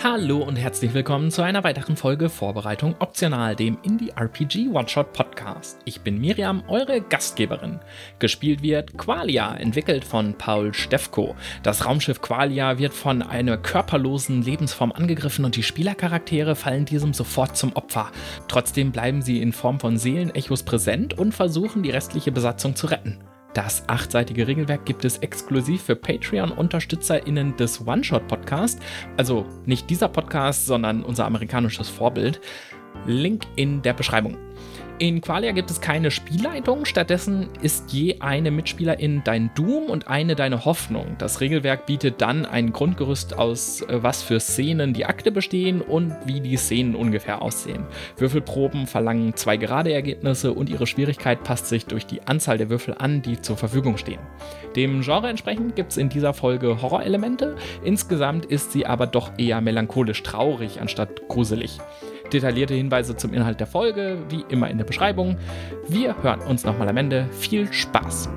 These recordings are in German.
Hallo und herzlich willkommen zu einer weiteren Folge Vorbereitung optional, dem Indie RPG One-Shot Podcast. Ich bin Miriam, eure Gastgeberin. Gespielt wird Qualia, entwickelt von Paul Stefko. Das Raumschiff Qualia wird von einer körperlosen Lebensform angegriffen und die Spielercharaktere fallen diesem sofort zum Opfer. Trotzdem bleiben sie in Form von Seelenechos präsent und versuchen die restliche Besatzung zu retten. Das achtseitige Regelwerk gibt es exklusiv für Patreon-UnterstützerInnen des One-Shot-Podcast. Also nicht dieser Podcast, sondern unser amerikanisches Vorbild. Link in der Beschreibung. In Qualia gibt es keine Spielleitung, stattdessen ist je eine Mitspielerin dein Doom und eine deine Hoffnung. Das Regelwerk bietet dann ein Grundgerüst aus, äh, was für Szenen die Akte bestehen und wie die Szenen ungefähr aussehen. Würfelproben verlangen zwei gerade Ergebnisse und ihre Schwierigkeit passt sich durch die Anzahl der Würfel an, die zur Verfügung stehen. Dem Genre entsprechend gibt es in dieser Folge Horrorelemente, insgesamt ist sie aber doch eher melancholisch traurig anstatt gruselig. Detaillierte Hinweise zum Inhalt der Folge, wie immer in der Beschreibung. Wir hören uns nochmal am Ende. Viel Spaß!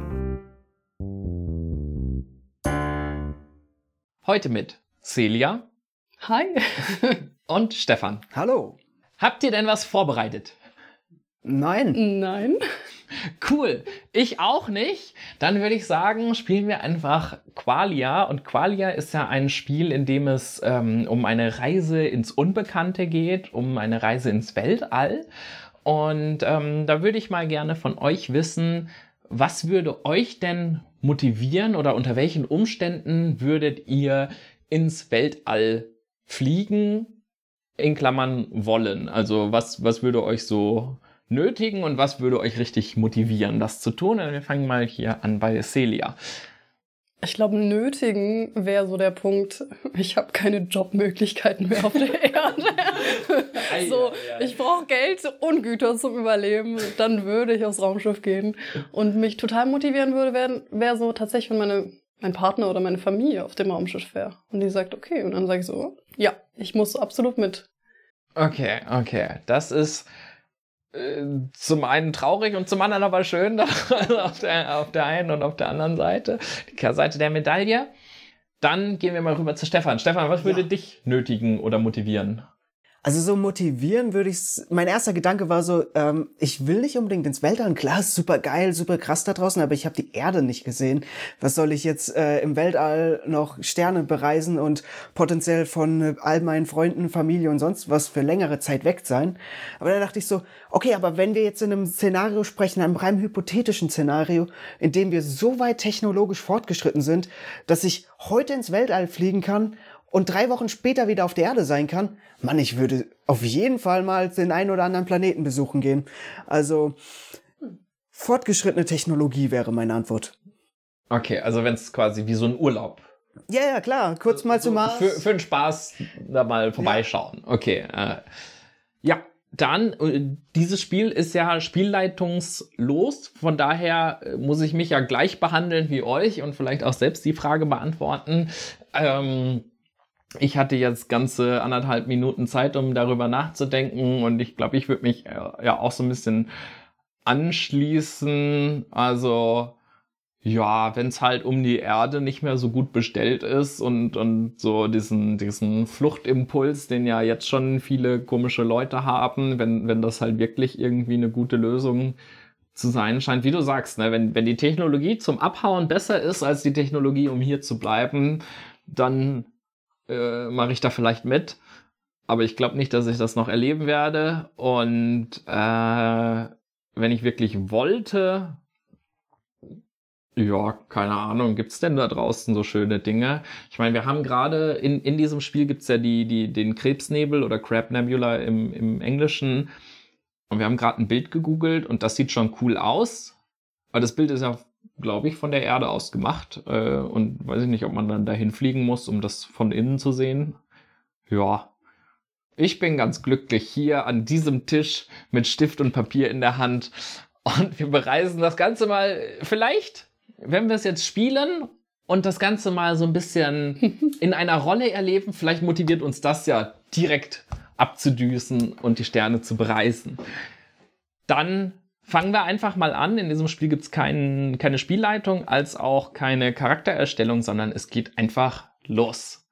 Heute mit Celia. Hi. und Stefan. Hallo. Habt ihr denn was vorbereitet? Nein. Nein. Cool. Ich auch nicht. Dann würde ich sagen, spielen wir einfach Qualia. Und Qualia ist ja ein Spiel, in dem es ähm, um eine Reise ins Unbekannte geht, um eine Reise ins Weltall. Und ähm, da würde ich mal gerne von euch wissen, was würde euch denn motivieren oder unter welchen Umständen würdet ihr ins Weltall fliegen, in Klammern wollen? Also was, was würde euch so nötigen und was würde euch richtig motivieren, das zu tun? Und wir fangen mal hier an bei Celia. Ich glaube, nötigen wäre so der Punkt, ich habe keine Jobmöglichkeiten mehr auf der Erde. so, ich brauche Geld und Güter zum Überleben. Dann würde ich aufs Raumschiff gehen. Und mich total motivieren würde, wäre wär so tatsächlich, wenn meine, mein Partner oder meine Familie auf dem Raumschiff wäre. Und die sagt, okay. Und dann sage ich so, ja, ich muss absolut mit. Okay, okay. Das ist zum einen traurig und zum anderen aber schön, auf, der, auf der einen und auf der anderen Seite, die Kehrseite der Medaille. Dann gehen wir mal rüber zu Stefan. Stefan, was würde ja. dich nötigen oder motivieren? Also so motivieren würde ich Mein erster Gedanke war so, ähm, ich will nicht unbedingt ins Weltall. Klar, super geil, super krass da draußen, aber ich habe die Erde nicht gesehen. Was soll ich jetzt äh, im Weltall noch Sterne bereisen und potenziell von äh, all meinen Freunden, Familie und sonst was für längere Zeit weg sein? Aber da dachte ich so, okay, aber wenn wir jetzt in einem Szenario sprechen, einem rein hypothetischen Szenario, in dem wir so weit technologisch fortgeschritten sind, dass ich heute ins Weltall fliegen kann und drei Wochen später wieder auf der Erde sein kann, Mann, ich würde auf jeden Fall mal den einen oder anderen Planeten besuchen gehen. Also fortgeschrittene Technologie wäre meine Antwort. Okay, also wenn es quasi wie so ein Urlaub. Ja, ja, klar. Kurz mal zum Mars. Für, für den Spaß da mal vorbeischauen. Ja. Okay. Äh, ja, dann, äh, dieses Spiel ist ja spielleitungslos, von daher äh, muss ich mich ja gleich behandeln wie euch und vielleicht auch selbst die Frage beantworten. Ähm, ich hatte jetzt ganze anderthalb Minuten Zeit, um darüber nachzudenken und ich glaube, ich würde mich äh, ja auch so ein bisschen anschließen. Also ja, wenn es halt um die Erde nicht mehr so gut bestellt ist und, und so diesen, diesen Fluchtimpuls, den ja jetzt schon viele komische Leute haben, wenn, wenn das halt wirklich irgendwie eine gute Lösung zu sein scheint, wie du sagst, ne, wenn, wenn die Technologie zum Abhauen besser ist als die Technologie, um hier zu bleiben, dann äh, mache ich da vielleicht mit. Aber ich glaube nicht, dass ich das noch erleben werde. Und äh, wenn ich wirklich wollte, ja, keine Ahnung, gibt's denn da draußen so schöne Dinge? Ich meine, wir haben gerade in, in diesem Spiel gibt's ja die, die, den Krebsnebel oder Crab Nebula im, im Englischen. Und wir haben gerade ein Bild gegoogelt und das sieht schon cool aus. Aber das Bild ist ja glaube ich, von der Erde aus gemacht. Äh, und weiß ich nicht, ob man dann dahin fliegen muss, um das von innen zu sehen. Ja. Ich bin ganz glücklich hier an diesem Tisch mit Stift und Papier in der Hand. Und wir bereisen das Ganze mal, vielleicht, wenn wir es jetzt spielen und das Ganze mal so ein bisschen in einer Rolle erleben, vielleicht motiviert uns das ja direkt abzudüsen und die Sterne zu bereisen. Dann Fangen wir einfach mal an. In diesem Spiel gibt es kein, keine Spielleitung als auch keine Charaktererstellung, sondern es geht einfach los.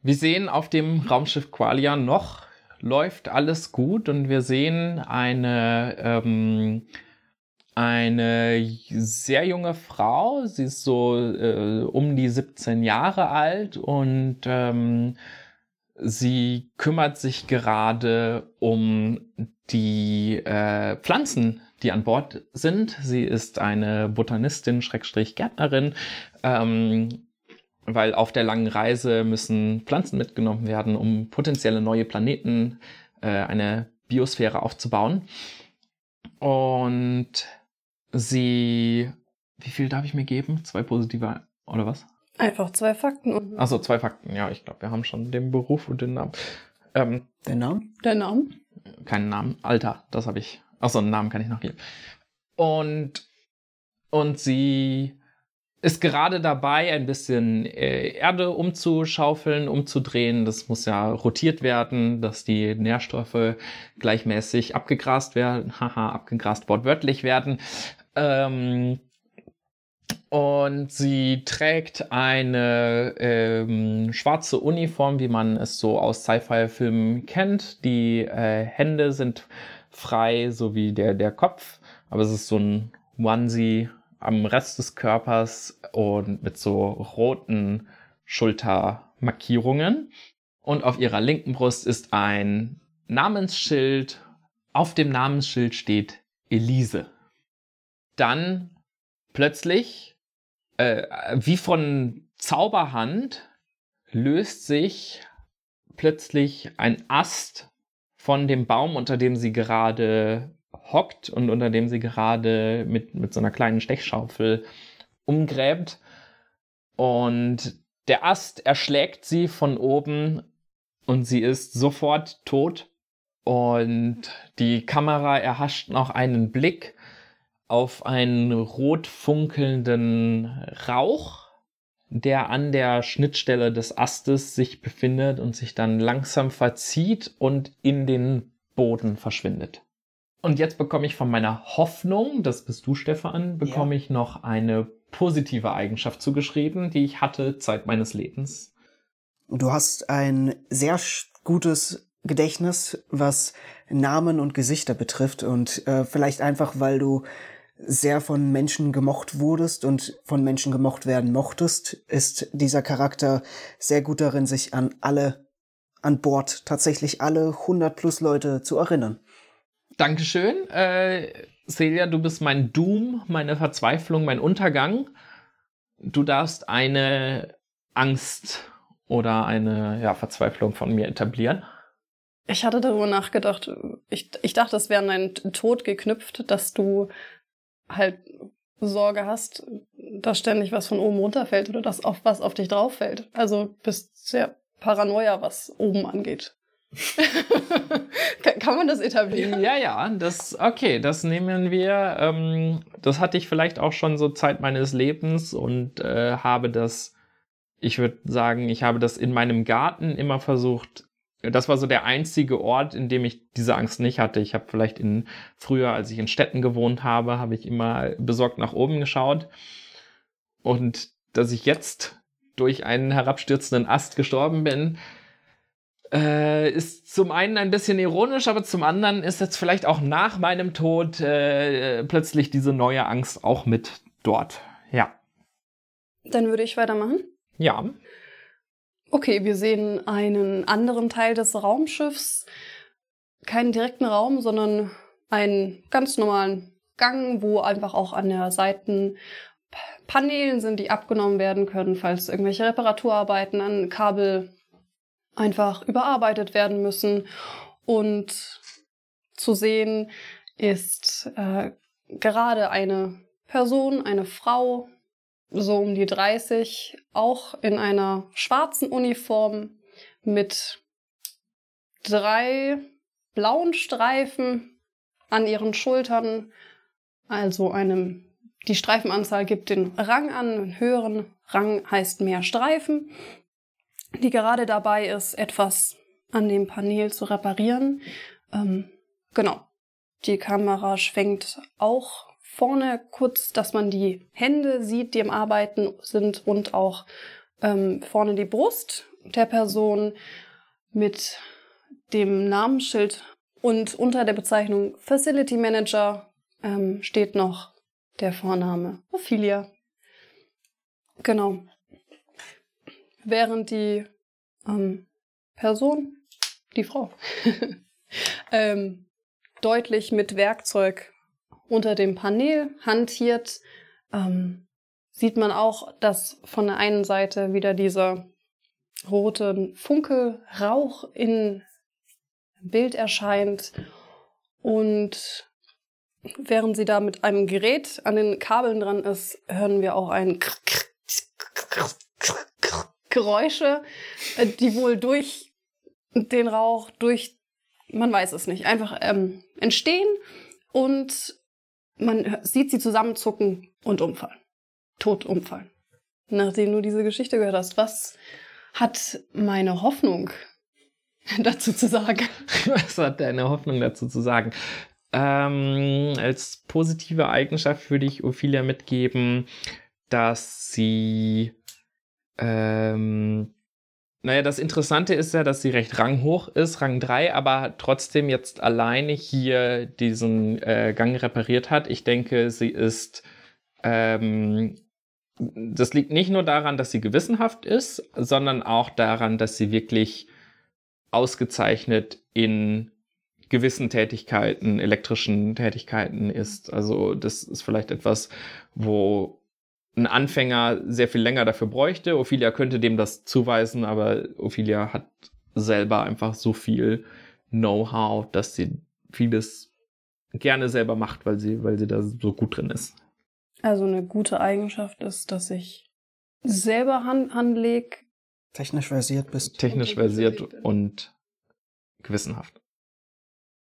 Wir sehen auf dem Raumschiff Qualia noch läuft alles gut und wir sehen eine, ähm, eine sehr junge Frau. Sie ist so äh, um die 17 Jahre alt und ähm, sie kümmert sich gerade um die äh, Pflanzen, die an Bord sind. Sie ist eine Botanistin, Schrägstrich Gärtnerin. Ähm, weil auf der langen Reise müssen Pflanzen mitgenommen werden, um potenzielle neue Planeten, äh, eine Biosphäre aufzubauen. Und sie, wie viel darf ich mir geben? Zwei positive oder was? Einfach zwei Fakten. Achso, zwei Fakten. Ja, ich glaube, wir haben schon den Beruf und den Namen. Ähm, den Namen? Der Name? Keinen Namen. Alter, das habe ich. Achso, einen Namen kann ich noch geben. Und, und sie ist gerade dabei, ein bisschen äh, Erde umzuschaufeln, umzudrehen. Das muss ja rotiert werden, dass die Nährstoffe gleichmäßig abgegrast werden. Haha, abgegrast wortwörtlich werden. Ähm, und sie trägt eine ähm, schwarze Uniform, wie man es so aus Sci-Fi-Filmen kennt. Die äh, Hände sind frei, so wie der, der Kopf. Aber es ist so ein Onesie am Rest des Körpers und mit so roten Schultermarkierungen. Und auf ihrer linken Brust ist ein Namensschild. Auf dem Namensschild steht Elise. Dann plötzlich, äh, wie von Zauberhand, löst sich plötzlich ein Ast von dem Baum, unter dem sie gerade hockt und unter dem sie gerade mit, mit so einer kleinen Stechschaufel umgräbt. Und der Ast erschlägt sie von oben und sie ist sofort tot. Und die Kamera erhascht noch einen Blick auf einen rot funkelnden Rauch, der an der Schnittstelle des Astes sich befindet und sich dann langsam verzieht und in den Boden verschwindet. Und jetzt bekomme ich von meiner Hoffnung, das bist du, Stefan, bekomme ja. ich noch eine positive Eigenschaft zugeschrieben, die ich hatte Zeit meines Lebens. Du hast ein sehr gutes Gedächtnis, was Namen und Gesichter betrifft und äh, vielleicht einfach, weil du sehr von Menschen gemocht wurdest und von Menschen gemocht werden mochtest, ist dieser Charakter sehr gut darin, sich an alle an Bord, tatsächlich alle 100 plus Leute zu erinnern. Dankeschön. Äh, Celia, du bist mein Doom, meine Verzweiflung, mein Untergang. Du darfst eine Angst oder eine ja, Verzweiflung von mir etablieren. Ich hatte darüber nachgedacht. Ich, ich dachte, es wäre an deinen Tod geknüpft, dass du halt Sorge hast, dass ständig was von oben runterfällt oder dass auf was auf dich drauf fällt. Also bist sehr paranoia, was oben angeht. Kann man das etablieren? Ja, ja, das, okay, das nehmen wir. Ähm, das hatte ich vielleicht auch schon so Zeit meines Lebens und äh, habe das, ich würde sagen, ich habe das in meinem Garten immer versucht. Das war so der einzige Ort, in dem ich diese Angst nicht hatte. Ich habe vielleicht in früher, als ich in Städten gewohnt habe, habe ich immer besorgt nach oben geschaut. Und dass ich jetzt durch einen herabstürzenden Ast gestorben bin, äh, ist zum einen ein bisschen ironisch, aber zum anderen ist jetzt vielleicht auch nach meinem Tod äh, plötzlich diese neue Angst auch mit dort. Ja. Dann würde ich weitermachen. Ja. Okay, wir sehen einen anderen Teil des Raumschiffs. Keinen direkten Raum, sondern einen ganz normalen Gang, wo einfach auch an der Seiten Paneelen sind, die abgenommen werden können, falls irgendwelche Reparaturarbeiten an Kabel einfach überarbeitet werden müssen. Und zu sehen ist äh, gerade eine Person, eine Frau, so um die 30, auch in einer schwarzen Uniform mit drei blauen Streifen an ihren Schultern, also einem, die Streifenanzahl gibt den Rang an, einen höheren Rang heißt mehr Streifen die gerade dabei ist, etwas an dem Panel zu reparieren. Ähm, genau. Die Kamera schwenkt auch vorne kurz, dass man die Hände sieht, die im Arbeiten sind und auch ähm, vorne die Brust. der Person mit dem Namensschild und unter der Bezeichnung Facility Manager ähm, steht noch der Vorname Ophelia. Genau. Während die ähm, Person, die Frau, ähm, deutlich mit Werkzeug unter dem Panel hantiert, ähm, sieht man auch, dass von der einen Seite wieder dieser rote Funkelrauch in Bild erscheint. Und während sie da mit einem Gerät an den Kabeln dran ist, hören wir auch ein Geräusche, die wohl durch den Rauch, durch, man weiß es nicht, einfach ähm, entstehen. Und man sieht sie zusammenzucken und umfallen. Tot umfallen. Nachdem du diese Geschichte gehört hast, was hat meine Hoffnung dazu zu sagen? Was hat deine Hoffnung dazu zu sagen? Ähm, als positive Eigenschaft würde ich Ophelia mitgeben, dass sie ähm, naja, das Interessante ist ja, dass sie recht ranghoch ist, Rang 3, aber trotzdem jetzt alleine hier diesen äh, Gang repariert hat. Ich denke, sie ist. Ähm, das liegt nicht nur daran, dass sie gewissenhaft ist, sondern auch daran, dass sie wirklich ausgezeichnet in gewissen Tätigkeiten, elektrischen Tätigkeiten ist. Also das ist vielleicht etwas, wo ein Anfänger sehr viel länger dafür bräuchte. Ophelia könnte dem das zuweisen, aber Ophelia hat selber einfach so viel Know-how, dass sie vieles gerne selber macht, weil sie, weil sie da so gut drin ist. Also eine gute Eigenschaft ist, dass ich selber Hand anleg. Technisch versiert bist. Technisch versiert und gewissenhaft.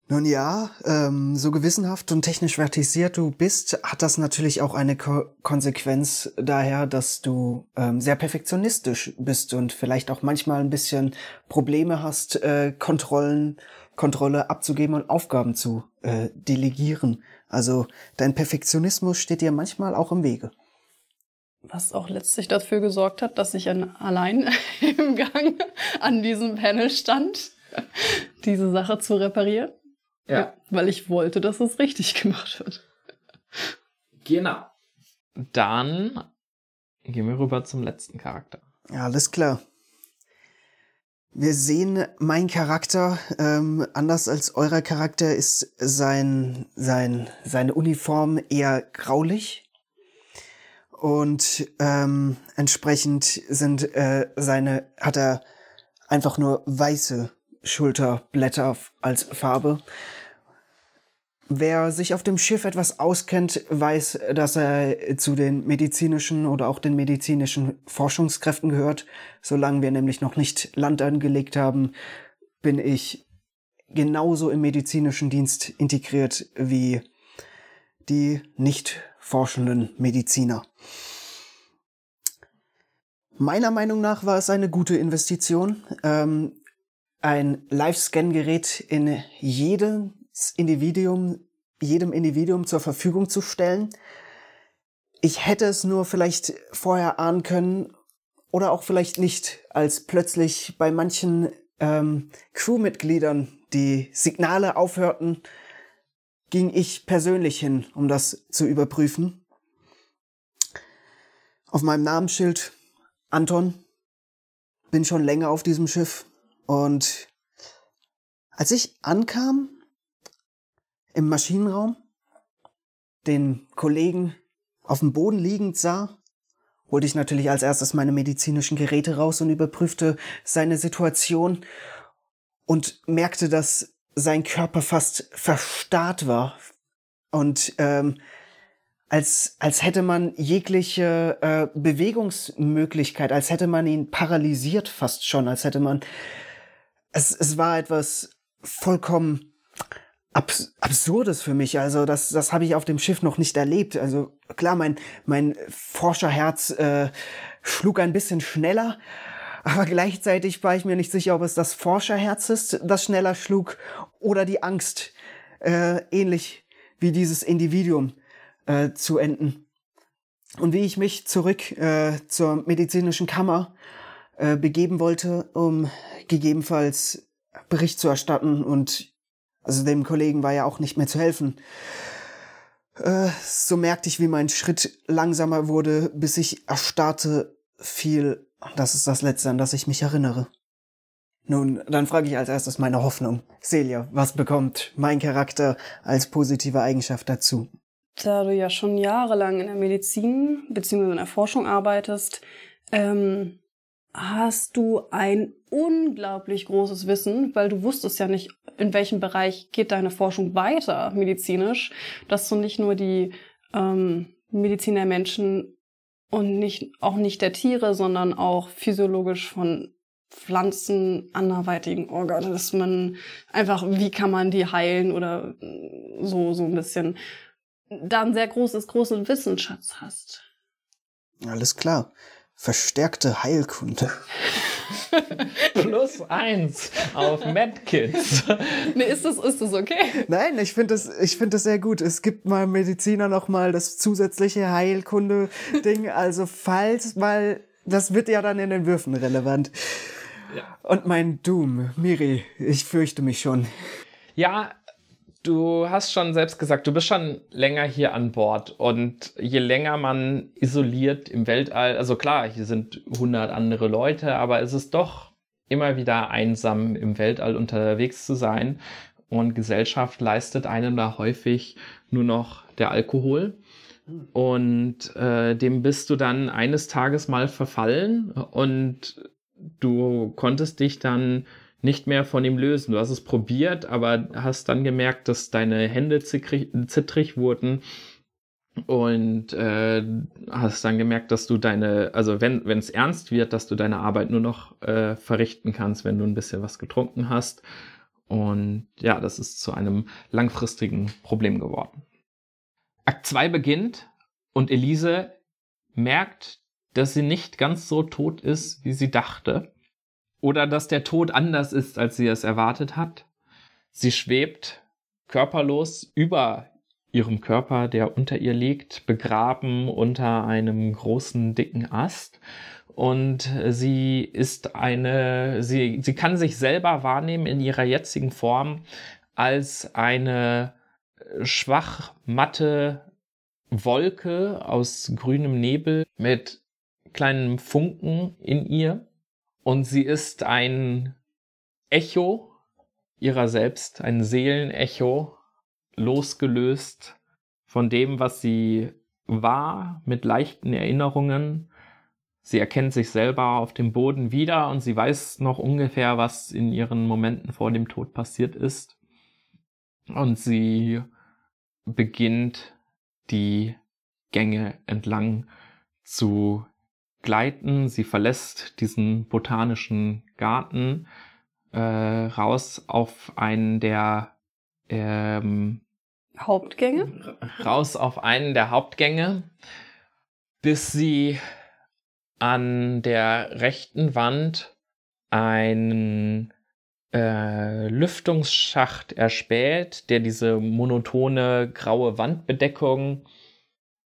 Nun ja, ähm, so gewissenhaft und technisch vertisiert du bist, hat das natürlich auch eine Ko Konsequenz daher, dass du ähm, sehr perfektionistisch bist und vielleicht auch manchmal ein bisschen Probleme hast, äh, Kontrollen, Kontrolle abzugeben und Aufgaben zu äh, delegieren. Also dein Perfektionismus steht dir manchmal auch im Wege. Was auch letztlich dafür gesorgt hat, dass ich allein im Gang an diesem Panel stand, diese Sache zu reparieren. Ja. ja. Weil ich wollte, dass es richtig gemacht wird. Genau. Dann gehen wir rüber zum letzten Charakter. Ja, alles klar. Wir sehen, mein Charakter, ähm, anders als eurer Charakter, ist sein, sein, seine Uniform eher graulich. Und ähm, entsprechend sind äh, seine, hat er einfach nur weiße Schulterblätter als Farbe. Wer sich auf dem Schiff etwas auskennt, weiß, dass er zu den medizinischen oder auch den medizinischen Forschungskräften gehört. Solange wir nämlich noch nicht Land angelegt haben, bin ich genauso im medizinischen Dienst integriert wie die nicht forschenden Mediziner. Meiner Meinung nach war es eine gute Investition. Ähm, ein Live-Scan-Gerät in jedes Individuum, jedem Individuum zur Verfügung zu stellen. Ich hätte es nur vielleicht vorher ahnen können oder auch vielleicht nicht, als plötzlich bei manchen ähm, Crewmitgliedern die Signale aufhörten, ging ich persönlich hin, um das zu überprüfen. Auf meinem Namensschild Anton, bin schon länger auf diesem Schiff, und als ich ankam im Maschinenraum, den Kollegen auf dem Boden liegend sah, holte ich natürlich als erstes meine medizinischen Geräte raus und überprüfte seine Situation und merkte, dass sein Körper fast verstarrt war. Und ähm, als, als hätte man jegliche äh, Bewegungsmöglichkeit, als hätte man ihn paralysiert fast schon, als hätte man es, es war etwas vollkommen abs Absurdes für mich. Also das, das habe ich auf dem Schiff noch nicht erlebt. Also klar, mein, mein Forscherherz äh, schlug ein bisschen schneller, aber gleichzeitig war ich mir nicht sicher, ob es das Forscherherz ist, das schneller schlug, oder die Angst, äh, ähnlich wie dieses Individuum äh, zu enden. Und wie ich mich zurück äh, zur medizinischen Kammer äh, begeben wollte, um gegebenenfalls Bericht zu erstatten und also dem Kollegen war ja auch nicht mehr zu helfen. Äh, so merkte ich, wie mein Schritt langsamer wurde, bis ich erstarrte, fiel. Das ist das Letzte, an das ich mich erinnere. Nun, dann frage ich als erstes meine Hoffnung. Celia, was bekommt mein Charakter als positive Eigenschaft dazu? Da du ja schon jahrelang in der Medizin bzw. in der Forschung arbeitest, ähm, hast du ein unglaublich großes Wissen, weil du wusstest ja nicht, in welchem Bereich geht deine Forschung weiter medizinisch, dass du nicht nur die ähm, Medizin der Menschen und nicht auch nicht der Tiere, sondern auch physiologisch von Pflanzen, anderweitigen Organismen, einfach wie kann man die heilen oder so so ein bisschen da ein sehr großes großen Wissensschatz hast. Alles klar. Verstärkte Heilkunde. Plus eins auf Medkits. nee, ist das, ist das okay? Nein, ich finde das, ich finde das sehr gut. Es gibt mal Mediziner noch mal das zusätzliche Heilkunde-Ding. Also falls mal, das wird ja dann in den Würfen relevant. Ja. Und mein Doom, Miri, ich fürchte mich schon. Ja, du hast schon selbst gesagt, du bist schon länger hier an Bord. Und je länger man isoliert im Weltall, also klar, hier sind 100 andere Leute, aber es ist doch immer wieder einsam im Weltall unterwegs zu sein. Und Gesellschaft leistet einem da häufig nur noch der Alkohol. Und äh, dem bist du dann eines Tages mal verfallen. Und du konntest dich dann nicht mehr von ihm lösen. Du hast es probiert, aber hast dann gemerkt, dass deine Hände zittrig, zittrig wurden und äh, hast dann gemerkt, dass du deine, also wenn es ernst wird, dass du deine Arbeit nur noch äh, verrichten kannst, wenn du ein bisschen was getrunken hast. Und ja, das ist zu einem langfristigen Problem geworden. Akt 2 beginnt und Elise merkt, dass sie nicht ganz so tot ist, wie sie dachte. Oder dass der Tod anders ist, als sie es erwartet hat. Sie schwebt körperlos über ihrem Körper, der unter ihr liegt, begraben unter einem großen, dicken Ast. Und sie ist eine, sie, sie kann sich selber wahrnehmen in ihrer jetzigen Form als eine schwach matte Wolke aus grünem Nebel mit kleinen Funken in ihr und sie ist ein Echo ihrer selbst, ein Seelenecho, losgelöst von dem, was sie war, mit leichten Erinnerungen. Sie erkennt sich selber auf dem Boden wieder und sie weiß noch ungefähr, was in ihren Momenten vor dem Tod passiert ist. Und sie beginnt die Gänge entlang zu gleiten. Sie verlässt diesen botanischen Garten äh, raus auf einen der ähm, Hauptgänge? Raus auf einen der Hauptgänge, bis sie an der rechten Wand einen äh, Lüftungsschacht erspäht, der diese monotone graue Wandbedeckung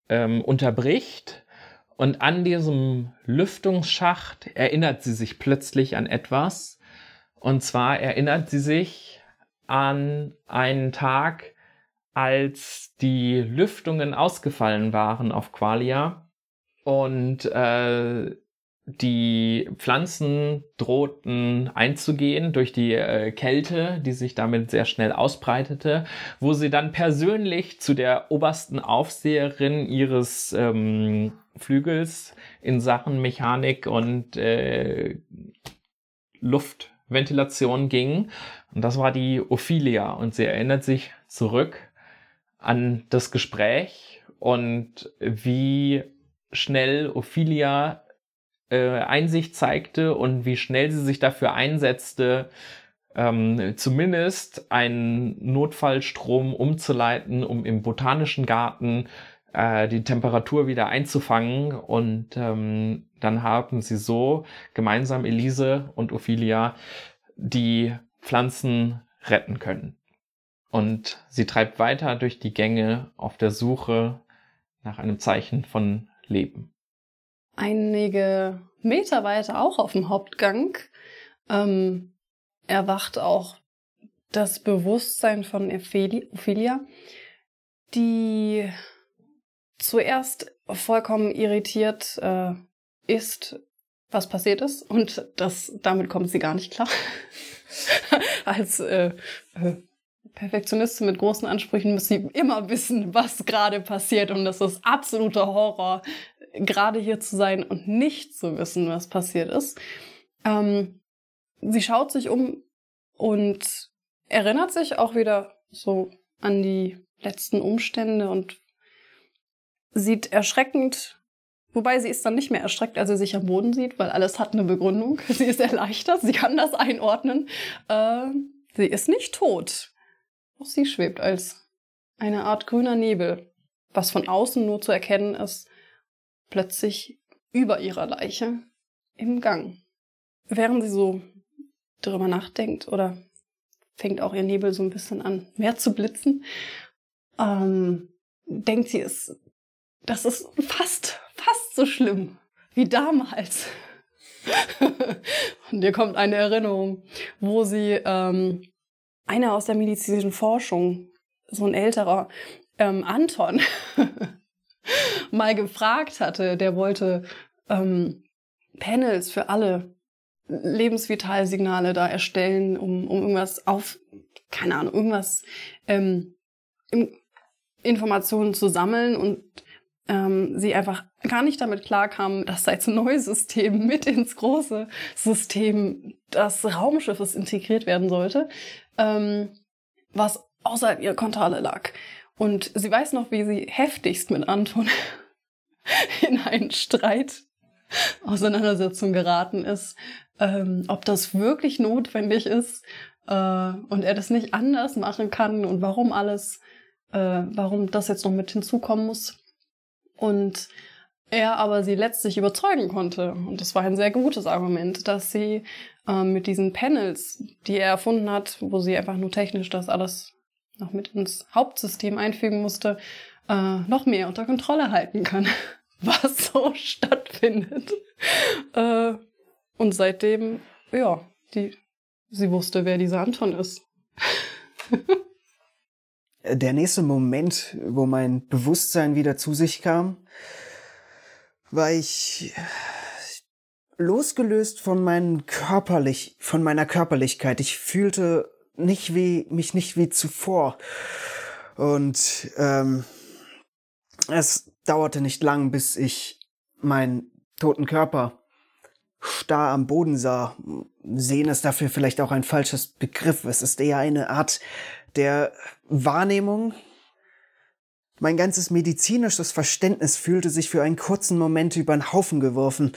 ähm, unterbricht und an diesem Lüftungsschacht erinnert sie sich plötzlich an etwas. Und zwar erinnert sie sich an einen Tag, als die Lüftungen ausgefallen waren auf Qualia und äh, die Pflanzen drohten einzugehen durch die äh, Kälte, die sich damit sehr schnell ausbreitete, wo sie dann persönlich zu der obersten Aufseherin ihres ähm, Flügels in Sachen Mechanik und äh, Luftventilation ging. Und das war die Ophelia. Und sie erinnert sich zurück an das Gespräch und wie schnell Ophelia äh, Einsicht zeigte und wie schnell sie sich dafür einsetzte, ähm, zumindest einen Notfallstrom umzuleiten, um im botanischen Garten äh, die Temperatur wieder einzufangen. Und ähm, dann haben sie so gemeinsam Elise und Ophelia die Pflanzen retten können. Und sie treibt weiter durch die Gänge auf der Suche nach einem Zeichen von Leben. Einige Meter weiter, auch auf dem Hauptgang, ähm, erwacht auch das Bewusstsein von Ophelia, die zuerst vollkommen irritiert äh, ist, was passiert ist. Und das, damit kommt sie gar nicht klar. Als äh, äh, Perfektionistin mit großen Ansprüchen muss sie immer wissen, was gerade passiert. Und das ist absoluter Horror, gerade hier zu sein und nicht zu wissen, was passiert ist. Ähm, sie schaut sich um und erinnert sich auch wieder so an die letzten Umstände und sieht erschreckend, wobei sie ist dann nicht mehr erschreckt, als sie sich am Boden sieht, weil alles hat eine Begründung. Sie ist erleichtert, sie kann das einordnen. Äh, sie ist nicht tot. Auch sie schwebt als eine Art grüner Nebel, was von außen nur zu erkennen ist, plötzlich über ihrer Leiche im Gang. Während sie so drüber nachdenkt oder fängt auch ihr Nebel so ein bisschen an mehr zu blitzen, ähm, denkt sie, es, das ist fast, fast so schlimm wie damals. Und ihr kommt eine Erinnerung, wo sie ähm, einer aus der medizinischen Forschung, so ein älterer ähm, Anton, mal gefragt hatte, der wollte ähm, Panels für alle Lebensvitalsignale da erstellen, um, um irgendwas auf, keine Ahnung, irgendwas ähm, Informationen zu sammeln und ähm, sie einfach gar nicht damit klarkam, dass als neues System mit ins große System des Raumschiffes integriert werden sollte, ähm, was außerhalb ihrer Kontrolle lag. Und sie weiß noch, wie sie heftigst mit Anton in einen Streit Auseinandersetzung geraten ist, ähm, ob das wirklich notwendig ist äh, und er das nicht anders machen kann und warum alles, äh, warum das jetzt noch mit hinzukommen muss. Und er aber sie letztlich überzeugen konnte. Und das war ein sehr gutes Argument, dass sie äh, mit diesen Panels, die er erfunden hat, wo sie einfach nur technisch das alles noch mit ins Hauptsystem einfügen musste, äh, noch mehr unter Kontrolle halten kann, was so stattfindet. Äh, und seitdem, ja, die, sie wusste, wer dieser Anton ist. Der nächste Moment, wo mein Bewusstsein wieder zu sich kam, war ich losgelöst von meinen körperlich, von meiner Körperlichkeit. Ich fühlte nicht wie, mich nicht wie zuvor. Und ähm, es dauerte nicht lang, bis ich meinen toten Körper starr am Boden sah. Sehen ist dafür vielleicht auch ein falsches Begriff. Es ist eher eine Art der Wahrnehmung. Mein ganzes medizinisches Verständnis fühlte sich für einen kurzen Moment über den Haufen geworfen,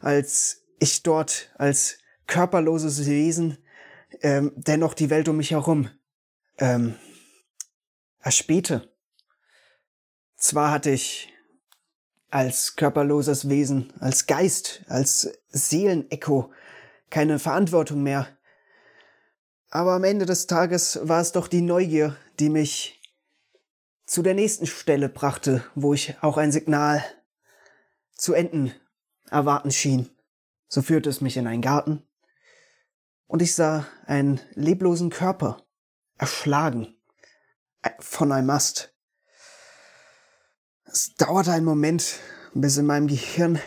als ich dort als körperloses Wesen ähm, dennoch die Welt um mich herum ähm, erspähte. Zwar hatte ich als körperloses Wesen, als Geist, als Seelenecho keine Verantwortung mehr. Aber am Ende des Tages war es doch die Neugier, die mich zu der nächsten Stelle brachte, wo ich auch ein Signal zu enden erwarten schien. So führte es mich in einen Garten und ich sah einen leblosen Körper, erschlagen von einem Mast. Es dauerte einen Moment, bis in meinem Gehirn,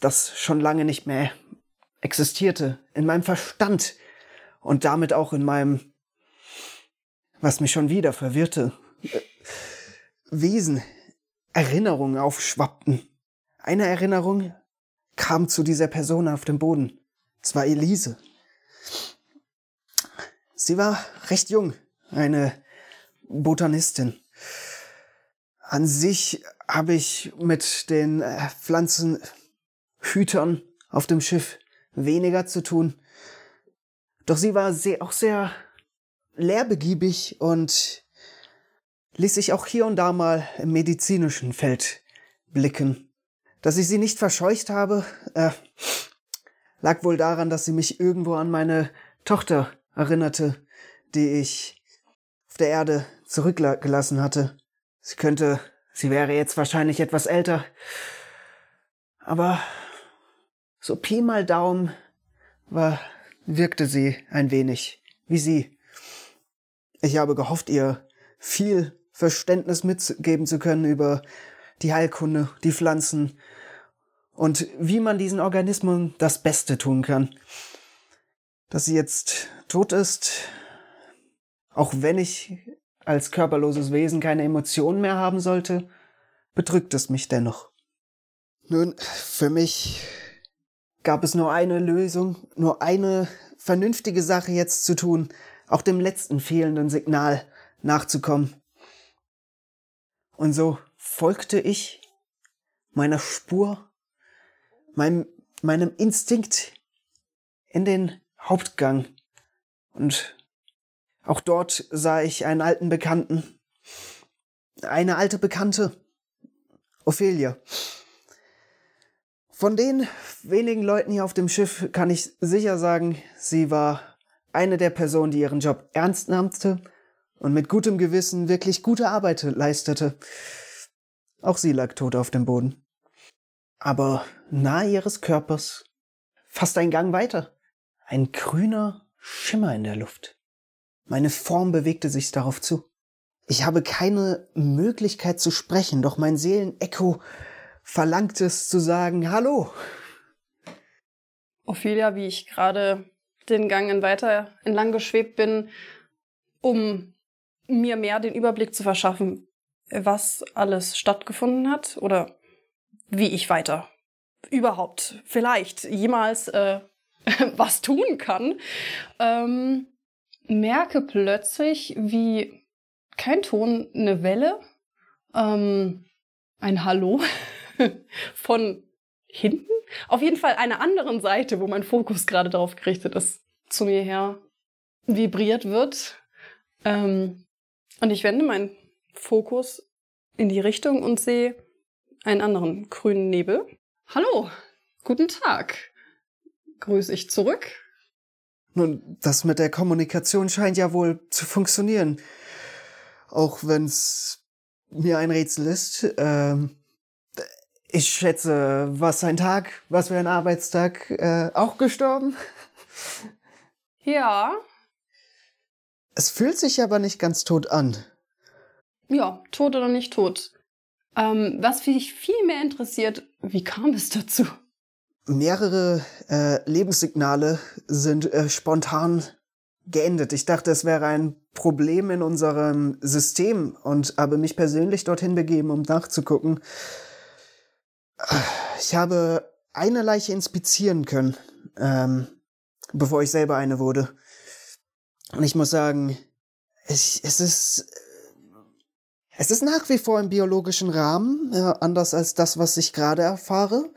das schon lange nicht mehr existierte, in meinem Verstand und damit auch in meinem, was mich schon wieder verwirrte, äh, Wesen, Erinnerungen aufschwappten. Eine Erinnerung kam zu dieser Person auf dem Boden. Es war Elise. Sie war recht jung, eine Botanistin. An sich habe ich mit den äh, Pflanzenhütern auf dem Schiff weniger zu tun. Doch sie war sehr, auch sehr lehrbegiebig und ließ sich auch hier und da mal im medizinischen Feld blicken. Dass ich sie nicht verscheucht habe, äh, lag wohl daran, dass sie mich irgendwo an meine Tochter erinnerte, die ich auf der Erde zurückgelassen hatte. Sie könnte, sie wäre jetzt wahrscheinlich etwas älter. Aber so Pi mal Daumen war, wirkte sie ein wenig wie sie. Ich habe gehofft, ihr viel Verständnis mitgeben zu können über die Heilkunde, die Pflanzen und wie man diesen Organismen das Beste tun kann. Dass sie jetzt tot ist, auch wenn ich als körperloses Wesen keine Emotionen mehr haben sollte, bedrückt es mich dennoch. Nun, für mich gab es nur eine Lösung, nur eine vernünftige Sache jetzt zu tun, auch dem letzten fehlenden Signal nachzukommen. Und so folgte ich meiner Spur, meinem, meinem Instinkt in den Hauptgang. Und auch dort sah ich einen alten Bekannten. Eine alte Bekannte. Ophelia. Von den wenigen Leuten hier auf dem Schiff kann ich sicher sagen, sie war eine der Personen, die ihren Job ernst nahmte und mit gutem Gewissen wirklich gute Arbeit leistete. Auch sie lag tot auf dem Boden. Aber nahe ihres Körpers fast ein Gang weiter. Ein grüner Schimmer in der Luft. Meine Form bewegte sich darauf zu. Ich habe keine Möglichkeit zu sprechen, doch mein Seelenecho verlangt es zu sagen, hallo. Ophelia, wie ich gerade den Gang weiter entlang geschwebt bin, um mir mehr den Überblick zu verschaffen, was alles stattgefunden hat oder wie ich weiter überhaupt vielleicht jemals äh, was tun kann, ähm, merke plötzlich, wie kein Ton, eine Welle, ähm, ein Hallo von hinten. Auf jeden Fall einer anderen Seite, wo mein Fokus gerade darauf gerichtet ist, zu mir her vibriert wird. Ähm, und ich wende meinen Fokus in die Richtung und sehe einen anderen grünen Nebel. Hallo, guten Tag. Grüße ich zurück. Nun, das mit der Kommunikation scheint ja wohl zu funktionieren. Auch wenn's mir ein Rätsel ist. Ähm, ich schätze, was ein Tag, was für ein Arbeitstag, äh, auch gestorben? Ja. Es fühlt sich aber nicht ganz tot an. Ja, tot oder nicht tot. Ähm, was mich viel mehr interessiert, wie kam es dazu? Mehrere äh, Lebenssignale sind äh, spontan geendet. Ich dachte, es wäre ein Problem in unserem System und habe mich persönlich dorthin begeben, um nachzugucken. Ich habe eine Leiche inspizieren können, ähm, bevor ich selber eine wurde. Und ich muss sagen, ich, es ist es ist nach wie vor im biologischen Rahmen, äh, anders als das, was ich gerade erfahre.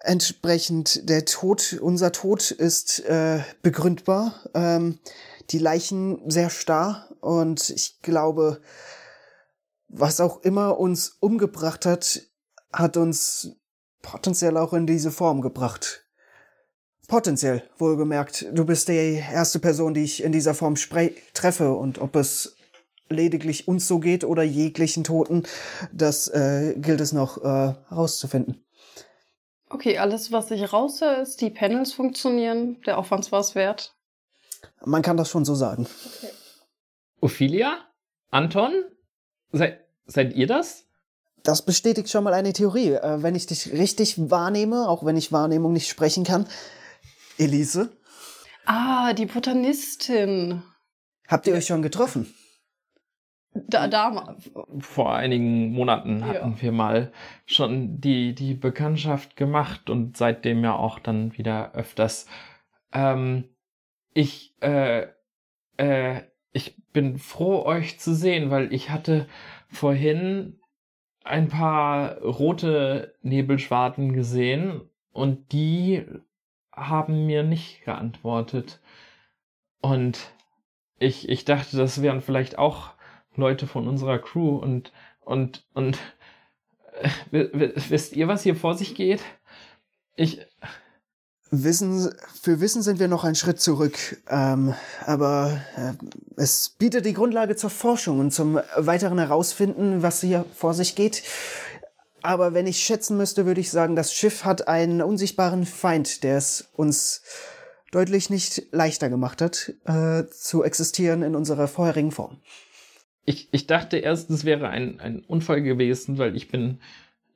Entsprechend der Tod, unser Tod ist äh, begründbar. Ähm, die Leichen sehr starr und ich glaube, was auch immer uns umgebracht hat, hat uns potenziell auch in diese Form gebracht. Potenziell, wohlgemerkt. Du bist die erste Person, die ich in dieser Form treffe und ob es lediglich uns so geht oder jeglichen Toten, das äh, gilt es noch äh, herauszufinden. Okay, alles, was ich raushöre, ist, die Panels funktionieren, der Aufwand war es wert. Man kann das schon so sagen. Okay. Ophelia? Anton? Seid, seid ihr das? Das bestätigt schon mal eine Theorie. Äh, wenn ich dich richtig wahrnehme, auch wenn ich Wahrnehmung nicht sprechen kann. Elise? Ah, die Botanistin. Habt ihr euch schon getroffen? Da, da Vor einigen Monaten hatten ja. wir mal schon die, die Bekanntschaft gemacht und seitdem ja auch dann wieder öfters. Ähm, ich, äh, äh, ich bin froh, euch zu sehen, weil ich hatte vorhin ein paar rote Nebelschwarten gesehen und die haben mir nicht geantwortet. Und ich, ich dachte, das wären vielleicht auch Leute von unserer Crew und und und wisst ihr, was hier vor sich geht? Ich Wissen, für Wissen sind wir noch einen Schritt zurück, ähm, aber äh, es bietet die Grundlage zur Forschung und zum weiteren Herausfinden, was hier vor sich geht. aber wenn ich schätzen müsste, würde ich sagen, das Schiff hat einen unsichtbaren Feind, der es uns deutlich nicht leichter gemacht hat, äh, zu existieren in unserer vorherigen Form. Ich, ich dachte erst, es wäre ein, ein Unfall gewesen, weil ich bin,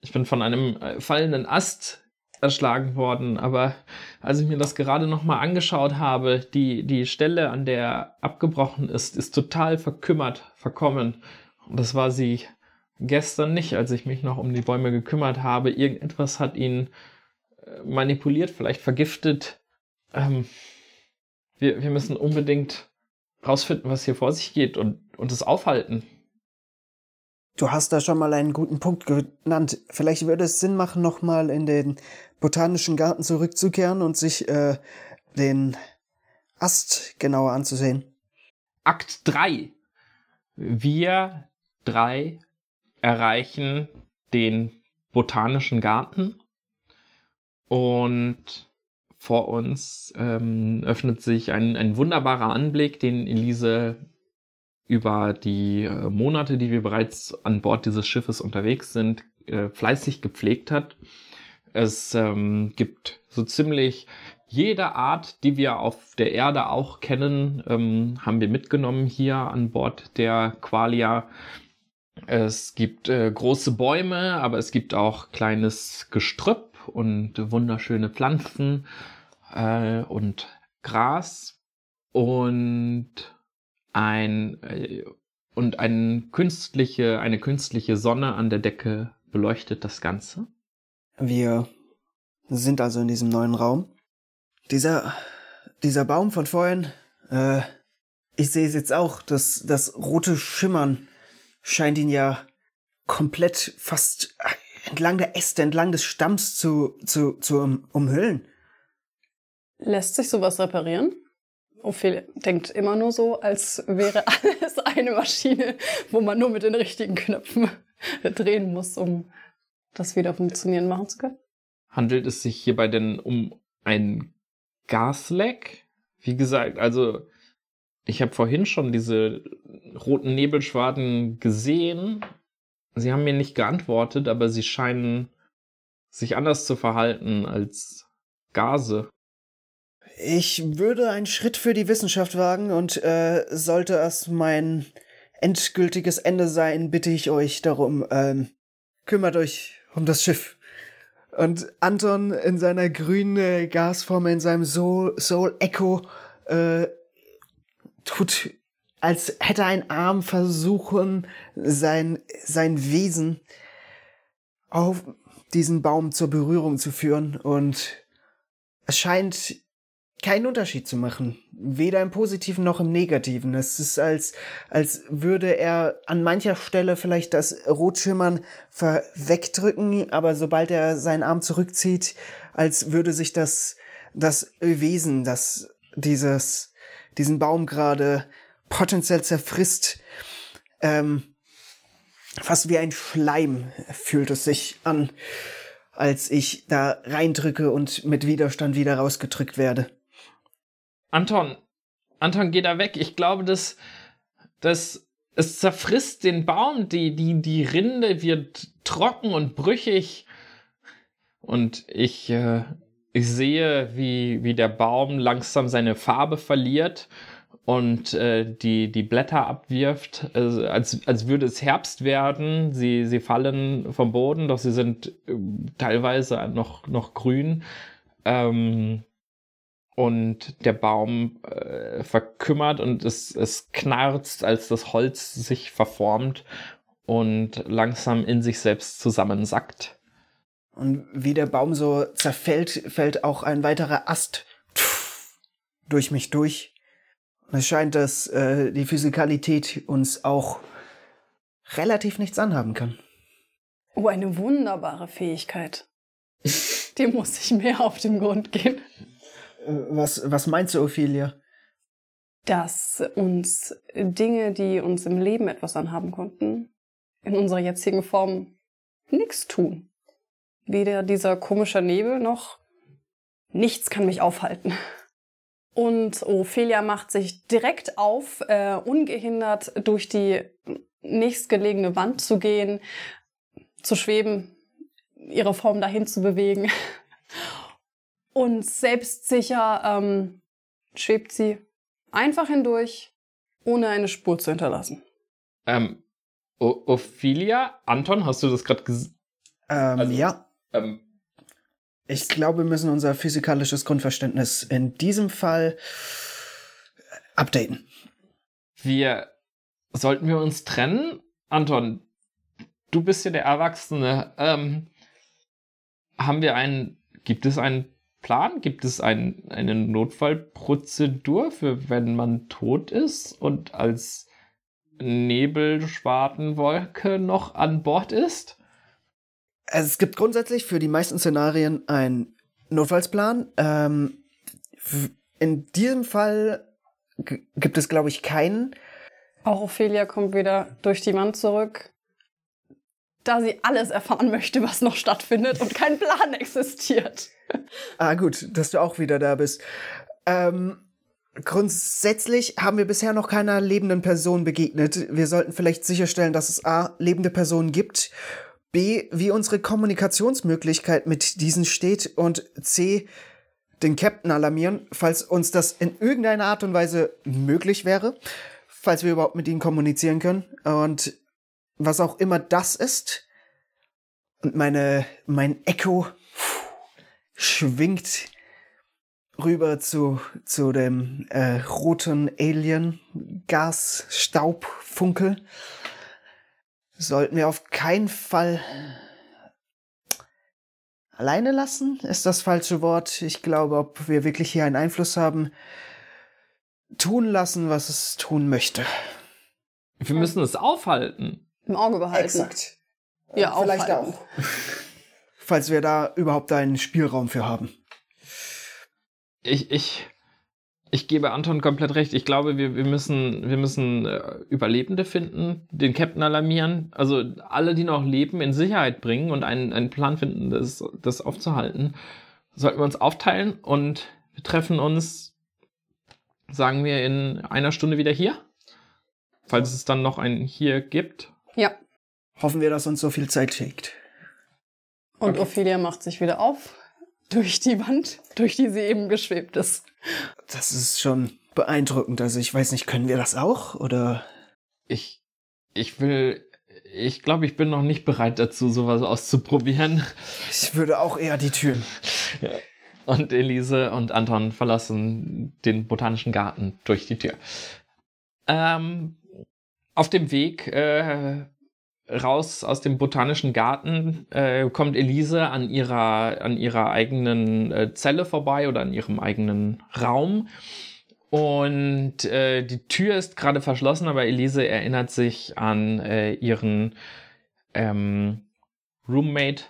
ich bin von einem äh, fallenden Ast erschlagen worden. Aber als ich mir das gerade nochmal angeschaut habe, die, die Stelle, an der abgebrochen ist, ist total verkümmert, verkommen. Und das war sie gestern nicht, als ich mich noch um die Bäume gekümmert habe. Irgendetwas hat ihn äh, manipuliert, vielleicht vergiftet. Ähm, wir, wir müssen unbedingt rausfinden, was hier vor sich geht und, und es aufhalten. Du hast da schon mal einen guten Punkt genannt. Vielleicht würde es Sinn machen, nochmal in den botanischen Garten zurückzukehren und sich äh, den Ast genauer anzusehen. Akt 3. Wir drei erreichen den botanischen Garten und vor uns ähm, öffnet sich ein, ein wunderbarer Anblick, den Elise über die äh, Monate, die wir bereits an Bord dieses Schiffes unterwegs sind, äh, fleißig gepflegt hat. Es ähm, gibt so ziemlich jede Art, die wir auf der Erde auch kennen, ähm, haben wir mitgenommen hier an Bord der Qualia. Es gibt äh, große Bäume, aber es gibt auch kleines Gestrüpp und wunderschöne Pflanzen äh, und Gras und ein äh, und ein künstliche, eine künstliche Sonne an der Decke beleuchtet das Ganze. Wir sind also in diesem neuen Raum. Dieser, dieser Baum von vorhin, äh, ich sehe es jetzt auch, das, das rote Schimmern scheint ihn ja komplett fast entlang der Äste, entlang des Stamms zu, zu, zu um, umhüllen. Lässt sich sowas reparieren? Ophelia denkt immer nur so, als wäre alles eine Maschine, wo man nur mit den richtigen Knöpfen drehen muss, um das wieder funktionieren machen zu können. Handelt es sich hierbei denn um ein Gasleck? Wie gesagt, also ich habe vorhin schon diese roten Nebelschwaden gesehen. Sie haben mir nicht geantwortet, aber sie scheinen sich anders zu verhalten als Gase. Ich würde einen Schritt für die Wissenschaft wagen und äh, sollte es mein endgültiges Ende sein, bitte ich euch darum, ähm, kümmert euch um das Schiff. Und Anton in seiner grünen Gasform, in seinem Soul, Soul Echo, äh, tut, als hätte ein Arm versuchen, sein, sein Wesen auf diesen Baum zur Berührung zu führen. Und es scheint keinen Unterschied zu machen. Weder im Positiven noch im Negativen. Es ist als, als würde er an mancher Stelle vielleicht das Rotschimmern wegdrücken, aber sobald er seinen Arm zurückzieht, als würde sich das, das Wesen, das dieses, diesen Baum gerade potenziell zerfrisst, ähm, fast wie ein Schleim fühlt es sich an, als ich da reindrücke und mit Widerstand wieder rausgedrückt werde. Anton, Anton, geh da weg. Ich glaube, dass, dass es zerfrisst den Baum. Die, die, die Rinde wird trocken und brüchig. Und ich, äh, ich sehe, wie, wie der Baum langsam seine Farbe verliert und äh, die, die Blätter abwirft, äh, als, als würde es Herbst werden. Sie, sie fallen vom Boden, doch sie sind äh, teilweise noch, noch grün. Ähm, und der Baum äh, verkümmert und es, es knarzt, als das Holz sich verformt und langsam in sich selbst zusammensackt. Und wie der Baum so zerfällt, fällt auch ein weiterer Ast durch mich durch. Es scheint, dass äh, die Physikalität uns auch relativ nichts anhaben kann. Oh, eine wunderbare Fähigkeit. Dem muss ich mehr auf den Grund gehen. Was, was meinst du, Ophelia? Dass uns Dinge, die uns im Leben etwas anhaben konnten, in unserer jetzigen Form nichts tun. Weder dieser komische Nebel noch nichts kann mich aufhalten. Und Ophelia macht sich direkt auf, äh, ungehindert durch die nächstgelegene Wand zu gehen, zu schweben ihre Form dahin zu bewegen. Und selbstsicher ähm, schwebt sie einfach hindurch, ohne eine Spur zu hinterlassen. Ähm, o Ophelia, Anton, hast du das gerade gesagt? Ähm, also, ja. Ähm, ich glaube, wir müssen unser physikalisches Grundverständnis in diesem Fall updaten. Wir sollten wir uns trennen? Anton, du bist ja der Erwachsene. Ähm, haben wir einen, gibt es einen Plan? Gibt es ein, eine Notfallprozedur für wenn man tot ist und als Nebelschwartenwolke noch an Bord ist? Es gibt grundsätzlich für die meisten Szenarien einen Notfallsplan. Ähm, in diesem Fall gibt es, glaube ich, keinen. Auch Ophelia kommt wieder durch die Wand zurück, da sie alles erfahren möchte, was noch stattfindet und kein Plan existiert. Ah, gut, dass du auch wieder da bist. Ähm, grundsätzlich haben wir bisher noch keiner lebenden Person begegnet. Wir sollten vielleicht sicherstellen, dass es A, lebende Personen gibt B, wie unsere Kommunikationsmöglichkeit mit diesen steht und C, den Captain alarmieren, falls uns das in irgendeiner Art und Weise möglich wäre, falls wir überhaupt mit ihnen kommunizieren können und was auch immer das ist. Und meine, mein Echo schwingt rüber zu, zu dem äh, roten Alien Gas Staubfunkel sollten wir auf keinen Fall alleine lassen, ist das falsche Wort. Ich glaube, ob wir wirklich hier einen Einfluss haben, tun lassen, was es tun möchte. Wir müssen es aufhalten. Im Auge behalten. Exakt. Ja, Vielleicht aufhalten. auch. Falls wir da überhaupt einen Spielraum für haben. Ich, ich, ich gebe Anton komplett recht. Ich glaube, wir, wir müssen, wir müssen äh, Überlebende finden, den Captain alarmieren, also alle, die noch leben, in Sicherheit bringen und einen, einen Plan finden, das, das aufzuhalten. Sollten wir uns aufteilen und wir treffen uns, sagen wir, in einer Stunde wieder hier. Falls es dann noch ein hier gibt. Ja. Hoffen wir, dass uns so viel Zeit schickt. Und okay. Ophelia macht sich wieder auf durch die Wand, durch die sie eben geschwebt ist. Das ist schon beeindruckend. Also ich weiß nicht, können wir das auch oder? Ich, ich will, ich glaube, ich bin noch nicht bereit dazu, sowas auszuprobieren. Ich würde auch eher die Türen. Und Elise und Anton verlassen den botanischen Garten durch die Tür. Ähm, auf dem Weg äh, raus aus dem botanischen Garten äh, kommt Elise an ihrer, an ihrer eigenen äh, Zelle vorbei oder an ihrem eigenen Raum. Und äh, die Tür ist gerade verschlossen, aber Elise erinnert sich an äh, ihren ähm, Roommate,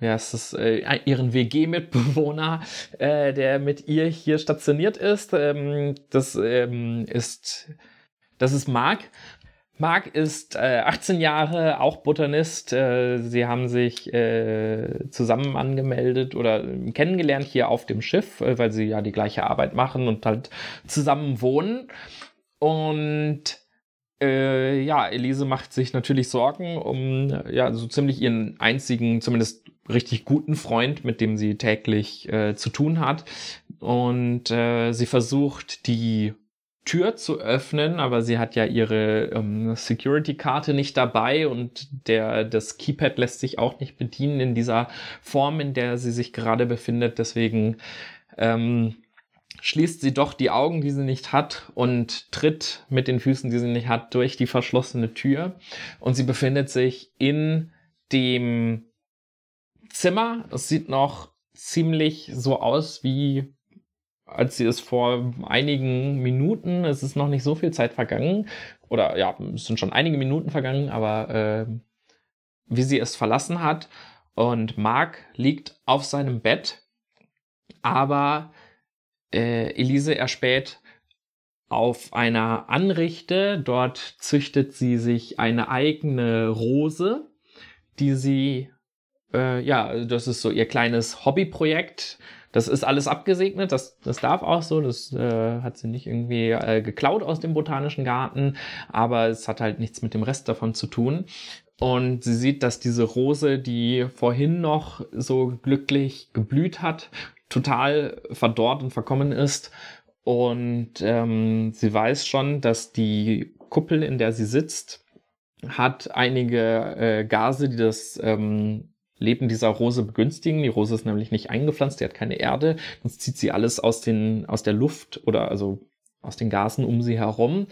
heißt es, äh, ihren WG-Mitbewohner, äh, der mit ihr hier stationiert ist. Ähm, das ähm, ist das ist Mark Marc ist äh, 18 Jahre, auch Botanist. Äh, sie haben sich äh, zusammen angemeldet oder kennengelernt hier auf dem Schiff, äh, weil sie ja die gleiche Arbeit machen und halt zusammen wohnen. Und äh, ja, Elise macht sich natürlich Sorgen um ja so ziemlich ihren einzigen, zumindest richtig guten Freund, mit dem sie täglich äh, zu tun hat. Und sie versucht, die Tür zu öffnen, aber sie hat ja ihre ähm, Security-Karte nicht dabei und der, das Keypad lässt sich auch nicht bedienen in dieser Form, in der sie sich gerade befindet. Deswegen ähm, schließt sie doch die Augen, die sie nicht hat und tritt mit den Füßen, die sie nicht hat, durch die verschlossene Tür. Und sie befindet sich in dem Zimmer. Es sieht noch ziemlich so aus wie als sie es vor einigen Minuten, es ist noch nicht so viel Zeit vergangen, oder ja, es sind schon einige Minuten vergangen, aber äh, wie sie es verlassen hat. Und Mark liegt auf seinem Bett, aber äh, Elise erspäht auf einer Anrichte. Dort züchtet sie sich eine eigene Rose, die sie, äh, ja, das ist so ihr kleines Hobbyprojekt das ist alles abgesegnet, das, das darf auch so, das äh, hat sie nicht irgendwie äh, geklaut aus dem botanischen Garten, aber es hat halt nichts mit dem Rest davon zu tun. Und sie sieht, dass diese Rose, die vorhin noch so glücklich geblüht hat, total verdorrt und verkommen ist. Und ähm, sie weiß schon, dass die Kuppel, in der sie sitzt, hat einige äh, Gase, die das ähm, Leben dieser Rose begünstigen. Die Rose ist nämlich nicht eingepflanzt, die hat keine Erde. Sonst zieht sie alles aus, den, aus der Luft oder also aus den Gasen um sie herum.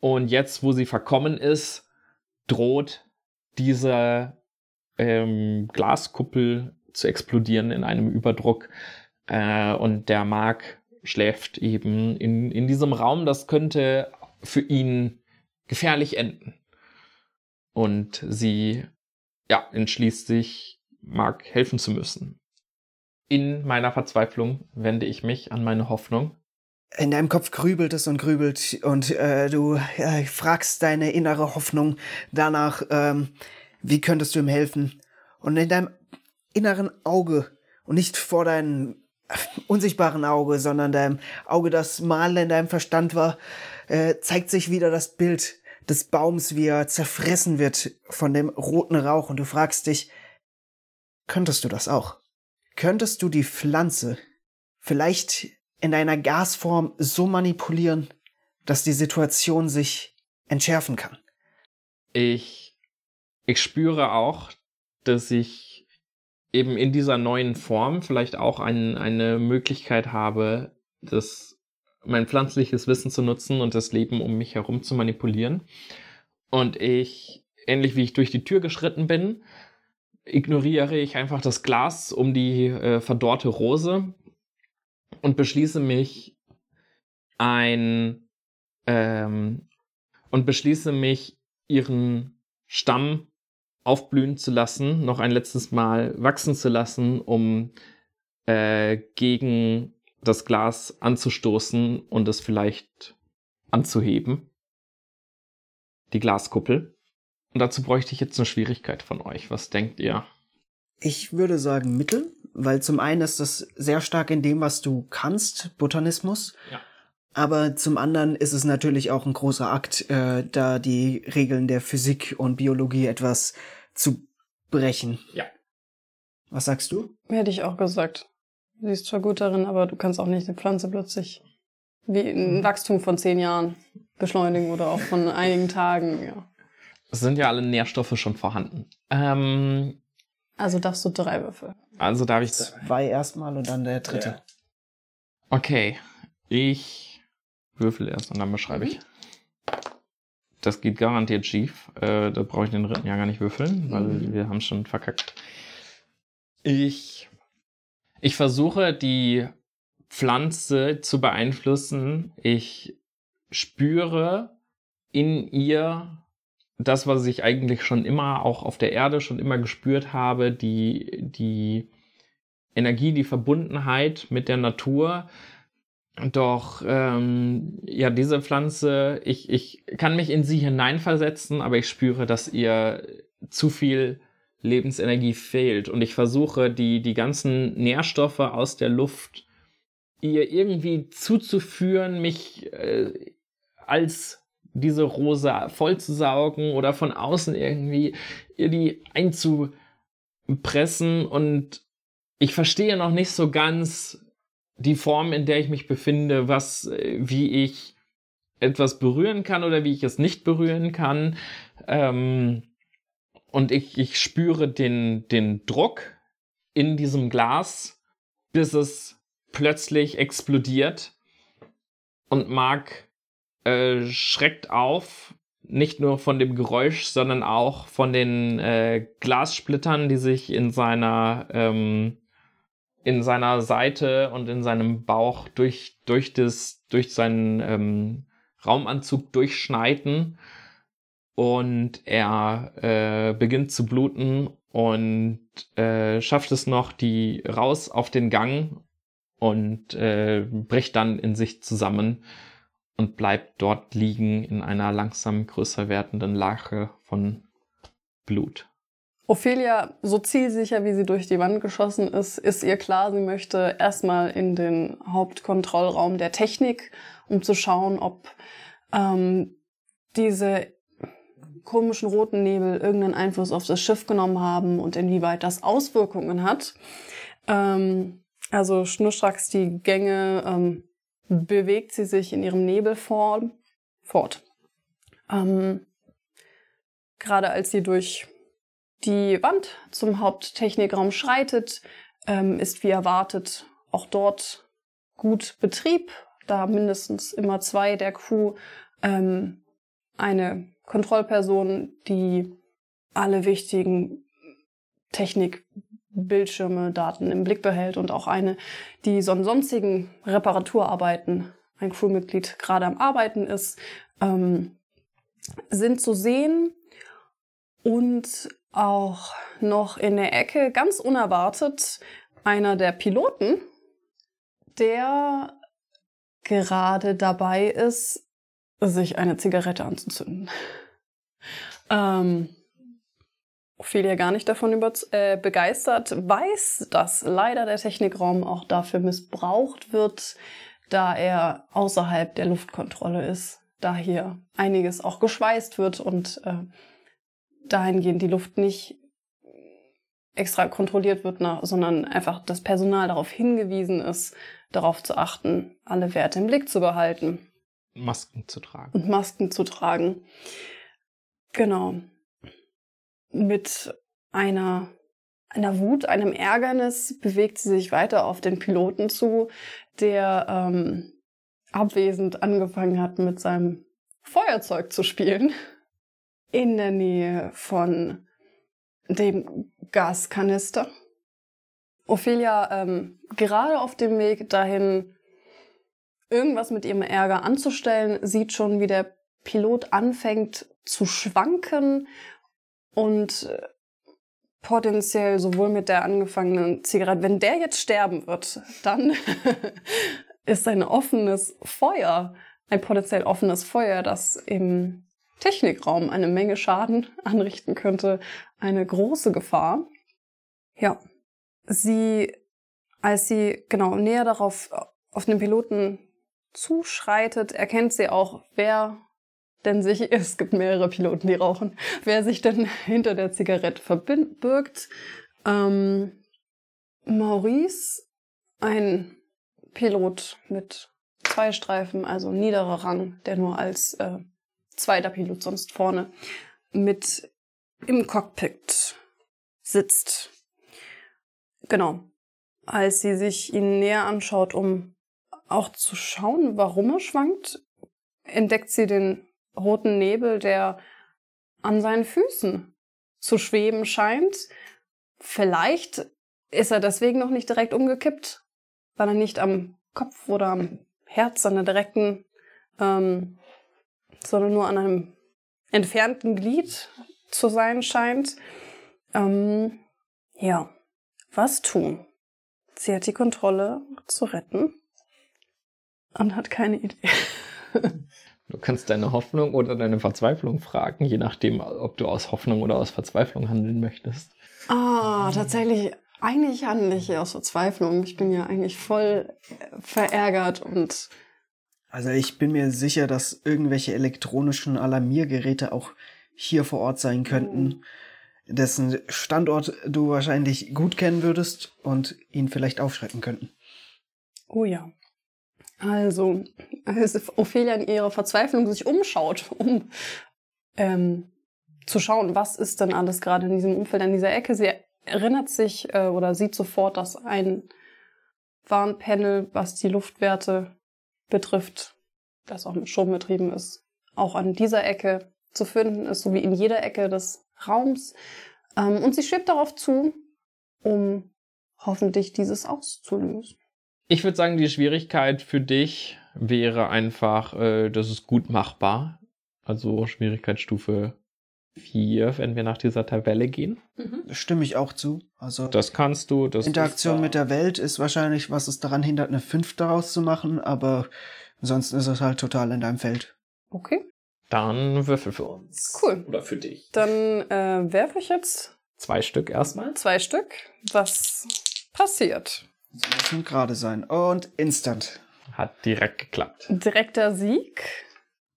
Und jetzt, wo sie verkommen ist, droht diese ähm, Glaskuppel zu explodieren in einem Überdruck. Äh, und der Mark schläft eben in, in diesem Raum. Das könnte für ihn gefährlich enden. Und sie ja, entschließt sich, Mark helfen zu müssen. In meiner Verzweiflung wende ich mich an meine Hoffnung. In deinem Kopf grübelt es und grübelt und äh, du äh, fragst deine innere Hoffnung danach, ähm, wie könntest du ihm helfen? Und in deinem inneren Auge und nicht vor deinem unsichtbaren Auge, sondern deinem Auge, das mal in deinem Verstand war, äh, zeigt sich wieder das Bild des Baums, wie er zerfressen wird von dem roten Rauch und du fragst dich, könntest du das auch? Könntest du die Pflanze vielleicht in einer Gasform so manipulieren, dass die Situation sich entschärfen kann? Ich, ich spüre auch, dass ich eben in dieser neuen Form vielleicht auch ein, eine Möglichkeit habe, das, mein pflanzliches Wissen zu nutzen und das Leben um mich herum zu manipulieren. Und ich, ähnlich wie ich durch die Tür geschritten bin, ignoriere ich einfach das Glas um die äh, verdorrte Rose und beschließe mich ein ähm, und beschließe mich ihren Stamm aufblühen zu lassen, noch ein letztes Mal wachsen zu lassen, um äh, gegen das Glas anzustoßen und es vielleicht anzuheben. Die Glaskuppel. Und dazu bräuchte ich jetzt eine Schwierigkeit von euch. Was denkt ihr? Ich würde sagen Mittel, weil zum einen ist das sehr stark in dem, was du kannst, Botanismus. Ja. Aber zum anderen ist es natürlich auch ein großer Akt, äh, da die Regeln der Physik und Biologie etwas zu brechen. Ja. Was sagst du? Hätte ich auch gesagt. Du siehst zwar gut darin, aber du kannst auch nicht eine Pflanze plötzlich wie ein. Wachstum von zehn Jahren beschleunigen oder auch von einigen Tagen, ja. Es sind ja alle Nährstoffe schon vorhanden. Ähm, also darfst du drei Würfel. Also darf ich zwei erstmal und dann der dritte. Ja. Okay, ich würfel erst und dann beschreibe ich. Das geht garantiert schief. Äh, da brauche ich den dritten ja gar nicht würfeln, weil mhm. wir haben schon verkackt. Ich, ich versuche die Pflanze zu beeinflussen. Ich spüre in ihr das, was ich eigentlich schon immer auch auf der Erde schon immer gespürt habe, die, die Energie, die Verbundenheit mit der Natur. Doch ähm, ja, diese Pflanze, ich, ich kann mich in sie hineinversetzen, aber ich spüre, dass ihr zu viel Lebensenergie fehlt. Und ich versuche, die, die ganzen Nährstoffe aus der Luft ihr irgendwie zuzuführen, mich äh, als diese Rose vollzusaugen oder von außen irgendwie die einzupressen und ich verstehe noch nicht so ganz die Form, in der ich mich befinde, was, äh, wie ich etwas berühren kann oder wie ich es nicht berühren kann. Ähm, und ich, ich spüre den, den Druck in diesem Glas, bis es plötzlich explodiert und mag äh, schreckt auf, nicht nur von dem Geräusch, sondern auch von den äh, Glassplittern, die sich in seiner ähm, in seiner Seite und in seinem Bauch durch durch das durch seinen ähm, Raumanzug durchschneiden. Und er äh, beginnt zu bluten und äh, schafft es noch die raus auf den Gang und äh, bricht dann in sich zusammen und bleibt dort liegen in einer langsam größer werdenden Lache von Blut. Ophelia, so zielsicher wie sie durch die Wand geschossen ist, ist ihr klar, sie möchte erstmal in den Hauptkontrollraum der Technik, um zu schauen, ob ähm, diese komischen roten Nebel irgendeinen Einfluss auf das Schiff genommen haben und inwieweit das Auswirkungen hat. Ähm, also schnurstracks die Gänge ähm, bewegt sie sich in ihrem Nebel vor, fort. Ähm, gerade als sie durch die Wand zum Haupttechnikraum schreitet, ähm, ist wie erwartet auch dort gut Betrieb, da mindestens immer zwei der Crew ähm, eine Kontrollperson, die alle wichtigen Technikbildschirme, Daten im Blick behält und auch eine, die so sonstigen Reparaturarbeiten, ein Crewmitglied gerade am Arbeiten ist, ähm, sind zu sehen und auch noch in der Ecke ganz unerwartet einer der Piloten, der gerade dabei ist, sich eine Zigarette anzuzünden. Ähm, Ophelia gar nicht davon über, äh, begeistert, weiß, dass leider der Technikraum auch dafür missbraucht wird, da er außerhalb der Luftkontrolle ist, da hier einiges auch geschweißt wird und äh, dahingehend die Luft nicht extra kontrolliert wird, sondern einfach das Personal darauf hingewiesen ist, darauf zu achten, alle Werte im Blick zu behalten. Masken zu tragen. Und Masken zu tragen. Genau. Mit einer, einer Wut, einem Ärgernis bewegt sie sich weiter auf den Piloten zu, der ähm, abwesend angefangen hat, mit seinem Feuerzeug zu spielen. In der Nähe von dem Gaskanister. Ophelia ähm, gerade auf dem Weg dahin, irgendwas mit ihrem Ärger anzustellen, sieht schon, wie der Pilot anfängt zu schwanken und äh, potenziell sowohl mit der angefangenen Zigarette, wenn der jetzt sterben wird, dann ist ein offenes Feuer, ein potenziell offenes Feuer, das im Technikraum eine Menge Schaden anrichten könnte, eine große Gefahr. Ja, sie, als sie genau näher darauf auf den Piloten zuschreitet, erkennt sie auch, wer denn sich, es gibt mehrere Piloten, die rauchen, wer sich denn hinter der Zigarette verbirgt. Ähm, Maurice, ein Pilot mit zwei Streifen, also niederer Rang, der nur als äh, zweiter Pilot sonst vorne mit im Cockpit sitzt. Genau. Als sie sich ihn näher anschaut, um auch zu schauen, warum er schwankt, entdeckt sie den roten Nebel, der an seinen Füßen zu schweben scheint. Vielleicht ist er deswegen noch nicht direkt umgekippt, weil er nicht am Kopf oder am Herz, an der direkten, ähm, sondern nur an einem entfernten Glied zu sein scheint. Ähm, ja, was tun? Sie hat die Kontrolle zu retten und hat keine Idee. Du kannst deine Hoffnung oder deine Verzweiflung fragen, je nachdem, ob du aus Hoffnung oder aus Verzweiflung handeln möchtest. Ah, tatsächlich. Eigentlich handle ich aus Verzweiflung. Ich bin ja eigentlich voll verärgert und. Also ich bin mir sicher, dass irgendwelche elektronischen Alarmiergeräte auch hier vor Ort sein könnten, dessen Standort du wahrscheinlich gut kennen würdest und ihn vielleicht aufschrecken könnten. Oh ja. Also, als Ophelia in ihrer Verzweiflung sich umschaut, um ähm, zu schauen, was ist denn alles gerade in diesem Umfeld, an dieser Ecke. Sie erinnert sich äh, oder sieht sofort, dass ein Warnpanel, was die Luftwerte betrifft, das auch mit Strom betrieben ist, auch an dieser Ecke zu finden ist, so wie in jeder Ecke des Raums. Ähm, und sie schwebt darauf zu, um hoffentlich dieses auszulösen. Ich würde sagen, die Schwierigkeit für dich wäre einfach, äh, das ist gut machbar. Also Schwierigkeitsstufe 4, wenn wir nach dieser Tabelle gehen. Mhm. Stimme ich auch zu. Also das kannst du. Das Interaktion mit der Welt ist wahrscheinlich, was es daran hindert, eine 5 daraus zu machen, aber ansonsten ist es halt total in deinem Feld. Okay. Dann würfel für uns. Cool. Oder für dich. Dann äh, werfe ich jetzt. Zwei Stück erstmal. Zwei Stück. Was passiert? Sie müssen gerade sein. Und instant. Hat direkt geklappt. Direkter Sieg.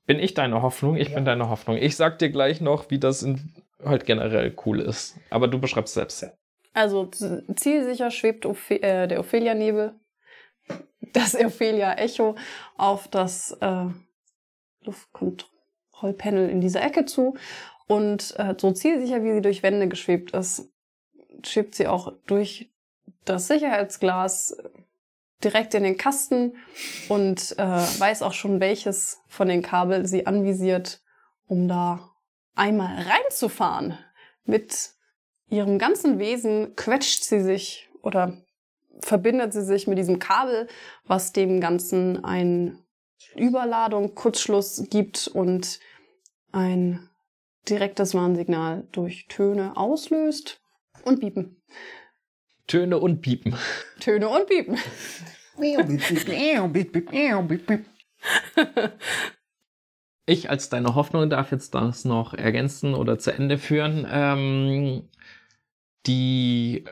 bin ich deine Hoffnung? Ich ja. bin deine Hoffnung. Ich sag dir gleich noch, wie das in, halt generell cool ist. Aber du beschreibst selbst. Also zielsicher schwebt Ophe äh, der Ophelia-Nebel, das Ophelia-Echo auf das äh, Luftkontrollpanel in dieser Ecke zu. Und äh, so zielsicher, wie sie durch Wände geschwebt ist, schwebt sie auch durch das Sicherheitsglas direkt in den Kasten und äh, weiß auch schon, welches von den Kabel sie anvisiert, um da einmal reinzufahren. Mit ihrem ganzen Wesen quetscht sie sich oder verbindet sie sich mit diesem Kabel, was dem Ganzen ein Überladung, Kurzschluss gibt und ein direktes Warnsignal durch Töne auslöst und Biepen. Töne und Piepen. Töne und Piepen. ich als deine Hoffnung darf jetzt das noch ergänzen oder zu Ende führen. Ähm, die,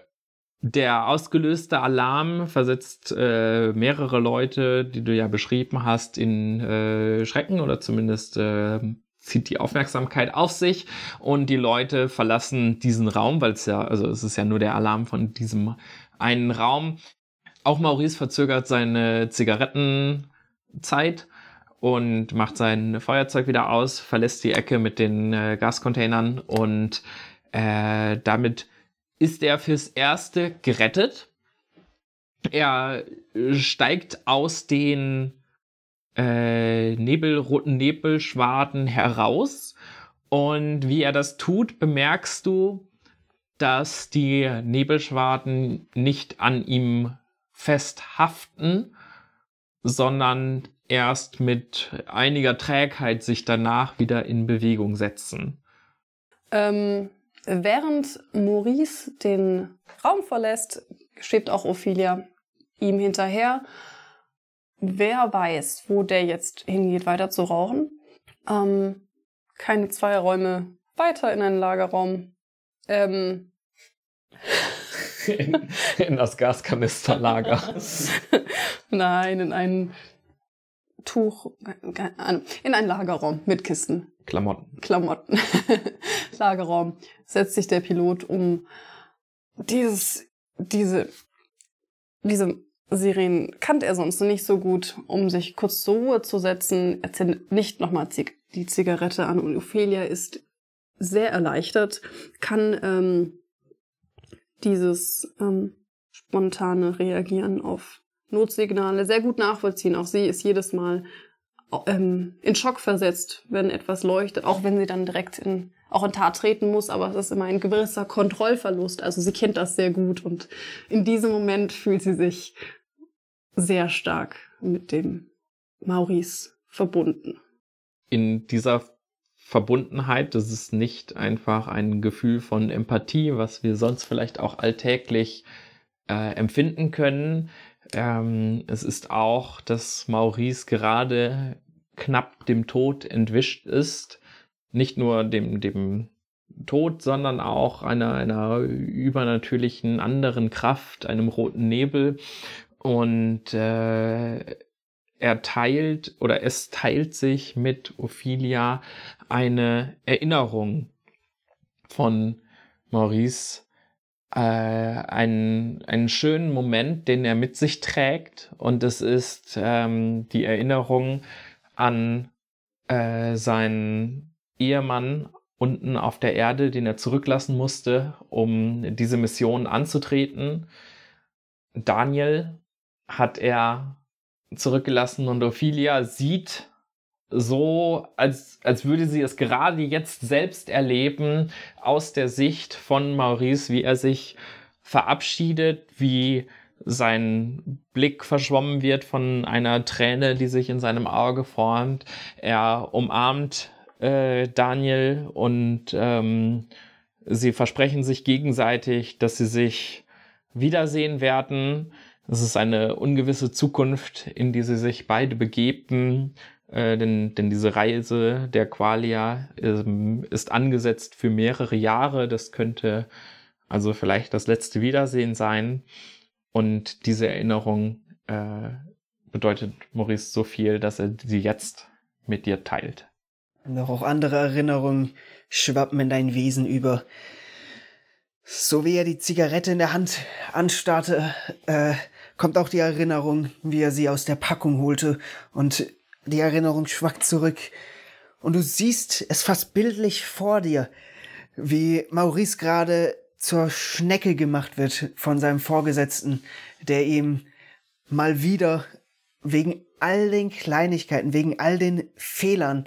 der ausgelöste Alarm versetzt äh, mehrere Leute, die du ja beschrieben hast, in äh, Schrecken oder zumindest äh, zieht die Aufmerksamkeit auf sich und die Leute verlassen diesen Raum, weil es ja, also es ist ja nur der Alarm von diesem einen Raum. Auch Maurice verzögert seine Zigarettenzeit und macht sein Feuerzeug wieder aus, verlässt die Ecke mit den äh, Gascontainern und äh, damit ist er fürs Erste gerettet. Er steigt aus den äh, nebelroten Nebelschwaden heraus. Und wie er das tut, bemerkst du, dass die Nebelschwaden nicht an ihm festhaften, sondern erst mit einiger Trägheit sich danach wieder in Bewegung setzen. Ähm, während Maurice den Raum verlässt, schwebt auch Ophelia ihm hinterher wer weiß, wo der jetzt hingeht, weiter zu rauchen. Ähm, keine zwei Räume weiter in einen Lagerraum. Ähm, in, in das Gaskanisterlager. Nein, in ein Tuch, in einen Lagerraum mit Kisten. Klamotten. Klamotten. Lagerraum. Setzt sich der Pilot um dieses, diese, diese Sirenen kannte er sonst nicht so gut, um sich kurz zur Ruhe zu setzen. Er zündet nicht nochmal die Zigarette an und Ophelia ist sehr erleichtert, kann ähm, dieses ähm, spontane Reagieren auf Notsignale sehr gut nachvollziehen. Auch sie ist jedes Mal ähm, in Schock versetzt, wenn etwas leuchtet, auch wenn sie dann direkt in auch in Tat treten muss, aber es ist immer ein gewisser Kontrollverlust. Also sie kennt das sehr gut und in diesem Moment fühlt sie sich sehr stark mit dem Maurice verbunden. In dieser Verbundenheit, das ist nicht einfach ein Gefühl von Empathie, was wir sonst vielleicht auch alltäglich äh, empfinden können. Ähm, es ist auch, dass Maurice gerade knapp dem Tod entwischt ist. Nicht nur dem, dem Tod, sondern auch einer, einer übernatürlichen anderen Kraft, einem roten Nebel. Und äh, er teilt oder es teilt sich mit Ophelia eine Erinnerung von Maurice, äh, einen, einen schönen Moment, den er mit sich trägt. Und es ist ähm, die Erinnerung an äh, seinen Ehemann unten auf der Erde, den er zurücklassen musste, um diese Mission anzutreten. Daniel, hat er zurückgelassen und Ophelia sieht so, als, als würde sie es gerade jetzt selbst erleben, aus der Sicht von Maurice, wie er sich verabschiedet, wie sein Blick verschwommen wird von einer Träne, die sich in seinem Auge formt. Er umarmt äh, Daniel und ähm, sie versprechen sich gegenseitig, dass sie sich wiedersehen werden. Es ist eine ungewisse Zukunft, in die sie sich beide begeben, äh, denn, denn diese Reise der Qualia ähm, ist angesetzt für mehrere Jahre. Das könnte also vielleicht das letzte Wiedersehen sein. Und diese Erinnerung äh, bedeutet Maurice so viel, dass er sie jetzt mit dir teilt. Noch auch andere Erinnerungen schwappen in dein Wesen über. So wie er die Zigarette in der Hand anstarrte, äh, kommt auch die Erinnerung, wie er sie aus der Packung holte und die Erinnerung schwackt zurück. Und du siehst es fast bildlich vor dir, wie Maurice gerade zur Schnecke gemacht wird von seinem Vorgesetzten, der ihm mal wieder wegen all den Kleinigkeiten, wegen all den Fehlern,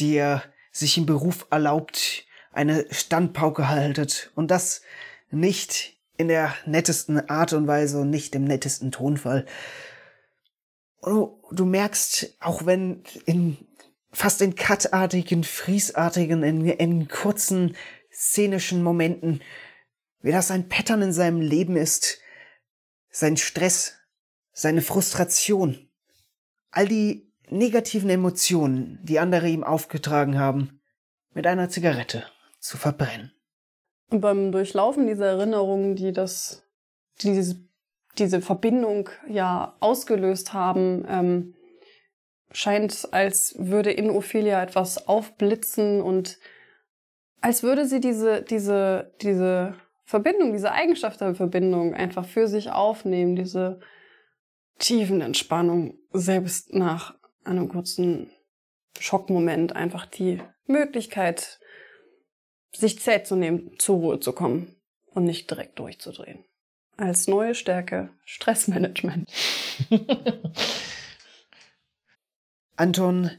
die er sich im Beruf erlaubt, eine Standpauke haltet. Und das nicht in der nettesten Art und Weise und nicht im nettesten Tonfall. Du, du merkst, auch wenn in fast in cutartigen, friesartigen, in, in kurzen szenischen Momenten, wie das ein Pattern in seinem Leben ist, sein Stress, seine Frustration, all die negativen Emotionen, die andere ihm aufgetragen haben, mit einer Zigarette zu verbrennen. Und beim Durchlaufen dieser Erinnerungen, die das, die diese, diese Verbindung ja ausgelöst haben, ähm, scheint, als würde in Ophelia etwas aufblitzen und als würde sie diese, diese, diese Verbindung, diese Eigenschaft der Verbindung einfach für sich aufnehmen, diese tiefen Entspannung, selbst nach einem kurzen Schockmoment einfach die Möglichkeit, sich Zeit zu nehmen, zur Ruhe zu kommen und nicht direkt durchzudrehen. Als neue Stärke Stressmanagement. Anton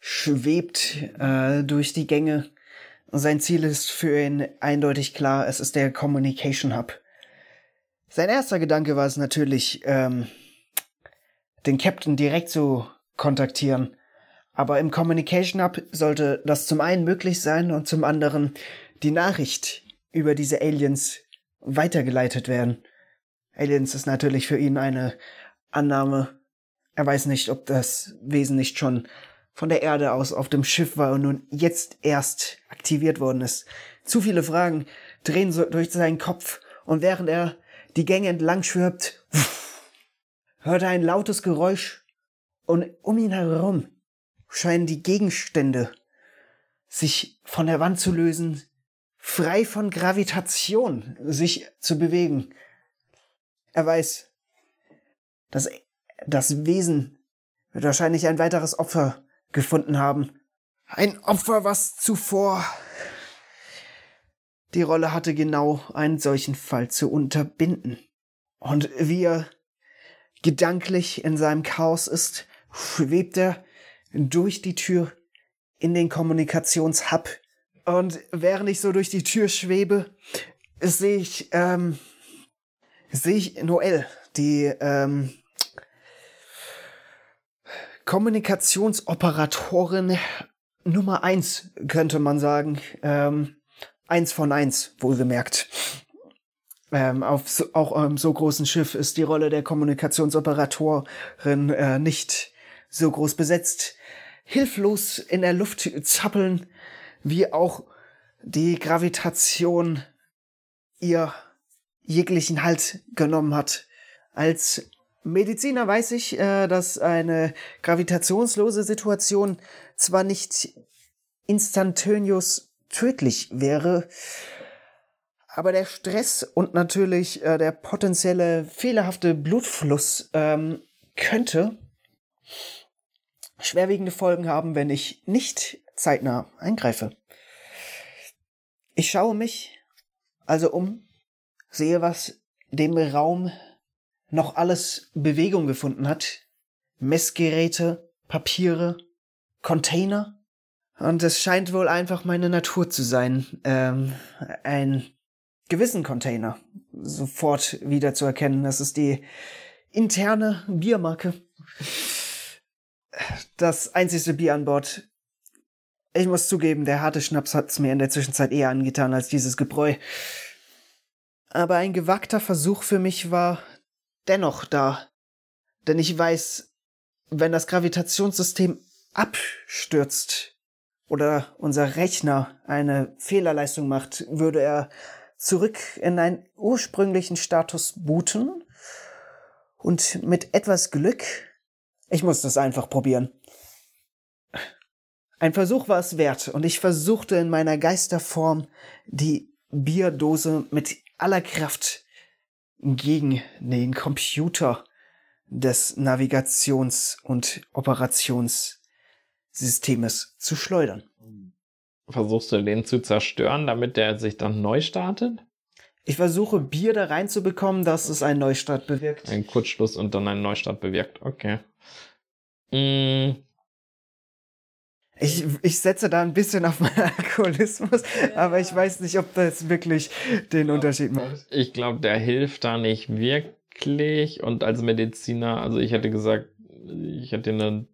schwebt äh, durch die Gänge. Sein Ziel ist für ihn eindeutig klar, es ist der Communication Hub. Sein erster Gedanke war es natürlich, ähm, den Captain direkt zu kontaktieren. Aber im Communication Hub sollte das zum einen möglich sein und zum anderen die Nachricht über diese Aliens weitergeleitet werden. Aliens ist natürlich für ihn eine Annahme. Er weiß nicht, ob das Wesen nicht schon von der Erde aus auf dem Schiff war und nun jetzt erst aktiviert worden ist. Zu viele Fragen drehen so durch seinen Kopf und während er die Gänge entlang schwirbt, hört er ein lautes Geräusch und um ihn herum scheinen die Gegenstände sich von der Wand zu lösen, frei von Gravitation sich zu bewegen. Er weiß, dass das Wesen wird wahrscheinlich ein weiteres Opfer gefunden haben. Ein Opfer, was zuvor die Rolle hatte, genau einen solchen Fall zu unterbinden. Und wie er gedanklich in seinem Chaos ist, schwebt er durch die Tür in den Kommunikationshub. Und während ich so durch die Tür schwebe, sehe ich, ähm, sehe ich Noel, die ähm, Kommunikationsoperatorin Nummer eins, könnte man sagen. Ähm, eins von eins, wohlgemerkt. Ähm, auf so, auch einem so großen Schiff ist die Rolle der Kommunikationsoperatorin äh, nicht so groß besetzt. Hilflos in der Luft zappeln, wie auch die Gravitation ihr jeglichen Halt genommen hat. Als Mediziner weiß ich, äh, dass eine gravitationslose Situation zwar nicht instantaneous tödlich wäre, aber der Stress und natürlich äh, der potenzielle fehlerhafte Blutfluss ähm, könnte schwerwiegende Folgen haben, wenn ich nicht zeitnah eingreife. Ich schaue mich also um, sehe, was dem Raum noch alles Bewegung gefunden hat. Messgeräte, Papiere, Container. Und es scheint wohl einfach meine Natur zu sein, ähm, ein gewissen Container sofort wieder zu erkennen. Das ist die interne Biermarke. Das einzigste Bier an Bord. Ich muss zugeben, der harte Schnaps hat's mir in der Zwischenzeit eher angetan als dieses Gebräu. Aber ein gewagter Versuch für mich war dennoch da. Denn ich weiß, wenn das Gravitationssystem abstürzt oder unser Rechner eine Fehlerleistung macht, würde er zurück in einen ursprünglichen Status booten und mit etwas Glück, ich muss das einfach probieren. Ein Versuch war es wert, und ich versuchte in meiner Geisterform die Bierdose mit aller Kraft gegen den Computer des Navigations- und Operationssystemes zu schleudern. Versuchst du den zu zerstören, damit der sich dann neu startet? Ich versuche Bier da reinzubekommen, dass es einen Neustart bewirkt. Ein Kurzschluss und dann einen Neustart bewirkt. Okay. Mm. Ich, ich setze da ein bisschen auf meinen Alkoholismus, ja. aber ich weiß nicht, ob das wirklich den Unterschied macht. Ich glaube, der hilft da nicht wirklich. Und als Mediziner, also ich hätte gesagt, ich hätte eine,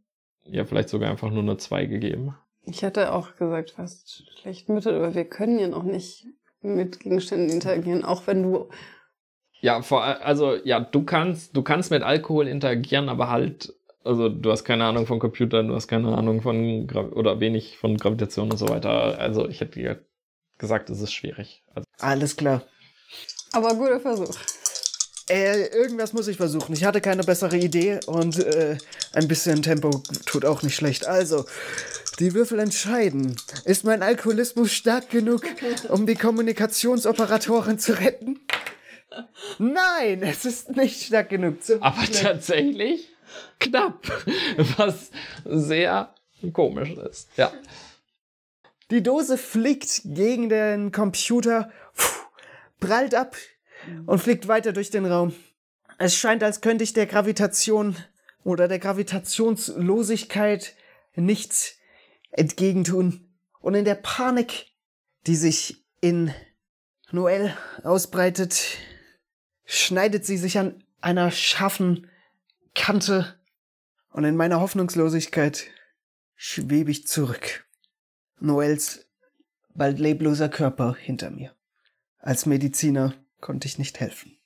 ja, vielleicht sogar einfach nur eine 2 gegeben. Ich hätte auch gesagt, fast schlecht Mittel, aber wir können ja noch nicht mit Gegenständen interagieren, auch wenn du. Ja, vor, also ja, du kannst, du kannst mit Alkohol interagieren, aber halt, also du hast keine Ahnung von Computern, du hast keine Ahnung von oder wenig von Gravitation und so weiter. Also ich hätte dir gesagt, es ist schwierig. Also, Alles klar. Aber guter Versuch. Äh, irgendwas muss ich versuchen. Ich hatte keine bessere Idee und äh, ein bisschen Tempo tut auch nicht schlecht. Also, die Würfel entscheiden. Ist mein Alkoholismus stark genug, um die Kommunikationsoperatoren zu retten? Nein, es ist nicht stark genug. Aber tatsächlich knapp. Was sehr komisch ist. Ja. Die Dose fliegt gegen den Computer, prallt ab, und fliegt weiter durch den Raum. Es scheint, als könnte ich der Gravitation oder der Gravitationslosigkeit nichts entgegentun. Und in der Panik, die sich in Noel ausbreitet, schneidet sie sich an einer scharfen Kante und in meiner Hoffnungslosigkeit schwebe ich zurück. Noels bald lebloser Körper hinter mir. Als Mediziner konnte ich nicht helfen.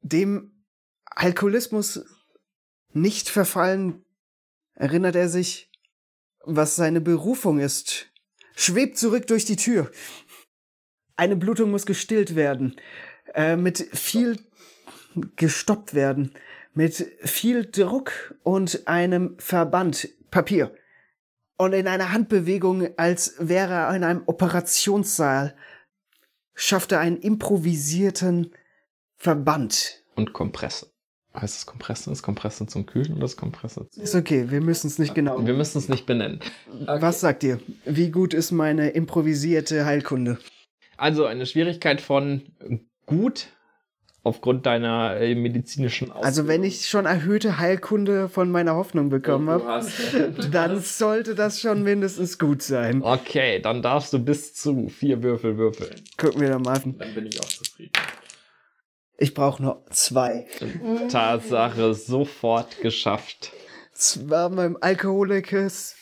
Dem Alkoholismus nicht verfallen, erinnert er sich, was seine Berufung ist, schwebt zurück durch die Tür. Eine Blutung muss gestillt werden, äh, mit viel gestoppt werden, mit viel Druck und einem Verband Papier. Und in einer Handbewegung, als wäre er in einem Operationssaal, schaffte einen improvisierten Verband. Und Kompresse. Heißt es Kompresse? Ist Kompresse zum Kühlen oder ist Kompresse zum... Ist okay, wir müssen es nicht genau. Wir müssen es nicht benennen. Okay. Was sagt ihr? Wie gut ist meine improvisierte Heilkunde? Also eine Schwierigkeit von gut aufgrund deiner äh, medizinischen Ausbildung. Also wenn ich schon erhöhte Heilkunde von meiner Hoffnung bekommen habe, dann sollte das schon mindestens gut sein. Okay, dann darfst du bis zu vier Würfel würfeln. Gucken wir da mal an. Dann bin ich auch zufrieden. Ich brauche nur zwei. Tatsache, sofort geschafft. Zwar meinem Alkoholikers,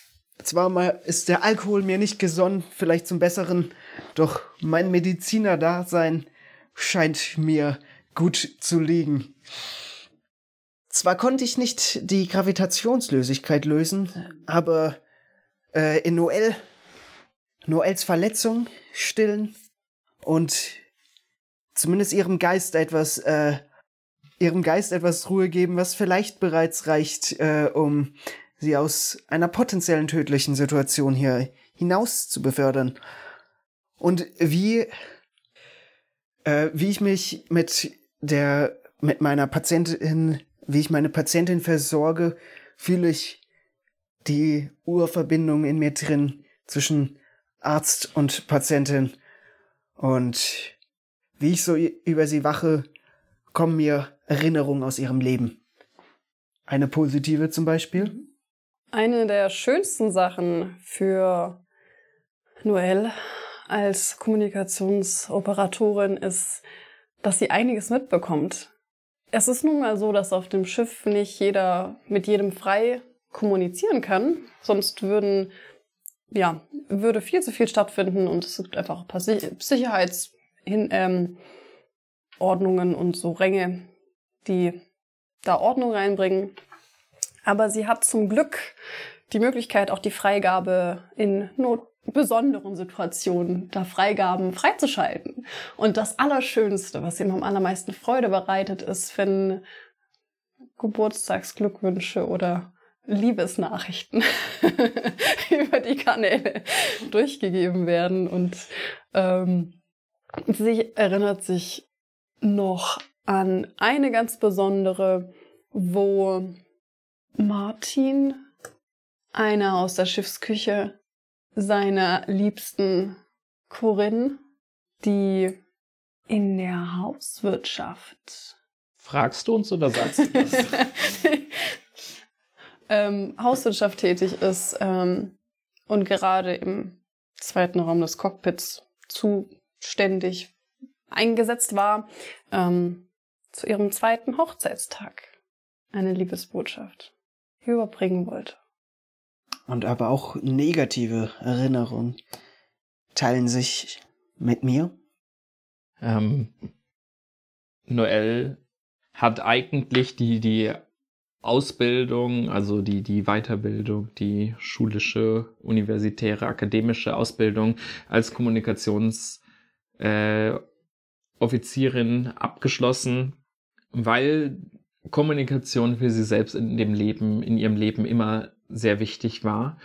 zwar mal ist der Alkohol mir nicht gesonnen, vielleicht zum Besseren, doch mein Mediziner-Dasein scheint mir gut zu liegen. Zwar konnte ich nicht die Gravitationslosigkeit lösen, aber äh, in Noel, Noels Verletzung stillen und zumindest ihrem Geist etwas, äh, ihrem Geist etwas Ruhe geben, was vielleicht bereits reicht, äh, um sie aus einer potenziellen tödlichen Situation hier hinaus zu befördern. Und wie, äh, wie ich mich mit der mit meiner Patientin, wie ich meine Patientin versorge, fühle ich die Urverbindung in mir drin zwischen Arzt und Patientin. Und wie ich so über sie wache, kommen mir Erinnerungen aus ihrem Leben. Eine positive zum Beispiel? Eine der schönsten Sachen für Noelle als Kommunikationsoperatorin ist, dass sie einiges mitbekommt. Es ist nun mal so, dass auf dem Schiff nicht jeder mit jedem frei kommunizieren kann. Sonst würden, ja, würde viel zu viel stattfinden und es gibt einfach ein paar Sicherheitsordnungen ähm, und so Ränge, die da Ordnung reinbringen. Aber sie hat zum Glück die Möglichkeit, auch die Freigabe in Not besonderen Situationen da Freigaben freizuschalten. Und das Allerschönste, was ihm am allermeisten Freude bereitet, ist, wenn Geburtstagsglückwünsche oder Liebesnachrichten über die Kanäle durchgegeben werden. Und ähm, sie erinnert sich noch an eine ganz besondere, wo Martin, einer aus der Schiffsküche, seiner liebsten Corinne, die in der Hauswirtschaft. Fragst du uns oder sagst du das? ähm, Hauswirtschaft tätig ist ähm, und gerade im zweiten Raum des Cockpits zuständig eingesetzt war, ähm, zu ihrem zweiten Hochzeitstag eine Liebesbotschaft überbringen wollte. Und aber auch negative Erinnerungen teilen sich mit mir. Ähm, Noel hat eigentlich die, die Ausbildung, also die, die Weiterbildung, die schulische, universitäre, akademische Ausbildung als Kommunikationsoffizierin äh, abgeschlossen, weil Kommunikation für sie selbst in dem Leben, in ihrem Leben immer sehr wichtig war.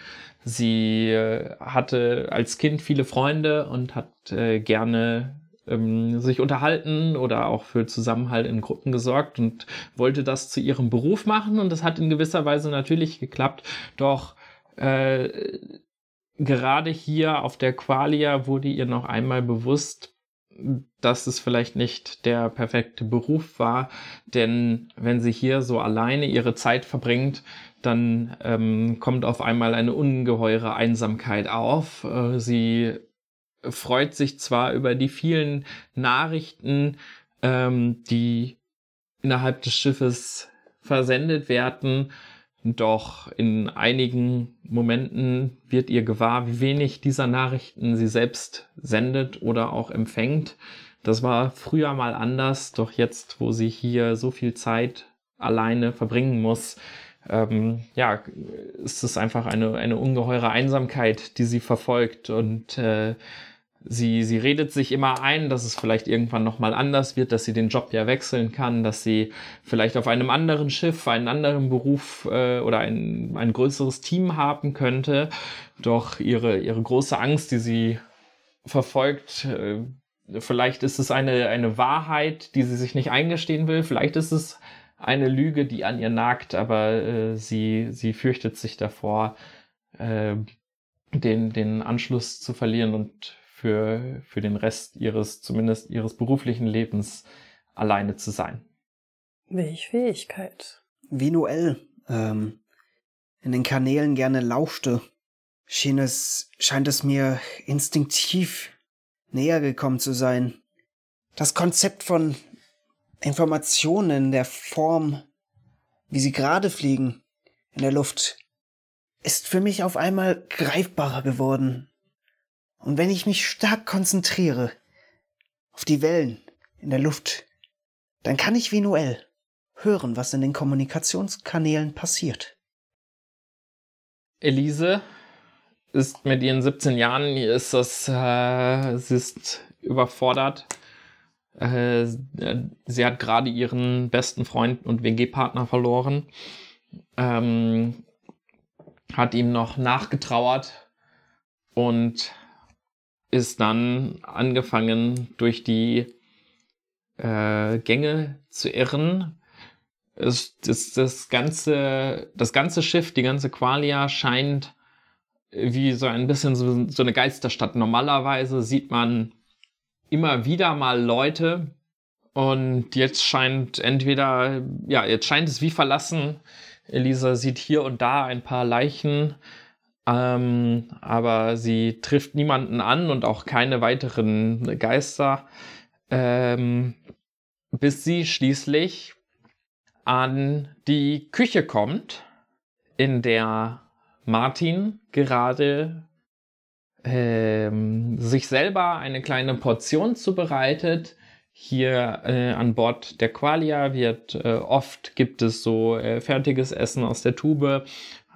Sie äh, hatte als Kind viele Freunde und hat äh, gerne ähm, sich unterhalten oder auch für Zusammenhalt in Gruppen gesorgt und wollte das zu ihrem Beruf machen und das hat in gewisser Weise natürlich geklappt. Doch äh, gerade hier auf der Qualia wurde ihr noch einmal bewusst, dass es vielleicht nicht der perfekte Beruf war, denn wenn sie hier so alleine ihre Zeit verbringt, dann ähm, kommt auf einmal eine ungeheure Einsamkeit auf. Äh, sie freut sich zwar über die vielen Nachrichten, ähm, die innerhalb des Schiffes versendet werden, doch in einigen Momenten wird ihr gewahr, wie wenig dieser Nachrichten sie selbst sendet oder auch empfängt. Das war früher mal anders, doch jetzt, wo sie hier so viel Zeit alleine verbringen muss, ähm, ja, ist es einfach eine, eine ungeheure Einsamkeit, die sie verfolgt und äh, Sie, sie redet sich immer ein, dass es vielleicht irgendwann nochmal anders wird, dass sie den Job ja wechseln kann, dass sie vielleicht auf einem anderen Schiff, einen anderen Beruf äh, oder ein, ein größeres Team haben könnte. Doch ihre, ihre große Angst, die sie verfolgt, äh, vielleicht ist es eine, eine Wahrheit, die sie sich nicht eingestehen will, vielleicht ist es eine Lüge, die an ihr nagt, aber äh, sie, sie fürchtet sich davor, äh, den, den Anschluss zu verlieren und für, für den Rest ihres, zumindest ihres beruflichen Lebens alleine zu sein. Welch Fähigkeit. Wie Noel ähm, in den Kanälen gerne lauschte, schien es, scheint es mir instinktiv näher gekommen zu sein. Das Konzept von Informationen in der Form, wie sie gerade fliegen, in der Luft, ist für mich auf einmal greifbarer geworden. Und wenn ich mich stark konzentriere auf die Wellen in der Luft, dann kann ich wie Noel hören, was in den Kommunikationskanälen passiert. Elise ist mit ihren 17 Jahren, ist das, äh, sie ist überfordert. Äh, sie hat gerade ihren besten Freund und WG-Partner verloren. Ähm, hat ihm noch nachgetrauert und ist dann angefangen, durch die äh, Gänge zu irren. Es, das, das, ganze, das ganze Schiff, die ganze Qualia scheint wie so ein bisschen so, so eine Geisterstadt. Normalerweise sieht man immer wieder mal Leute und jetzt scheint entweder, ja, jetzt scheint es wie verlassen. Elisa sieht hier und da ein paar Leichen ähm, aber sie trifft niemanden an und auch keine weiteren Geister, ähm, bis sie schließlich an die Küche kommt, in der Martin gerade ähm, sich selber eine kleine Portion zubereitet. Hier äh, an Bord der Qualia wird äh, oft gibt es so äh, fertiges Essen aus der Tube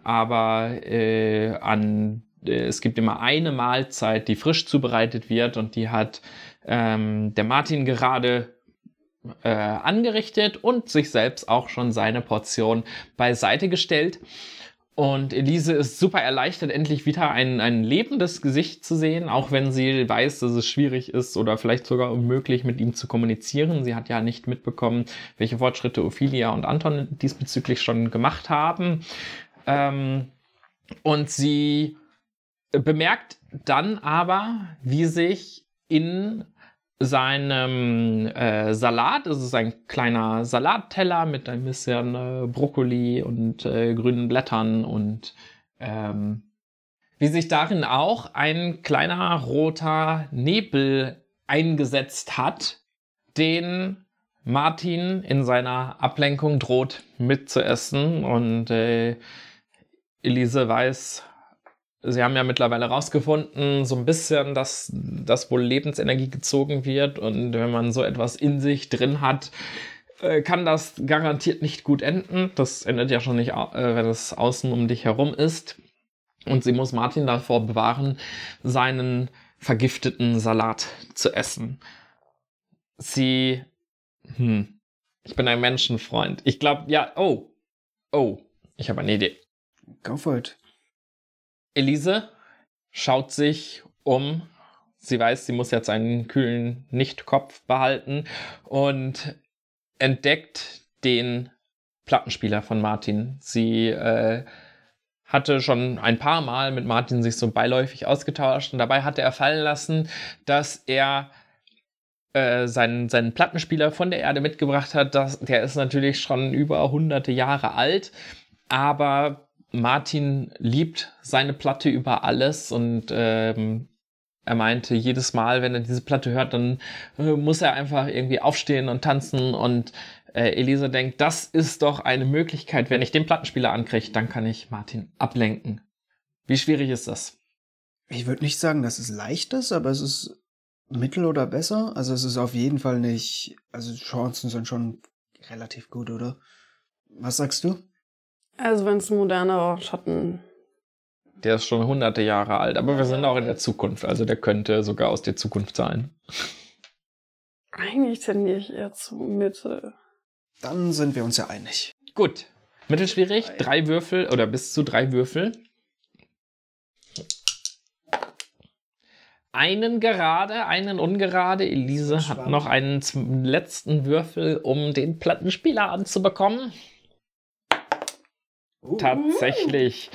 aber äh, an äh, es gibt immer eine Mahlzeit, die frisch zubereitet wird und die hat ähm, der Martin gerade äh, angerichtet und sich selbst auch schon seine Portion beiseite gestellt. Und Elise ist super erleichtert, endlich wieder ein, ein lebendes Gesicht zu sehen, auch wenn sie weiß, dass es schwierig ist oder vielleicht sogar unmöglich, mit ihm zu kommunizieren. Sie hat ja nicht mitbekommen, welche Fortschritte Ophelia und Anton diesbezüglich schon gemacht haben. Ähm, und sie bemerkt dann aber, wie sich in seinem äh, Salat. Es ist ein kleiner Salatteller mit ein bisschen äh, Brokkoli und äh, grünen Blättern und ähm, wie sich darin auch ein kleiner roter Nebel eingesetzt hat, den Martin in seiner Ablenkung droht mitzuessen und äh, Elise weiß, Sie haben ja mittlerweile rausgefunden, so ein bisschen, dass das wohl Lebensenergie gezogen wird und wenn man so etwas in sich drin hat, äh, kann das garantiert nicht gut enden. Das endet ja schon nicht, äh, wenn es außen um dich herum ist. Und sie muss Martin davor bewahren, seinen vergifteten Salat zu essen. Sie, hm, ich bin ein Menschenfreund. Ich glaube, ja, oh, oh, ich habe eine Idee. Go for it. Elise schaut sich um. Sie weiß, sie muss jetzt einen kühlen Nichtkopf behalten und entdeckt den Plattenspieler von Martin. Sie äh, hatte schon ein paar Mal mit Martin sich so beiläufig ausgetauscht und dabei hatte er fallen lassen, dass er äh, seinen, seinen Plattenspieler von der Erde mitgebracht hat. Das, der ist natürlich schon über hunderte Jahre alt, aber Martin liebt seine Platte über alles und ähm, er meinte, jedes Mal, wenn er diese Platte hört, dann äh, muss er einfach irgendwie aufstehen und tanzen und äh, Elisa denkt, das ist doch eine Möglichkeit, wenn ich den Plattenspieler ankriege, dann kann ich Martin ablenken. Wie schwierig ist das? Ich würde nicht sagen, dass es leicht ist, aber es ist mittel oder besser. Also es ist auf jeden Fall nicht, also Chancen sind schon relativ gut, oder? Was sagst du? Also wenn es ein moderner Schatten. Der ist schon hunderte Jahre alt, aber wir sind auch in der Zukunft, also der könnte sogar aus der Zukunft sein. Eigentlich tendiere ich eher zu Mitte. Dann sind wir uns ja einig. Gut. Mittelschwierig, drei Würfel oder bis zu drei Würfel. Einen gerade, einen ungerade. Elise hat noch einen letzten Würfel, um den Plattenspieler anzubekommen. Uh. Tatsächlich.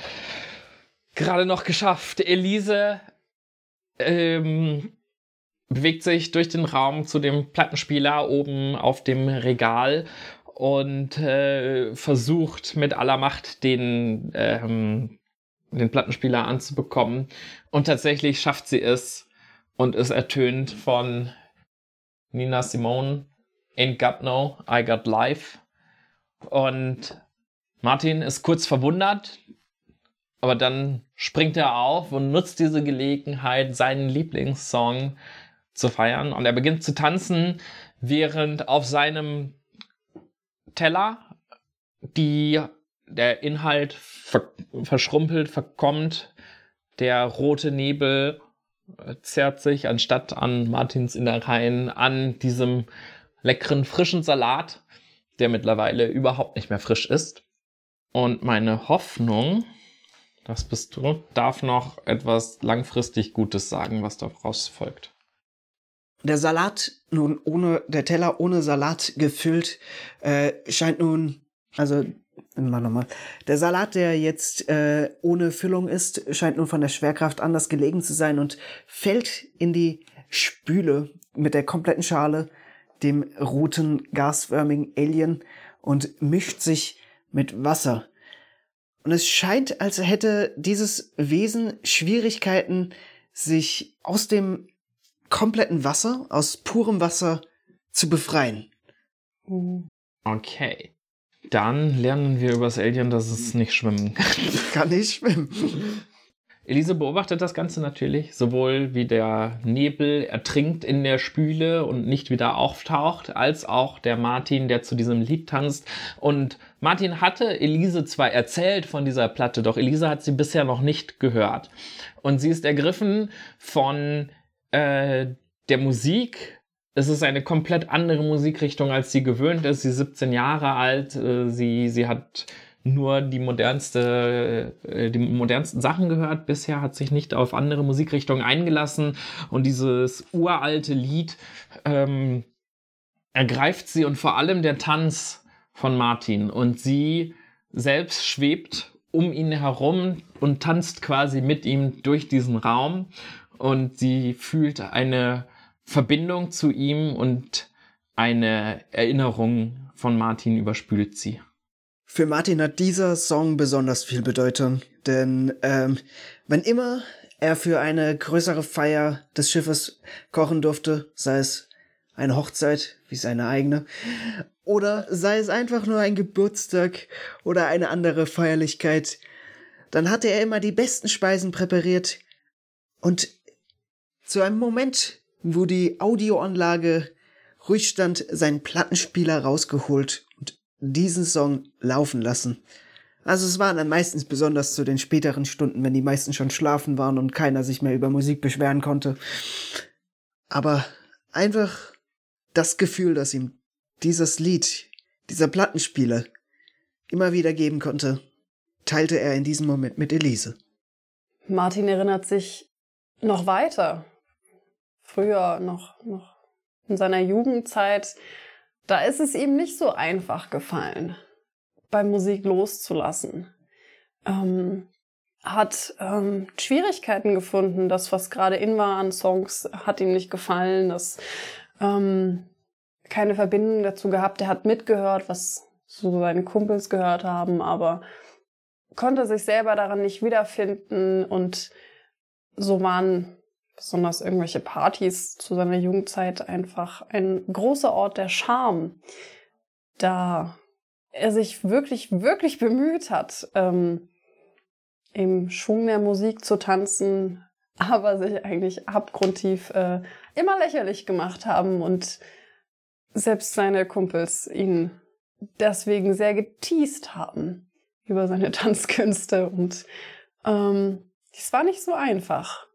Gerade noch geschafft. Elise ähm, bewegt sich durch den Raum zu dem Plattenspieler oben auf dem Regal und äh, versucht mit aller Macht den, ähm, den Plattenspieler anzubekommen. Und tatsächlich schafft sie es und ist ertönt von Nina Simone, Ain't Got No, I Got Life. Und Martin ist kurz verwundert, aber dann springt er auf und nutzt diese Gelegenheit, seinen Lieblingssong zu feiern. Und er beginnt zu tanzen, während auf seinem Teller die, der Inhalt ver verschrumpelt, verkommt. Der rote Nebel zerrt sich anstatt an Martins Innereien an diesem leckeren frischen Salat, der mittlerweile überhaupt nicht mehr frisch ist. Und meine Hoffnung, das bist du, darf noch etwas langfristig Gutes sagen, was daraus folgt. Der Salat, nun ohne, der Teller ohne Salat gefüllt, äh, scheint nun, also, mal nochmal. Der Salat, der jetzt äh, ohne Füllung ist, scheint nun von der Schwerkraft anders gelegen zu sein und fällt in die Spüle mit der kompletten Schale, dem roten, gasförmigen Alien und mischt sich mit Wasser. Und es scheint, als hätte dieses Wesen Schwierigkeiten, sich aus dem kompletten Wasser, aus purem Wasser zu befreien. Okay. Dann lernen wir über das Alien, dass es nicht schwimmen kann. kann nicht schwimmen. Elise beobachtet das Ganze natürlich, sowohl wie der Nebel ertrinkt in der Spüle und nicht wieder auftaucht, als auch der Martin, der zu diesem Lied tanzt. Und Martin hatte Elise zwar erzählt von dieser Platte, doch Elise hat sie bisher noch nicht gehört. Und sie ist ergriffen von äh, der Musik. Es ist eine komplett andere Musikrichtung, als sie gewöhnt ist. Sie ist 17 Jahre alt. Äh, sie, sie hat nur die modernste, äh, die modernsten Sachen gehört. Bisher, hat sich nicht auf andere Musikrichtungen eingelassen. Und dieses uralte Lied ähm, ergreift sie und vor allem der Tanz von Martin. Und sie selbst schwebt um ihn herum und tanzt quasi mit ihm durch diesen Raum. Und sie fühlt eine Verbindung zu ihm und eine Erinnerung von Martin überspült sie. Für Martin hat dieser Song besonders viel Bedeutung, denn ähm, wenn immer er für eine größere Feier des Schiffes kochen durfte, sei es eine Hochzeit wie seine eigene, oder sei es einfach nur ein Geburtstag oder eine andere Feierlichkeit, dann hatte er immer die besten Speisen präpariert und zu einem Moment, wo die Audioanlage ruhig stand, seinen Plattenspieler rausgeholt diesen Song laufen lassen. Also es waren dann meistens besonders zu den späteren Stunden, wenn die meisten schon schlafen waren und keiner sich mehr über Musik beschweren konnte. Aber einfach das Gefühl, dass ihm dieses Lied, dieser Plattenspieler immer wieder geben konnte, teilte er in diesem Moment mit Elise. Martin erinnert sich noch weiter. Früher, noch, noch in seiner Jugendzeit, da ist es ihm nicht so einfach gefallen, bei Musik loszulassen. Ähm, hat ähm, Schwierigkeiten gefunden. Das, was gerade in war an Songs, hat ihm nicht gefallen. Das ähm, keine Verbindung dazu gehabt. Er hat mitgehört, was so seine Kumpels gehört haben, aber konnte sich selber daran nicht wiederfinden und so waren besonders irgendwelche Partys zu seiner Jugendzeit einfach ein großer Ort der Scham, da er sich wirklich, wirklich bemüht hat, ähm, im Schwung der Musik zu tanzen, aber sich eigentlich abgrundtief äh, immer lächerlich gemacht haben und selbst seine Kumpels ihn deswegen sehr geteased haben über seine Tanzkünste und ähm, es war nicht so einfach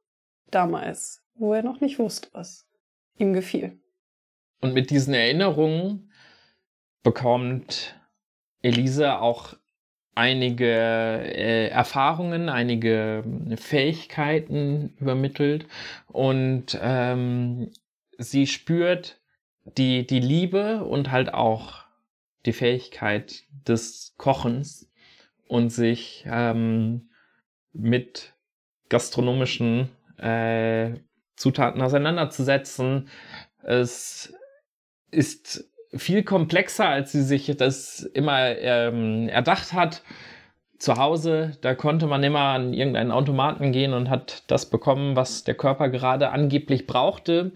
damals, wo er noch nicht wusste, was ihm gefiel. Und mit diesen Erinnerungen bekommt Elise auch einige äh, Erfahrungen, einige Fähigkeiten übermittelt und ähm, sie spürt die, die Liebe und halt auch die Fähigkeit des Kochens und sich ähm, mit gastronomischen äh, Zutaten auseinanderzusetzen. Es ist viel komplexer, als sie sich das immer ähm, erdacht hat. Zu Hause, da konnte man immer an irgendeinen Automaten gehen und hat das bekommen, was der Körper gerade angeblich brauchte.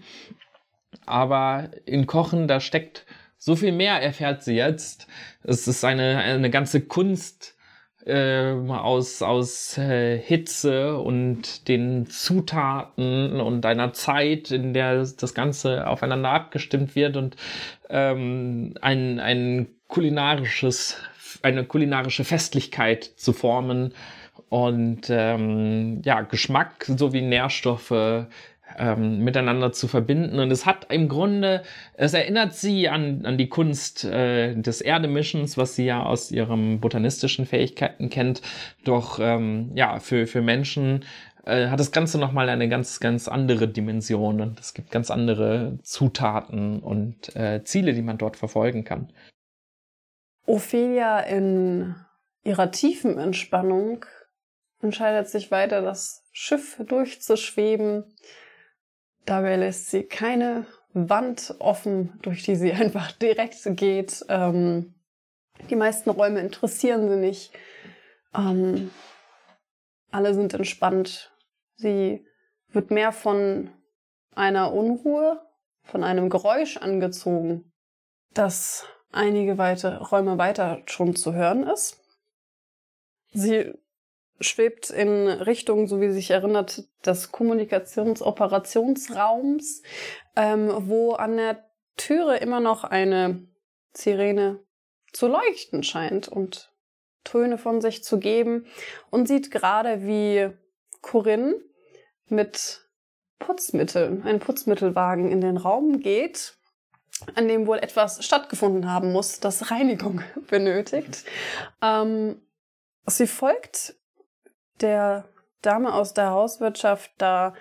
Aber in Kochen, da steckt so viel mehr, erfährt sie jetzt. Es ist eine, eine ganze Kunst, äh, aus, aus äh, Hitze und den Zutaten und einer Zeit, in der das Ganze aufeinander abgestimmt wird und ähm, ein, ein kulinarisches, eine kulinarische Festlichkeit zu formen. Und ähm, ja, Geschmack sowie Nährstoffe ähm, miteinander zu verbinden. Und es hat im Grunde, es erinnert sie an, an die Kunst äh, des Erdemischens, was sie ja aus ihren botanistischen Fähigkeiten kennt. Doch ähm, ja, für, für Menschen äh, hat das Ganze nochmal eine ganz, ganz andere Dimension und es gibt ganz andere Zutaten und äh, Ziele, die man dort verfolgen kann. Ophelia in ihrer tiefen Entspannung entscheidet sich weiter, das Schiff durchzuschweben Dabei lässt sie keine Wand offen, durch die sie einfach direkt geht. Ähm, die meisten Räume interessieren sie nicht. Ähm, alle sind entspannt. Sie wird mehr von einer Unruhe, von einem Geräusch angezogen, das einige weitere Räume weiter schon zu hören ist. Sie schwebt in Richtung, so wie sich erinnert, des Kommunikationsoperationsraums, ähm, wo an der Türe immer noch eine Sirene zu leuchten scheint und Töne von sich zu geben und sieht gerade, wie Corinne mit Putzmitteln, ein Putzmittelwagen in den Raum geht an dem wohl etwas stattgefunden haben muss, das Reinigung benötigt. Ähm, sie folgt der Dame aus der Hauswirtschaft, da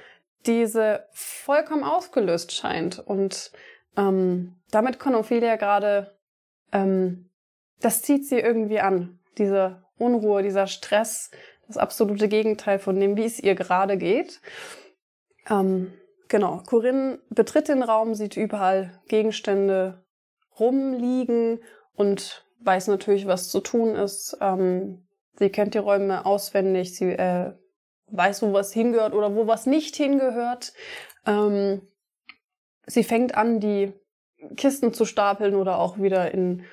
diese vollkommen ausgelöst scheint. Und ähm, damit kann Ophelia gerade, ähm, das zieht sie irgendwie an. Diese Unruhe, dieser Stress, das absolute Gegenteil von dem, wie es ihr gerade geht. Ähm, genau, Corinne betritt den Raum, sieht überall Gegenstände rumliegen und weiß natürlich, was zu tun ist. Ähm, sie kennt die Räume auswendig, sie äh, weiß, wo was hingehört oder wo was nicht hingehört. Ähm, sie fängt an, die Kisten zu stapeln oder auch wieder in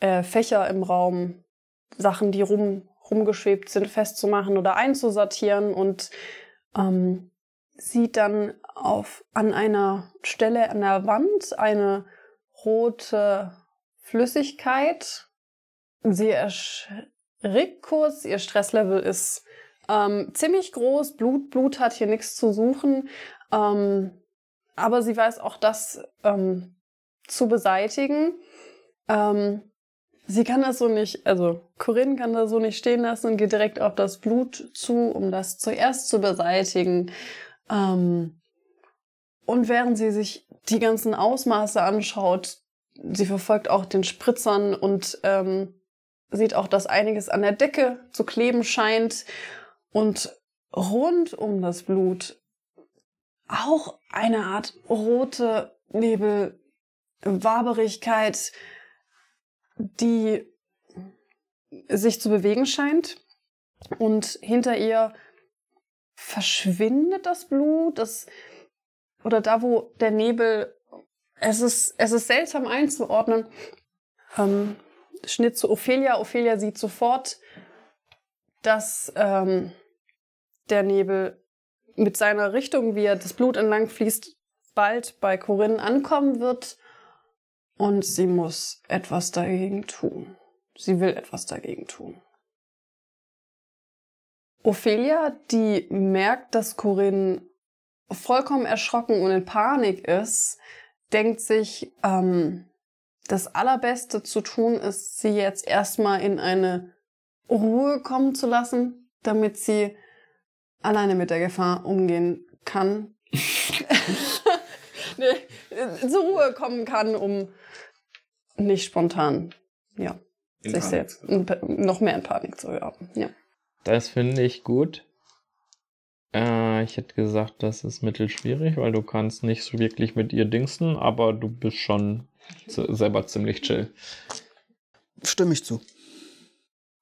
äh, Fächer im Raum, Sachen, die rum, rumgeschwebt sind, festzumachen oder einzusortieren und ähm, sieht dann auf, an einer Stelle an der Wand eine rote Flüssigkeit. Sie erschrickt kurz, ihr Stresslevel ist ähm, ziemlich groß, Blut, Blut hat hier nichts zu suchen. Ähm, aber sie weiß auch das ähm, zu beseitigen. Ähm, sie kann das so nicht, also Corinne kann das so nicht stehen lassen und geht direkt auf das Blut zu, um das zuerst zu beseitigen. Ähm, und während sie sich die ganzen Ausmaße anschaut, sie verfolgt auch den Spritzern und ähm, sieht auch, dass einiges an der Decke zu kleben scheint und rund um das Blut auch eine Art rote Nebel, Waberigkeit, die sich zu bewegen scheint. Und hinter ihr verschwindet das Blut, das, oder da, wo der Nebel, es ist, es ist seltsam einzuordnen. Ähm, Schnitt zu Ophelia. Ophelia sieht sofort, dass ähm, der Nebel mit seiner Richtung, wie er das Blut entlang fließt, bald bei Corinne ankommen wird. Und sie muss etwas dagegen tun. Sie will etwas dagegen tun. Ophelia, die merkt, dass Corinne vollkommen erschrocken und in Panik ist, denkt sich, ähm, das Allerbeste zu tun ist, sie jetzt erstmal in eine Ruhe kommen zu lassen, damit sie alleine mit der Gefahr umgehen kann. nee, zur Ruhe kommen kann, um nicht spontan, ja, in sich selbst noch mehr in Panik zu geraten. Ja. Das finde ich gut. Äh, ich hätte gesagt, das ist mittelschwierig, weil du kannst nicht so wirklich mit ihr dingsen, aber du bist schon selber ziemlich chill. Stimme ich zu.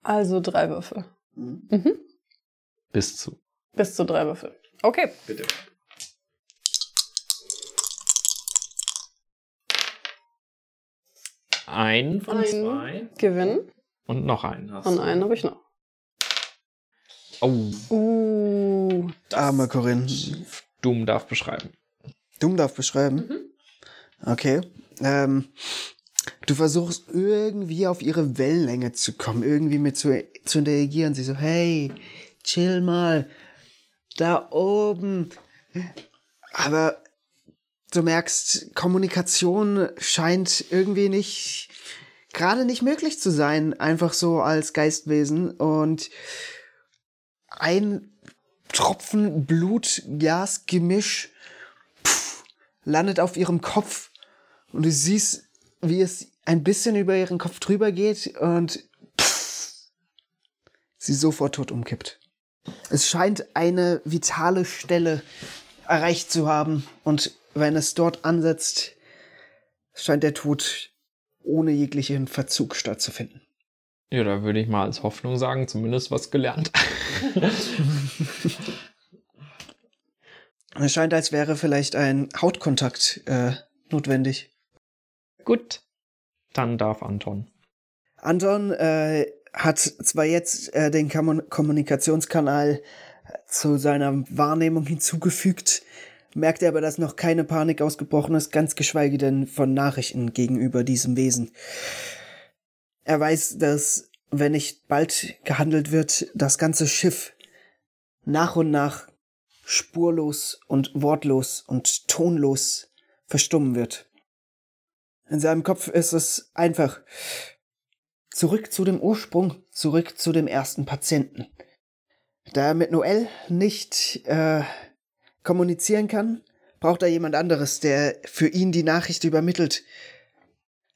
Also drei Würfel. Mhm. Mhm. Bis zu. Bis zu drei Würfel. Okay. Bitte. Ein von ein zwei. Gewinn. Und noch einen hast Und einen habe ich noch. Oh. Uh. Arme Corinne. Doom darf beschreiben. Doom darf beschreiben? Mhm. Okay. Ähm, du versuchst irgendwie auf ihre Wellenlänge zu kommen, irgendwie mit zu, zu interagieren. Sie so, hey, chill mal da oben. Aber du merkst, Kommunikation scheint irgendwie nicht, gerade nicht möglich zu sein, einfach so als Geistwesen. Und ein Tropfen Blut-Gas-Gemisch landet auf ihrem Kopf und du siehst, wie es ein bisschen über ihren Kopf drüber geht und pff, sie sofort tot umkippt. Es scheint eine vitale Stelle erreicht zu haben und wenn es dort ansetzt, scheint der Tod ohne jeglichen Verzug stattzufinden. Ja, da würde ich mal als Hoffnung sagen, zumindest was gelernt. es scheint, als wäre vielleicht ein Hautkontakt äh, notwendig. Gut, dann darf Anton. Anton äh, hat zwar jetzt äh, den Kom Kommunikationskanal zu seiner Wahrnehmung hinzugefügt, merkt er aber, dass noch keine Panik ausgebrochen ist, ganz geschweige denn von Nachrichten gegenüber diesem Wesen. Er weiß, dass, wenn nicht bald gehandelt wird, das ganze Schiff nach und nach spurlos und wortlos und tonlos verstummen wird. In seinem Kopf ist es einfach. Zurück zu dem Ursprung, zurück zu dem ersten Patienten. Da er mit Noel nicht äh, kommunizieren kann, braucht er jemand anderes, der für ihn die Nachricht übermittelt.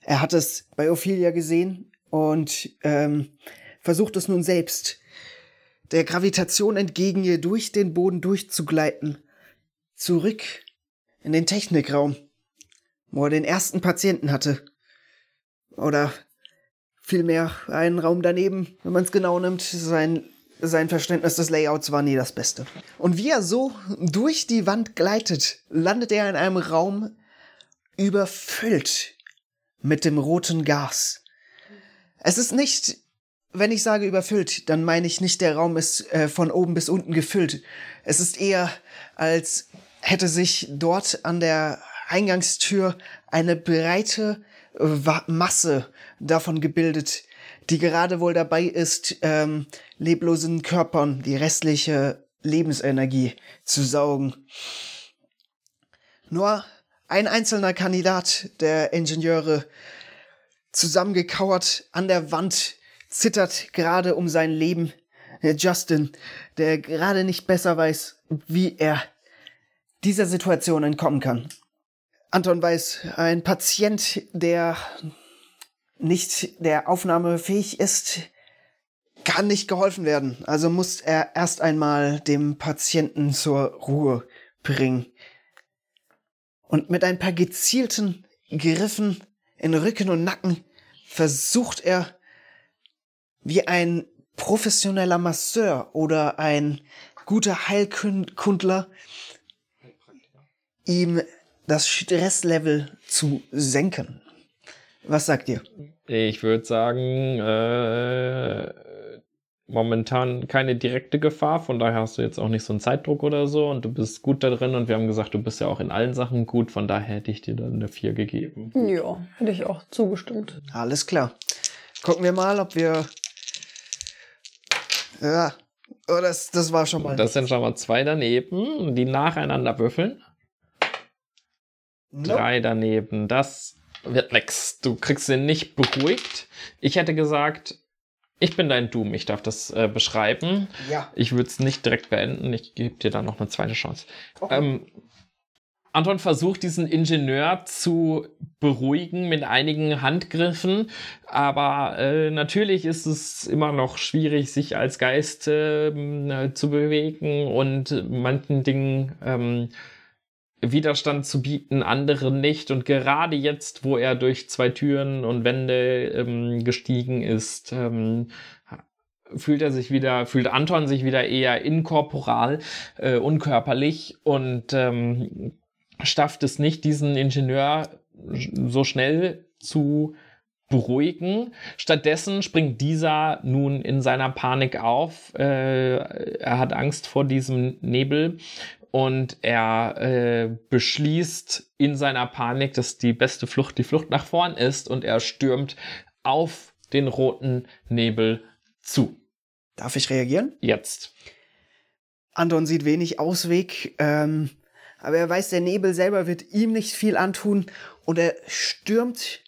Er hat es bei Ophelia gesehen und ähm, versucht es nun selbst, der Gravitation entgegen ihr durch den Boden durchzugleiten, zurück in den Technikraum, wo er den ersten Patienten hatte. Oder vielmehr einen Raum daneben, wenn man es genau nimmt, sein sein Verständnis des Layouts war nie das Beste. Und wie er so durch die Wand gleitet, landet er in einem Raum überfüllt mit dem roten Gas. Es ist nicht, wenn ich sage überfüllt, dann meine ich nicht, der Raum ist äh, von oben bis unten gefüllt. Es ist eher, als hätte sich dort an der Eingangstür eine breite äh, Masse davon gebildet, die gerade wohl dabei ist, ähm, leblosen Körpern die restliche Lebensenergie zu saugen. Nur ein einzelner Kandidat der Ingenieure, zusammengekauert an der Wand, zittert gerade um sein Leben. Justin, der gerade nicht besser weiß, wie er dieser Situation entkommen kann. Anton weiß, ein Patient, der nicht der Aufnahme fähig ist, kann nicht geholfen werden. Also muss er erst einmal dem Patienten zur Ruhe bringen. Und mit ein paar gezielten Griffen in Rücken und Nacken versucht er, wie ein professioneller Masseur oder ein guter Heilkundler, ihm das Stresslevel zu senken. Was sagt ihr? Ich würde sagen, äh, momentan keine direkte Gefahr, von daher hast du jetzt auch nicht so einen Zeitdruck oder so und du bist gut da drin und wir haben gesagt, du bist ja auch in allen Sachen gut, von daher hätte ich dir dann eine 4 gegeben. Ja, hätte ich auch zugestimmt. Alles klar. Gucken wir mal, ob wir. Ja, oh, das, das war schon mal. Das sind schon mal zwei daneben, die nacheinander würfeln. Nope. Drei daneben. Das wird nix. Du kriegst ihn nicht beruhigt. Ich hätte gesagt, ich bin dein Doom. Ich darf das äh, beschreiben. Ja. Ich würde es nicht direkt beenden. Ich gebe dir dann noch eine zweite Chance. Okay. Ähm, Anton versucht, diesen Ingenieur zu beruhigen mit einigen Handgriffen, aber äh, natürlich ist es immer noch schwierig, sich als Geist äh, zu bewegen und manchen Dingen ähm, Widerstand zu bieten, anderen nicht. Und gerade jetzt, wo er durch zwei Türen und Wände ähm, gestiegen ist, ähm, fühlt er sich wieder, fühlt Anton sich wieder eher inkorporal, äh, unkörperlich und ähm, schafft es nicht, diesen Ingenieur so schnell zu beruhigen. Stattdessen springt dieser nun in seiner Panik auf. Äh, er hat Angst vor diesem Nebel und er äh, beschließt in seiner Panik, dass die beste Flucht die Flucht nach vorn ist und er stürmt auf den roten Nebel zu. Darf ich reagieren? Jetzt. Anton sieht wenig Ausweg, ähm, aber er weiß, der Nebel selber wird ihm nicht viel antun und er stürmt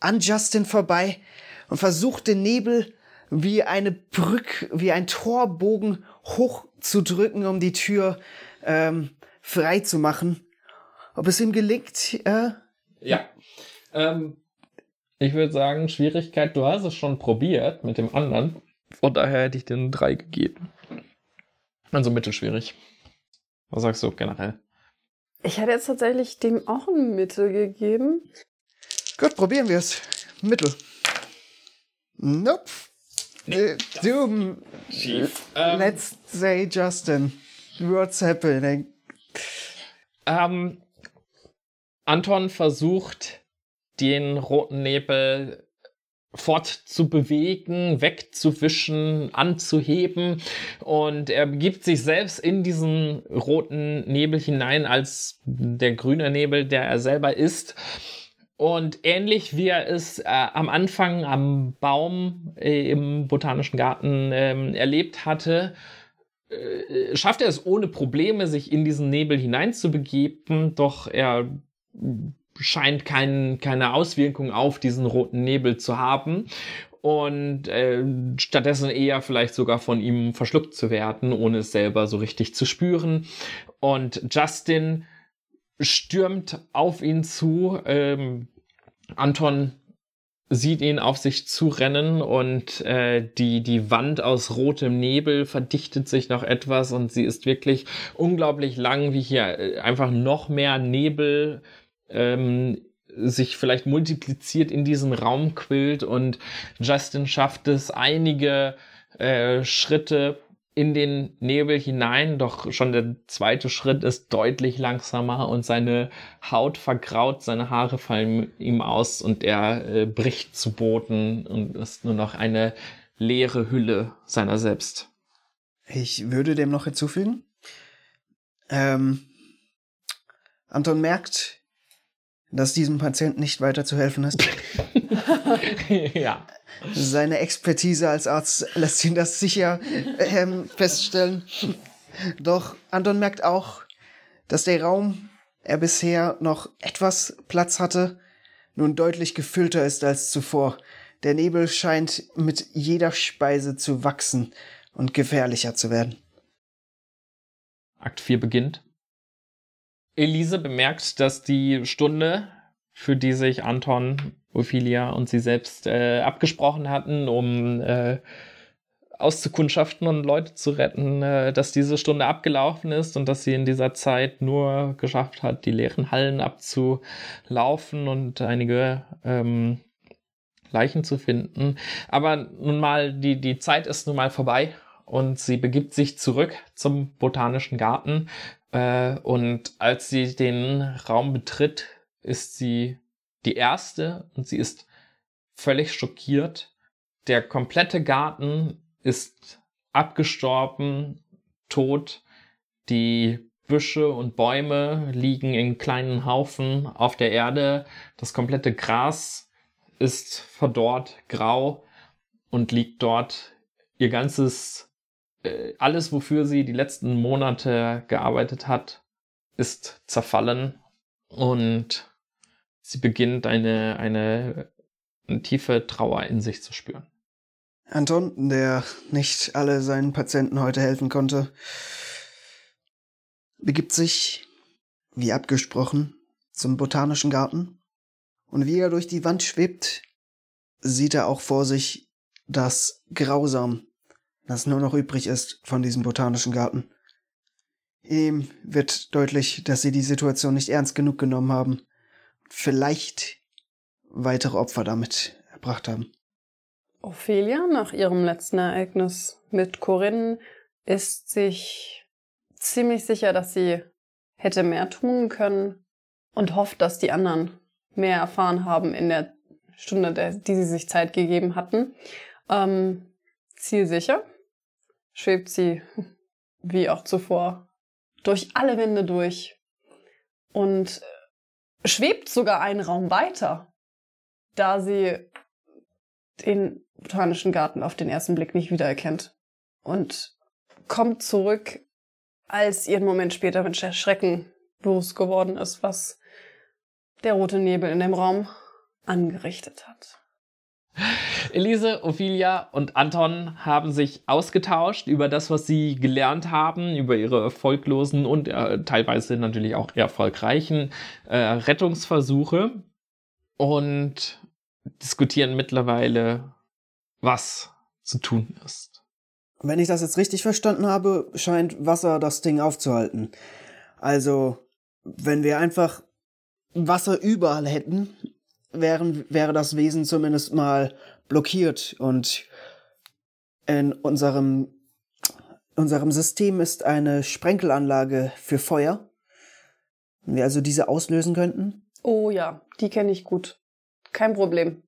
an Justin vorbei und versucht den Nebel wie eine Brücke, wie ein Torbogen hochzudrücken, um die Tür ähm, frei zu machen. Ob es ihm gelingt? Äh? Ja. Ähm, ich würde sagen, Schwierigkeit, du hast es schon probiert mit dem anderen. Von daher hätte ich dir eine 3 gegeben. Also mittelschwierig. Was sagst du generell? Ich hätte jetzt tatsächlich dem auch ein Mittel gegeben. Gut, probieren wir es. Mittel. Nope. Nee, Doom. Schief. Let's say Justin. What's happening? Ähm, Anton versucht, den roten Nebel fortzubewegen, wegzuwischen, anzuheben und er begibt sich selbst in diesen roten Nebel hinein als der grüne Nebel, der er selber ist. Und ähnlich wie er es äh, am Anfang am Baum äh, im Botanischen Garten äh, erlebt hatte, äh, schafft er es ohne Probleme, sich in diesen Nebel hineinzubegeben, doch er scheint kein, keine Auswirkung auf diesen roten Nebel zu haben und äh, stattdessen eher vielleicht sogar von ihm verschluckt zu werden, ohne es selber so richtig zu spüren. Und Justin stürmt auf ihn zu. Ähm, Anton sieht ihn auf sich zurennen und äh, die, die Wand aus rotem Nebel verdichtet sich noch etwas und sie ist wirklich unglaublich lang, wie hier äh, einfach noch mehr Nebel ähm, sich vielleicht multipliziert in diesen Raum quillt und Justin schafft es, einige äh, Schritte in den Nebel hinein, doch schon der zweite Schritt ist deutlich langsamer und seine Haut vergraut, seine Haare fallen ihm aus und er äh, bricht zu Boden und ist nur noch eine leere Hülle seiner selbst. Ich würde dem noch hinzufügen. Ähm, Anton merkt, dass diesem Patienten nicht weiter zu helfen ist. ja. Seine Expertise als Arzt lässt ihn das sicher ähm, feststellen. Doch Anton merkt auch, dass der Raum, er bisher noch etwas Platz hatte, nun deutlich gefüllter ist als zuvor. Der Nebel scheint mit jeder Speise zu wachsen und gefährlicher zu werden. Akt 4 beginnt. Elise bemerkt, dass die Stunde, für die sich Anton Ophelia und sie selbst äh, abgesprochen hatten, um äh, auszukundschaften und Leute zu retten, äh, dass diese Stunde abgelaufen ist und dass sie in dieser Zeit nur geschafft hat, die leeren Hallen abzulaufen und einige ähm, Leichen zu finden. Aber nun mal, die, die Zeit ist nun mal vorbei und sie begibt sich zurück zum Botanischen Garten. Äh, und als sie den Raum betritt, ist sie die erste und sie ist völlig schockiert. Der komplette Garten ist abgestorben, tot. Die Büsche und Bäume liegen in kleinen Haufen auf der Erde. Das komplette Gras ist verdorrt, grau und liegt dort. Ihr ganzes, alles, wofür sie die letzten Monate gearbeitet hat, ist zerfallen und sie beginnt eine, eine, eine tiefe Trauer in sich zu spüren. Anton, der nicht alle seinen Patienten heute helfen konnte, begibt sich, wie abgesprochen, zum botanischen Garten. Und wie er durch die Wand schwebt, sieht er auch vor sich das Grausam, das nur noch übrig ist von diesem botanischen Garten. Ihm wird deutlich, dass sie die Situation nicht ernst genug genommen haben vielleicht weitere Opfer damit erbracht haben. Ophelia, nach ihrem letzten Ereignis mit Corinne, ist sich ziemlich sicher, dass sie hätte mehr tun können und hofft, dass die anderen mehr erfahren haben in der Stunde, die sie sich Zeit gegeben hatten. Ähm, zielsicher schwebt sie, wie auch zuvor, durch alle Wände durch und schwebt sogar einen Raum weiter, da sie den botanischen Garten auf den ersten Blick nicht wiedererkennt und kommt zurück, als ihr einen Moment später mit Schrecken bewusst geworden ist, was der rote Nebel in dem Raum angerichtet hat. Elise, Ophelia und Anton haben sich ausgetauscht über das, was sie gelernt haben, über ihre erfolglosen und äh, teilweise natürlich auch erfolgreichen äh, Rettungsversuche und diskutieren mittlerweile, was zu tun ist. Wenn ich das jetzt richtig verstanden habe, scheint Wasser das Ding aufzuhalten. Also, wenn wir einfach Wasser überall hätten, wären, wäre das Wesen zumindest mal blockiert und in unserem, unserem System ist eine Sprenkelanlage für Feuer. Wenn wir also diese auslösen könnten? Oh ja, die kenne ich gut. Kein Problem.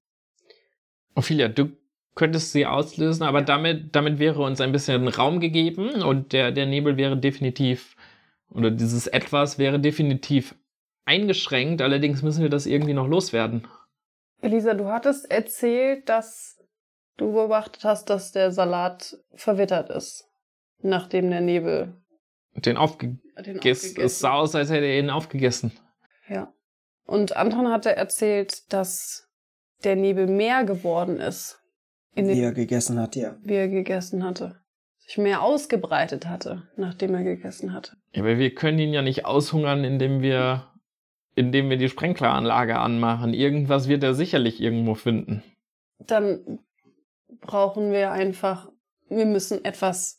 Ophelia, du könntest sie auslösen, aber damit, damit wäre uns ein bisschen Raum gegeben und der, der Nebel wäre definitiv, oder dieses Etwas wäre definitiv eingeschränkt. Allerdings müssen wir das irgendwie noch loswerden. Elisa, du hattest erzählt, dass du beobachtet hast, dass der Salat verwittert ist, nachdem der Nebel den aufgegessen. Es sah aus, als hätte er ihn aufgegessen. Ja. Und Anton hatte erzählt, dass der Nebel mehr geworden ist. In wie er gegessen hat, ja. Wie er gegessen hatte. Sich mehr ausgebreitet hatte, nachdem er gegessen hatte. Ja, aber wir können ihn ja nicht aushungern, indem wir, indem wir die Sprenkleranlage anmachen. Irgendwas wird er sicherlich irgendwo finden. Dann brauchen wir einfach, wir müssen etwas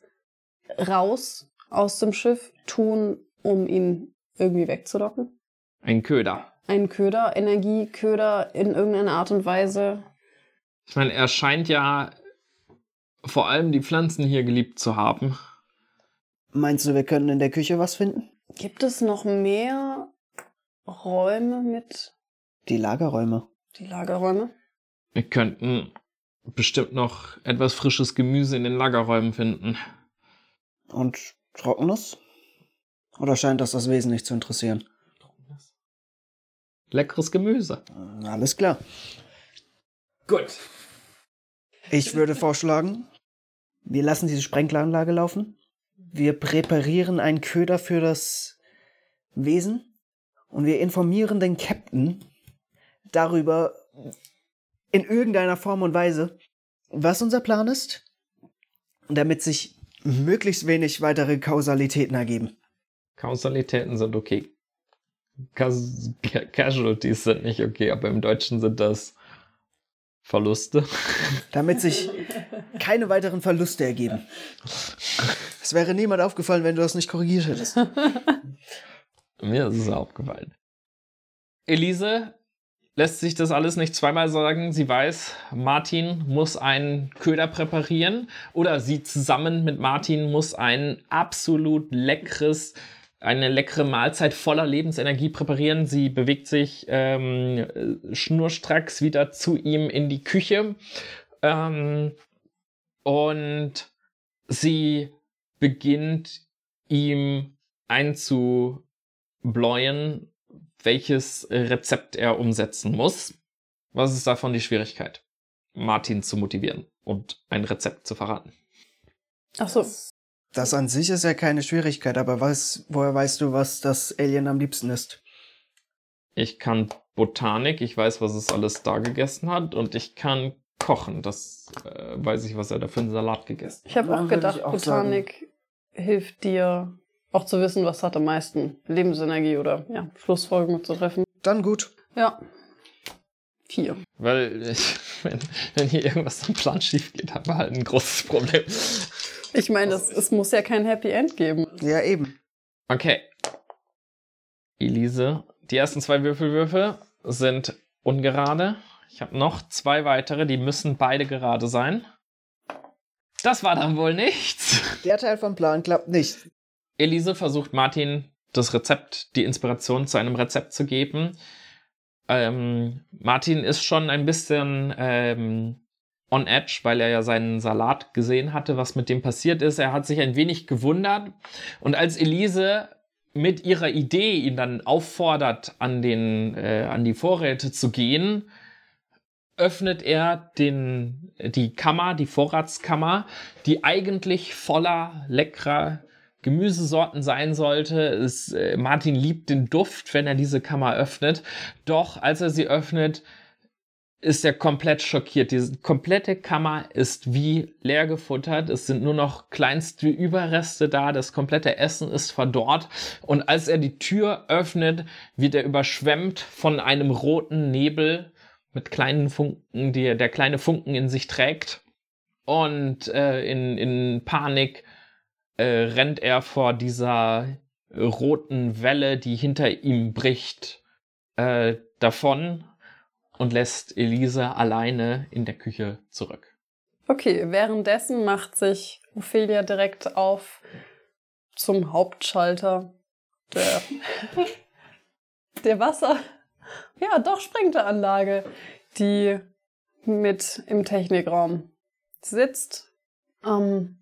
raus aus dem Schiff tun, um ihn irgendwie wegzulocken. Ein Köder. Ein Köder, Energieköder in irgendeiner Art und Weise. Ich meine, er scheint ja vor allem die Pflanzen hier geliebt zu haben. Meinst du, wir können in der Küche was finden? Gibt es noch mehr Räume mit? Die Lagerräume. Die Lagerräume? Wir könnten bestimmt noch etwas frisches Gemüse in den Lagerräumen finden. Und Trockenes? Oder scheint das das Wesen nicht zu interessieren? Trockenes. Leckeres Gemüse. Alles klar. Gut. Ich würde vorschlagen, wir lassen diese Sprenkleranlage laufen. Wir präparieren einen Köder für das Wesen und wir informieren den Captain darüber in irgendeiner Form und Weise, was unser Plan ist, damit sich möglichst wenig weitere Kausalitäten ergeben. Kausalitäten sind okay. Cas Casualties sind nicht okay, aber im Deutschen sind das Verluste. Damit sich keine weiteren Verluste ergeben. Es wäre niemand aufgefallen, wenn du das nicht korrigiert hättest. Mir ist es aufgefallen. Elise lässt sich das alles nicht zweimal sagen. Sie weiß, Martin muss einen Köder präparieren oder sie zusammen mit Martin muss ein absolut leckeres eine leckere Mahlzeit voller Lebensenergie präparieren. Sie bewegt sich ähm, schnurstracks wieder zu ihm in die Küche ähm, und sie beginnt ihm einzubläuen, welches Rezept er umsetzen muss. Was ist davon die Schwierigkeit? Martin zu motivieren und ein Rezept zu verraten. Ach so. Das an sich ist ja keine Schwierigkeit, aber was, woher weißt du, was das Alien am liebsten ist? Ich kann Botanik, ich weiß, was es alles da gegessen hat und ich kann kochen. Das äh, weiß ich, was er da für einen Salat gegessen hat. Ich habe auch gedacht, auch Botanik sagen. hilft dir auch zu wissen, was hat am meisten Lebensenergie oder ja, Schlussfolgerungen zu treffen. Dann gut. Ja. Vier. Weil ich, wenn, wenn hier irgendwas am Plan schief geht, haben wir halt ein großes Problem. Ich meine, es muss ja kein Happy End geben. Ja, eben. Okay. Elise, die ersten zwei Würfelwürfe sind ungerade. Ich habe noch zwei weitere, die müssen beide gerade sein. Das war dann wohl nichts. Der Teil vom Plan klappt nicht. Elise versucht Martin das Rezept, die Inspiration zu einem Rezept zu geben. Ähm, Martin ist schon ein bisschen ähm, on edge, weil er ja seinen Salat gesehen hatte, was mit dem passiert ist. Er hat sich ein wenig gewundert. Und als Elise mit ihrer Idee ihn dann auffordert, an, den, äh, an die Vorräte zu gehen, öffnet er den, die Kammer, die Vorratskammer, die eigentlich voller leckerer Gemüsesorten sein sollte. Es, äh, Martin liebt den Duft, wenn er diese Kammer öffnet. Doch als er sie öffnet, ist er komplett schockiert. Diese komplette Kammer ist wie leer gefuttert. Es sind nur noch kleinste Überreste da. Das komplette Essen ist verdorrt. Und als er die Tür öffnet, wird er überschwemmt von einem roten Nebel mit kleinen Funken, die der kleine Funken in sich trägt. Und äh, in, in Panik äh, rennt er vor dieser roten Welle, die hinter ihm bricht, äh, davon und lässt Elise alleine in der Küche zurück. Okay, währenddessen macht sich Ophelia direkt auf zum Hauptschalter der, der Wasser. Ja, doch Anlage, die mit im Technikraum sitzt. Ähm,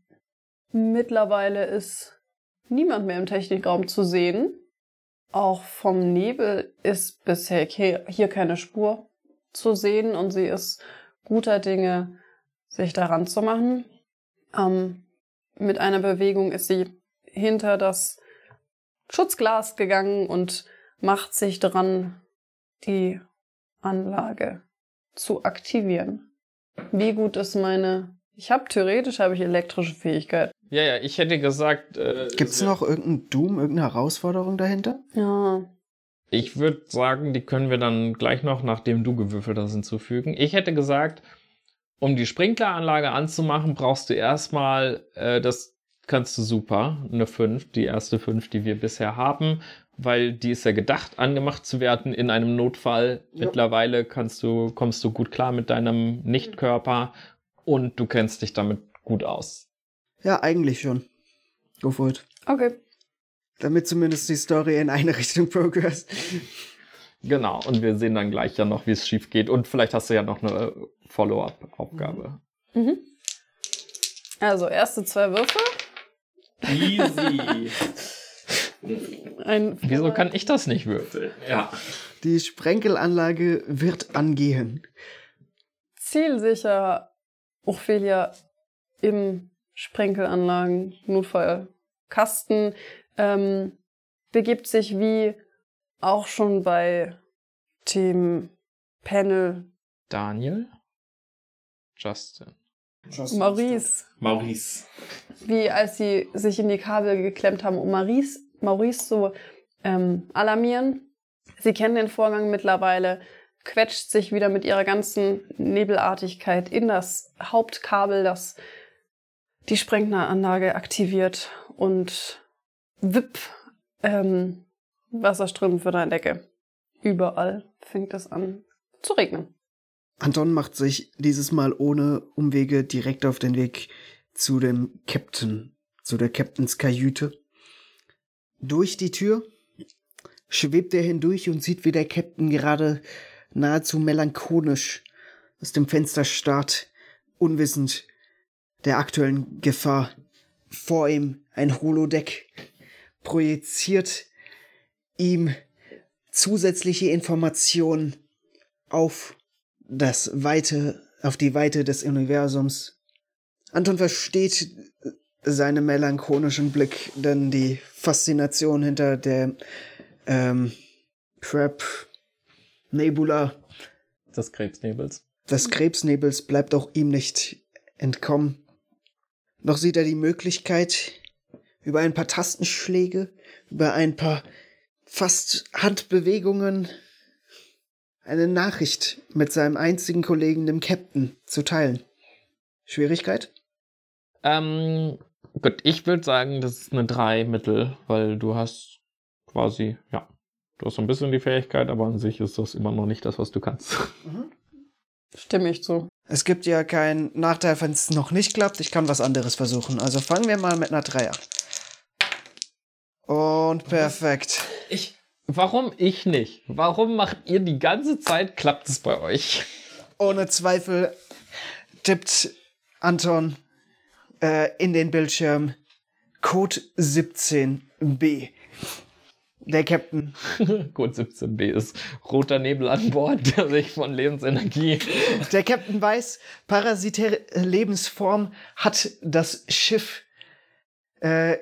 mittlerweile ist niemand mehr im Technikraum zu sehen. Auch vom Nebel ist bisher hier keine Spur zu sehen und sie ist guter Dinge, sich daran zu machen. Ähm, mit einer Bewegung ist sie hinter das Schutzglas gegangen und macht sich dran, die Anlage zu aktivieren. Wie gut ist meine. Ich habe theoretisch habe ich elektrische Fähigkeit. Ja, ja, ich hätte gesagt. Äh, Gibt es noch irgendeinen Doom, irgendeine Herausforderung dahinter? Ja. Ich würde sagen, die können wir dann gleich noch, nachdem du gewürfelt hast, hinzufügen. Ich hätte gesagt, um die Sprinkleranlage anzumachen, brauchst du erstmal, äh, das kannst du super, eine 5, die erste 5, die wir bisher haben, weil die ist ja gedacht, angemacht zu werden in einem Notfall. Ja. Mittlerweile kannst du, kommst du gut klar mit deinem Nichtkörper und du kennst dich damit gut aus. Ja, eigentlich schon. Go for it. Okay. Damit zumindest die Story in eine Richtung progress. Genau, und wir sehen dann gleich ja noch, wie es schief geht. Und vielleicht hast du ja noch eine Follow-up-Aufgabe. Mhm. Also, erste zwei Würfe. Easy. Ein Wieso kann ich das nicht würfeln? Ja. Die Sprenkelanlage wird angehen. Zielsicher, Ophelia im Sprenkelanlagen Notfallkasten ähm, begibt sich wie auch schon bei dem Panel Daniel, Justin, Justin Maurice. Maurice. Wie als sie sich in die Kabel geklemmt haben, um Maurice, Maurice zu ähm, alarmieren. Sie kennen den Vorgang mittlerweile, quetscht sich wieder mit ihrer ganzen Nebelartigkeit in das Hauptkabel, das die Sprengneranlage aktiviert und wipp, ähm, Wasserströmen für deine Decke. Überall fängt es an zu regnen. Anton macht sich dieses Mal ohne Umwege direkt auf den Weg zu dem Captain, zu der Captains Kajüte. Durch die Tür schwebt er hindurch und sieht, wie der Captain gerade nahezu melancholisch aus dem Fenster starrt, unwissend der aktuellen Gefahr. Vor ihm ein Holodeck projiziert ihm zusätzliche Informationen auf das Weite, auf die Weite des Universums. Anton versteht seinen melancholischen Blick, denn die Faszination hinter der ähm, Crab Nebula des Krebsnebels. Des Krebsnebels bleibt auch ihm nicht entkommen. Noch sieht er die Möglichkeit, über ein paar Tastenschläge, über ein paar fast Handbewegungen eine Nachricht mit seinem einzigen Kollegen, dem Captain, zu teilen. Schwierigkeit? Ähm, gut, ich würde sagen, das ist eine 3 Mittel, weil du hast quasi, ja, du hast so ein bisschen die Fähigkeit, aber an sich ist das immer noch nicht das, was du kannst. Mhm. Stimme ich zu. Es gibt ja keinen Nachteil, wenn es noch nicht klappt. Ich kann was anderes versuchen. Also fangen wir mal mit einer 3 an. Und perfekt. Ich. Warum ich nicht? Warum macht ihr die ganze Zeit, klappt es bei euch? Ohne Zweifel tippt Anton äh, in den Bildschirm Code 17b. Der Captain. Code 17b ist roter Nebel an Bord, der sich von Lebensenergie. Der Captain weiß, parasitäre Lebensform hat das Schiff äh,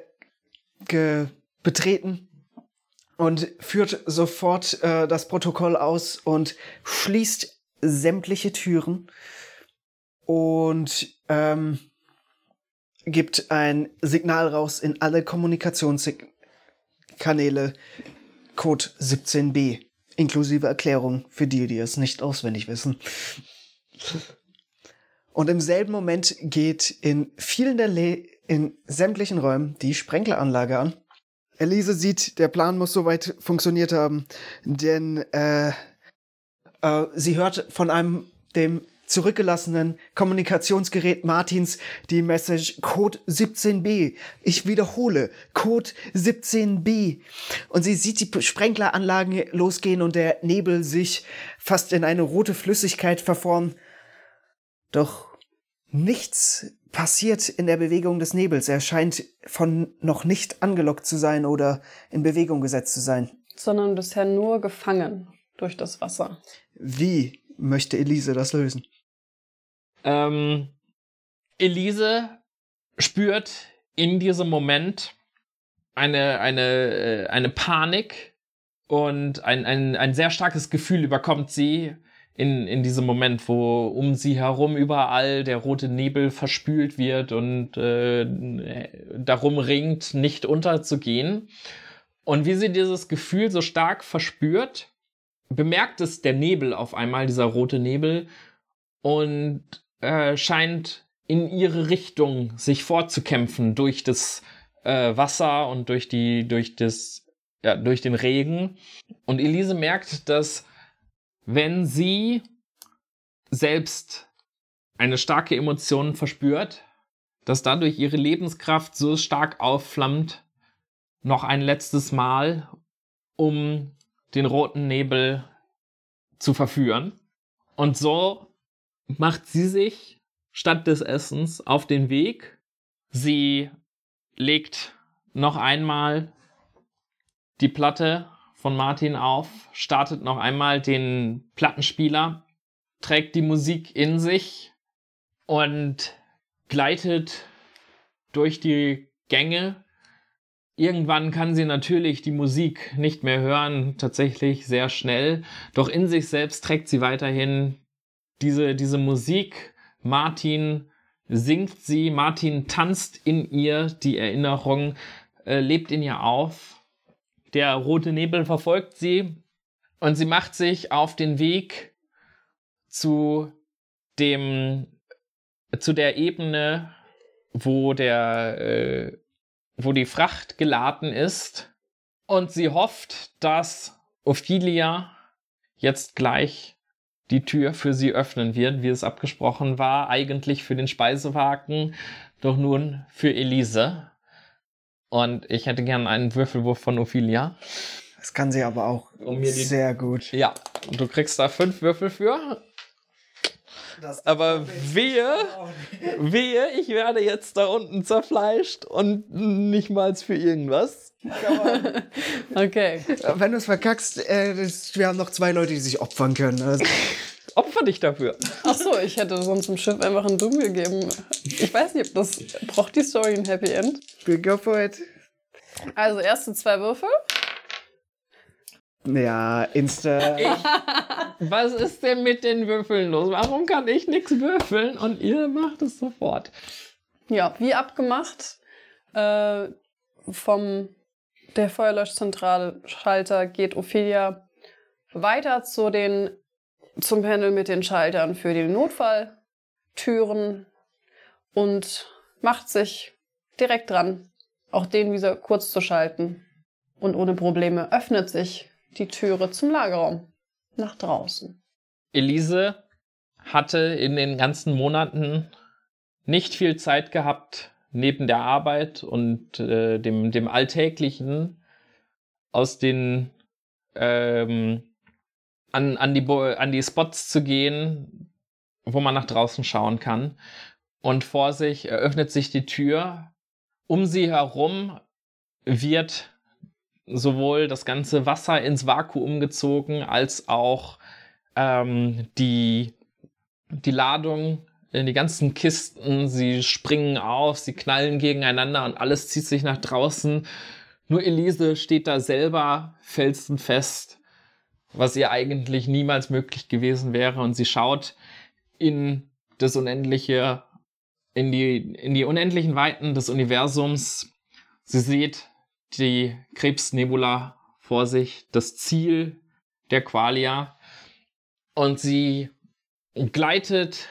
betreten und führt sofort äh, das Protokoll aus und schließt sämtliche Türen und ähm, gibt ein Signal raus in alle Kommunikationskanäle Code 17b, inklusive Erklärung für die, die es nicht auswendig wissen. Und im selben Moment geht in vielen der Le in sämtlichen Räumen die Sprenkleranlage an. Elise sieht, der Plan muss soweit funktioniert haben, denn äh, äh, sie hört von einem dem zurückgelassenen Kommunikationsgerät Martins die Message Code 17b. Ich wiederhole, Code 17b. Und sie sieht die Sprenkleranlagen losgehen und der Nebel sich fast in eine rote Flüssigkeit verformen. Doch nichts passiert in der Bewegung des Nebels. Er scheint von noch nicht angelockt zu sein oder in Bewegung gesetzt zu sein. Sondern bisher nur gefangen durch das Wasser. Wie möchte Elise das lösen? Ähm, Elise spürt in diesem Moment eine, eine, äh, eine Panik Und ein, ein, ein sehr starkes Gefühl überkommt sie in, in diesem Moment, wo um sie herum überall der rote Nebel verspült wird und äh, darum ringt, nicht unterzugehen. Und wie sie dieses Gefühl so stark verspürt, bemerkt es der Nebel auf einmal, dieser rote Nebel, und äh, scheint in ihre Richtung sich fortzukämpfen durch das äh, Wasser und durch die, durch das, ja, durch den Regen. Und Elise merkt, dass wenn sie selbst eine starke Emotion verspürt, dass dadurch ihre Lebenskraft so stark aufflammt, noch ein letztes Mal, um den roten Nebel zu verführen. Und so macht sie sich statt des Essens auf den Weg. Sie legt noch einmal die Platte von Martin auf, startet noch einmal den Plattenspieler, trägt die Musik in sich und gleitet durch die Gänge. Irgendwann kann sie natürlich die Musik nicht mehr hören, tatsächlich sehr schnell, doch in sich selbst trägt sie weiterhin diese, diese Musik. Martin singt sie, Martin tanzt in ihr, die Erinnerung äh, lebt in ihr auf. Der rote Nebel verfolgt sie und sie macht sich auf den Weg zu dem, zu der Ebene, wo der, äh, wo die Fracht geladen ist und sie hofft, dass Ophelia jetzt gleich die Tür für sie öffnen wird, wie es abgesprochen war, eigentlich für den Speisewagen, doch nun für Elise. Und ich hätte gern einen Würfelwurf von Ophelia. Das kann sie aber auch um sehr gut. Ja, du kriegst da fünf Würfel für. Das aber wehe, wehe, ich werde jetzt da unten zerfleischt und nicht mal für irgendwas. okay. Wenn du es verkackst, äh, das, wir haben noch zwei Leute, die sich opfern können. Also. Opfer dich dafür. Ach so, ich hätte sonst im Schiff einfach einen Doom gegeben. Ich weiß nicht, ob das braucht die Story ein Happy End. Go for it. Also erste zwei Würfel. Ja, Insta. Ich, was ist denn mit den Würfeln los? Warum kann ich nichts würfeln und ihr macht es sofort? Ja, wie abgemacht. Äh, vom der Feuerlöschzentrale Schalter geht Ophelia weiter zu den, zum Panel mit den Schaltern für die Notfalltüren und macht sich direkt dran, auch den wieder kurz zu schalten. Und ohne Probleme öffnet sich die Türe zum Lagerraum nach draußen. Elise hatte in den ganzen Monaten nicht viel Zeit gehabt, neben der Arbeit und äh, dem, dem Alltäglichen aus den ähm, an, an, die, an die Spots zu gehen, wo man nach draußen schauen kann. Und vor sich eröffnet sich die Tür. Um sie herum wird sowohl das ganze Wasser ins Vakuum gezogen, als auch ähm, die, die Ladung die ganzen Kisten, sie springen auf, sie knallen gegeneinander und alles zieht sich nach draußen. Nur Elise steht da selber felsenfest, was ihr eigentlich niemals möglich gewesen wäre. Und sie schaut in das Unendliche, in die, in die unendlichen Weiten des Universums. Sie sieht die Krebsnebula vor sich, das Ziel der Qualia. Und sie gleitet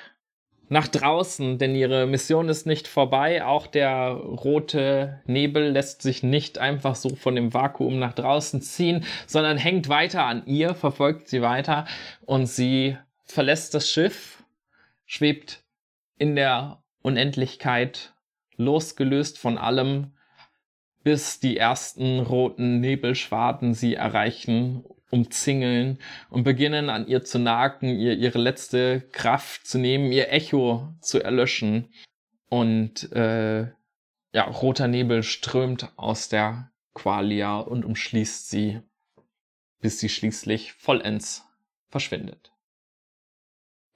nach draußen, denn ihre Mission ist nicht vorbei. Auch der rote Nebel lässt sich nicht einfach so von dem Vakuum nach draußen ziehen, sondern hängt weiter an ihr, verfolgt sie weiter und sie verlässt das Schiff, schwebt in der Unendlichkeit, losgelöst von allem, bis die ersten roten Nebelschwaden sie erreichen umzingeln und beginnen an ihr zu nagen, ihr ihre letzte Kraft zu nehmen, ihr Echo zu erlöschen. Und äh, ja, roter Nebel strömt aus der Qualia und umschließt sie, bis sie schließlich vollends verschwindet.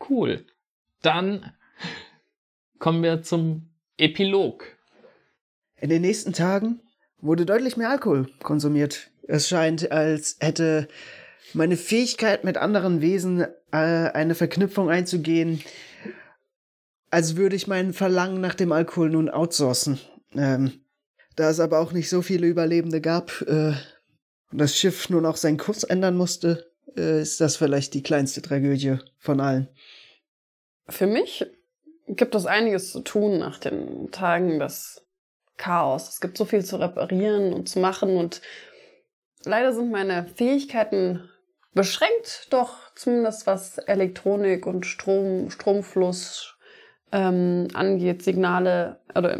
Cool. Dann kommen wir zum Epilog. In den nächsten Tagen wurde deutlich mehr Alkohol konsumiert. Es scheint, als hätte meine Fähigkeit, mit anderen Wesen äh, eine Verknüpfung einzugehen, als würde ich mein Verlangen nach dem Alkohol nun outsourcen. Ähm, da es aber auch nicht so viele Überlebende gab äh, und das Schiff nun auch seinen Kurs ändern musste, äh, ist das vielleicht die kleinste Tragödie von allen. Für mich gibt es einiges zu tun nach den Tagen des Chaos. Es gibt so viel zu reparieren und zu machen und leider sind meine Fähigkeiten beschränkt, doch zumindest was Elektronik und Strom, Stromfluss ähm, angeht, Signale oder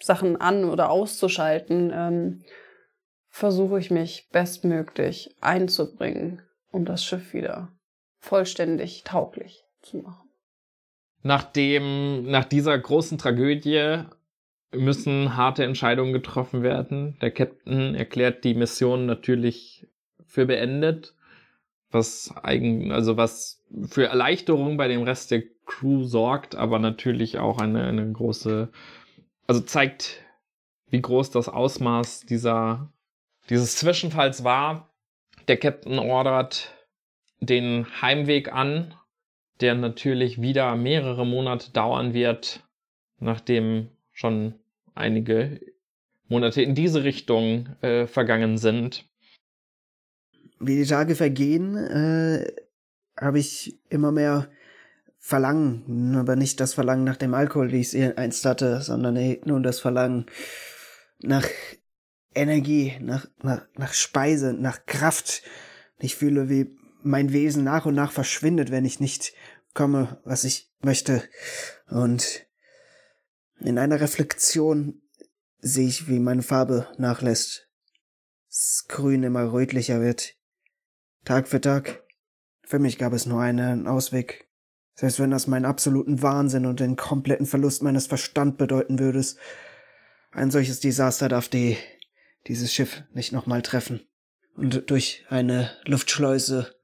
Sachen an oder auszuschalten, ähm, versuche ich mich bestmöglich einzubringen, um das Schiff wieder vollständig tauglich zu machen. Nachdem, nach dieser großen Tragödie müssen harte Entscheidungen getroffen werden. Der Captain erklärt die Mission natürlich für beendet, was eigen, also was für Erleichterung bei dem Rest der Crew sorgt, aber natürlich auch eine, eine große, also zeigt, wie groß das Ausmaß dieser, dieses Zwischenfalls war. Der Captain ordert den Heimweg an, der natürlich wieder mehrere Monate dauern wird, nachdem schon einige Monate in diese Richtung äh, vergangen sind. Wie die Tage vergehen, äh, habe ich immer mehr Verlangen, aber nicht das Verlangen nach dem Alkohol, wie ich es einst hatte, sondern nun das Verlangen nach Energie, nach, nach, nach Speise, nach Kraft. Ich fühle, wie mein Wesen nach und nach verschwindet, wenn ich nicht komme, was ich möchte. Und in einer Reflexion sehe ich, wie meine Farbe nachlässt. Das Grün immer rötlicher wird. Tag für Tag. Für mich gab es nur einen Ausweg. Selbst wenn das meinen absoluten Wahnsinn und den kompletten Verlust meines Verstand bedeuten würde, ein solches Desaster darf die, dieses Schiff nicht nochmal treffen. Und durch eine Luftschleuse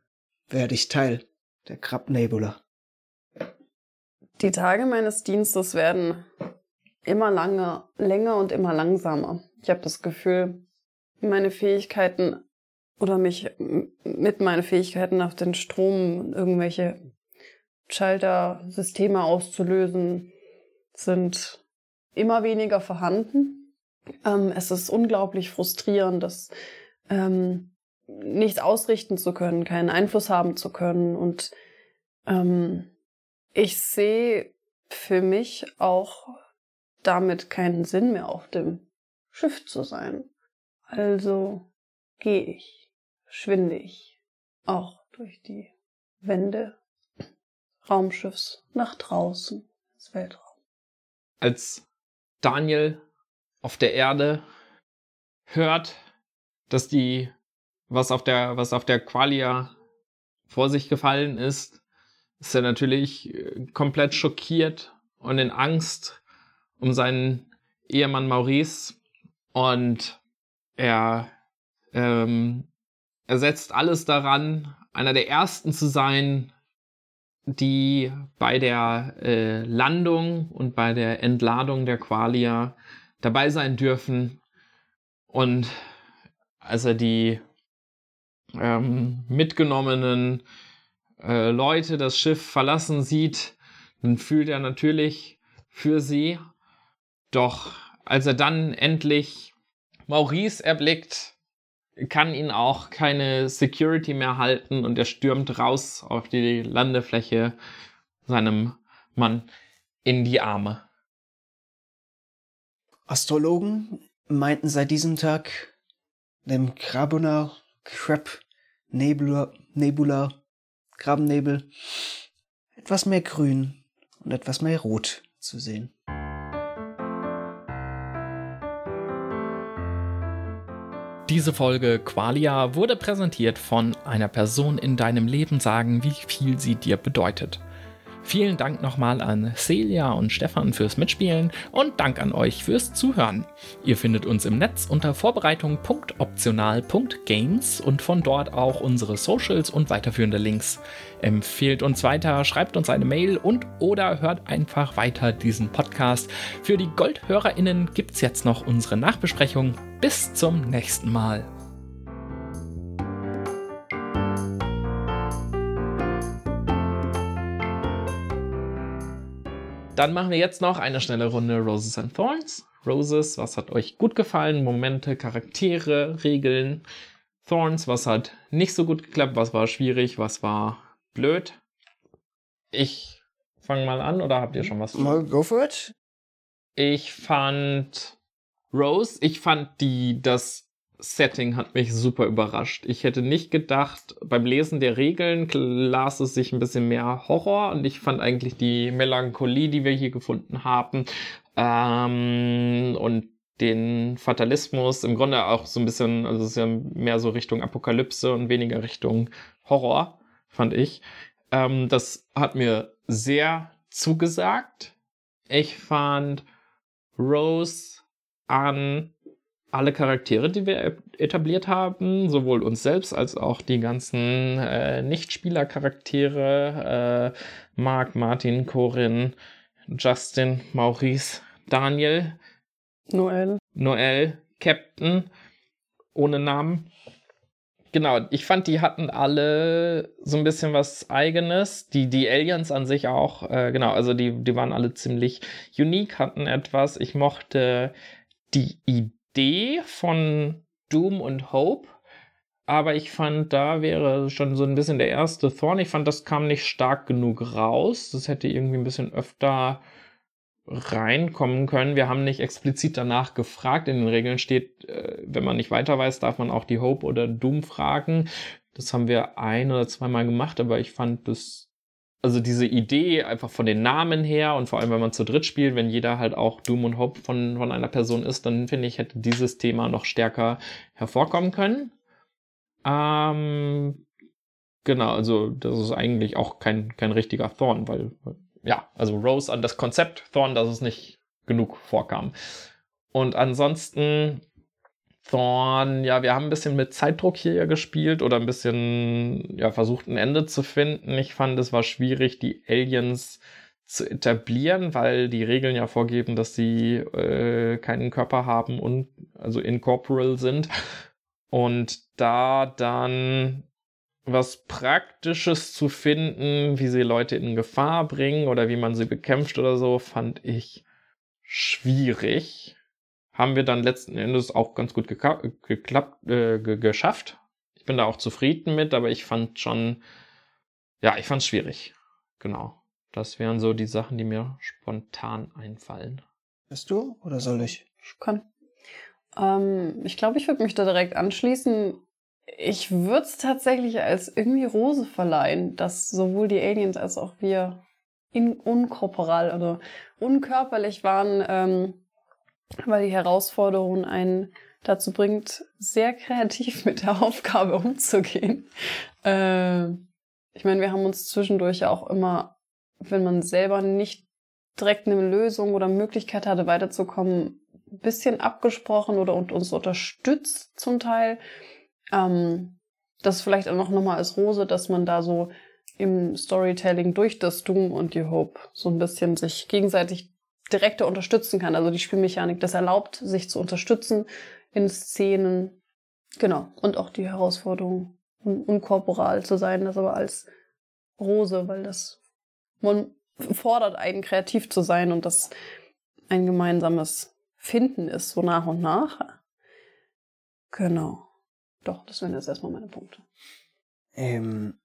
werde ich Teil der Krab Nebula. Die Tage meines Dienstes werden immer lange, länger und immer langsamer. Ich habe das Gefühl, meine Fähigkeiten oder mich mit meinen Fähigkeiten auf den Strom irgendwelche Schalter-Systeme auszulösen, sind immer weniger vorhanden. Ähm, es ist unglaublich frustrierend, das ähm, nichts ausrichten zu können, keinen Einfluss haben zu können. Und ähm, ich sehe für mich auch damit keinen Sinn mehr auf dem Schiff zu sein. Also gehe ich, schwinde ich auch durch die Wände Raumschiffs nach draußen ins Weltraum. Als Daniel auf der Erde hört, dass die, was auf der, was auf der Qualia vor sich gefallen ist, ist er natürlich äh, komplett schockiert und in Angst um seinen Ehemann Maurice und er, ähm, er setzt alles daran, einer der ersten zu sein, die bei der äh, Landung und bei der Entladung der Qualia dabei sein dürfen. Und als er die ähm, mitgenommenen äh, Leute das Schiff verlassen sieht, dann fühlt er natürlich für sie. Doch als er dann endlich Maurice erblickt, kann ihn auch keine Security mehr halten und er stürmt raus auf die Landefläche seinem Mann in die Arme. Astrologen meinten seit diesem Tag dem Krabuna Crab Nebula, Nebula, Krabennebel etwas mehr grün und etwas mehr rot zu sehen. Diese Folge Qualia wurde präsentiert von einer Person in deinem Leben sagen, wie viel sie dir bedeutet. Vielen Dank nochmal an Celia und Stefan fürs Mitspielen und Dank an euch fürs Zuhören. Ihr findet uns im Netz unter vorbereitung.optional.games und von dort auch unsere Socials und weiterführende Links. Empfehlt uns weiter, schreibt uns eine Mail und oder hört einfach weiter diesen Podcast. Für die GoldhörerInnen gibt es jetzt noch unsere Nachbesprechung. Bis zum nächsten Mal. Dann machen wir jetzt noch eine schnelle Runde Roses and Thorns. Roses, was hat euch gut gefallen? Momente, Charaktere, Regeln. Thorns, was hat nicht so gut geklappt? Was war schwierig? Was war blöd? Ich fange mal an oder habt ihr schon was? Mal go for it. Ich fand Rose, ich fand die, das Setting hat mich super überrascht. Ich hätte nicht gedacht, beim Lesen der Regeln las es sich ein bisschen mehr Horror und ich fand eigentlich die Melancholie, die wir hier gefunden haben ähm, und den Fatalismus im Grunde auch so ein bisschen, also es ist ja mehr so Richtung Apokalypse und weniger Richtung Horror, fand ich. Ähm, das hat mir sehr zugesagt. Ich fand Rose an alle Charaktere, die wir etabliert haben, sowohl uns selbst als auch die ganzen äh, Nicht-Spieler-Charaktere, äh, Mark, Martin, Corinne, Justin, Maurice, Daniel, Noel, Noel, Captain, ohne Namen. Genau, ich fand, die hatten alle so ein bisschen was Eigenes. Die, die Aliens an sich auch, äh, genau, also die, die waren alle ziemlich unique, hatten etwas. Ich mochte die Idee von Doom und Hope, aber ich fand, da wäre schon so ein bisschen der erste Thorn. Ich fand, das kam nicht stark genug raus. Das hätte irgendwie ein bisschen öfter reinkommen können. Wir haben nicht explizit danach gefragt. In den Regeln steht, äh, wenn man nicht weiter weiß, darf man auch die Hope oder Doom fragen. Das haben wir ein oder zweimal gemacht, aber ich fand das also diese Idee einfach von den Namen her und vor allem, wenn man zu dritt spielt, wenn jeder halt auch Doom und Hope von, von einer Person ist, dann finde ich, hätte dieses Thema noch stärker hervorkommen können. Ähm, genau, also das ist eigentlich auch kein, kein richtiger Thorn, weil, ja, also Rose an das Konzept Thorn, dass es nicht genug vorkam. Und ansonsten Thorn, ja, wir haben ein bisschen mit Zeitdruck hier ja gespielt oder ein bisschen, ja, versucht ein Ende zu finden. Ich fand, es war schwierig, die Aliens zu etablieren, weil die Regeln ja vorgeben, dass sie äh, keinen Körper haben und also incorporeal sind. Und da dann was Praktisches zu finden, wie sie Leute in Gefahr bringen oder wie man sie bekämpft oder so, fand ich schwierig haben wir dann letzten Endes auch ganz gut geklappt, äh, geschafft. Ich bin da auch zufrieden mit, aber ich fand schon, ja, ich fand es schwierig. Genau. Das wären so die Sachen, die mir spontan einfallen. Bist du oder soll ich? Ich kann. Ähm, ich glaube, ich würde mich da direkt anschließen. Ich würde es tatsächlich als irgendwie Rose verleihen, dass sowohl die Aliens als auch wir in unkorporal, also unkörperlich waren. Ähm, weil die Herausforderung einen dazu bringt, sehr kreativ mit der Aufgabe umzugehen. Äh, ich meine, wir haben uns zwischendurch ja auch immer, wenn man selber nicht direkt eine Lösung oder Möglichkeit hatte, weiterzukommen, ein bisschen abgesprochen oder uns unterstützt zum Teil. Ähm, das vielleicht auch noch mal als Rose, dass man da so im Storytelling durch das Doom und die Hope so ein bisschen sich gegenseitig direkter unterstützen kann. Also die Spielmechanik das erlaubt, sich zu unterstützen in Szenen. Genau. Und auch die Herausforderung, unkorporal zu sein, das aber als Rose, weil das man fordert einen kreativ zu sein und das ein gemeinsames Finden ist, so nach und nach. Genau. Doch, das wären jetzt erstmal meine Punkte. Ähm,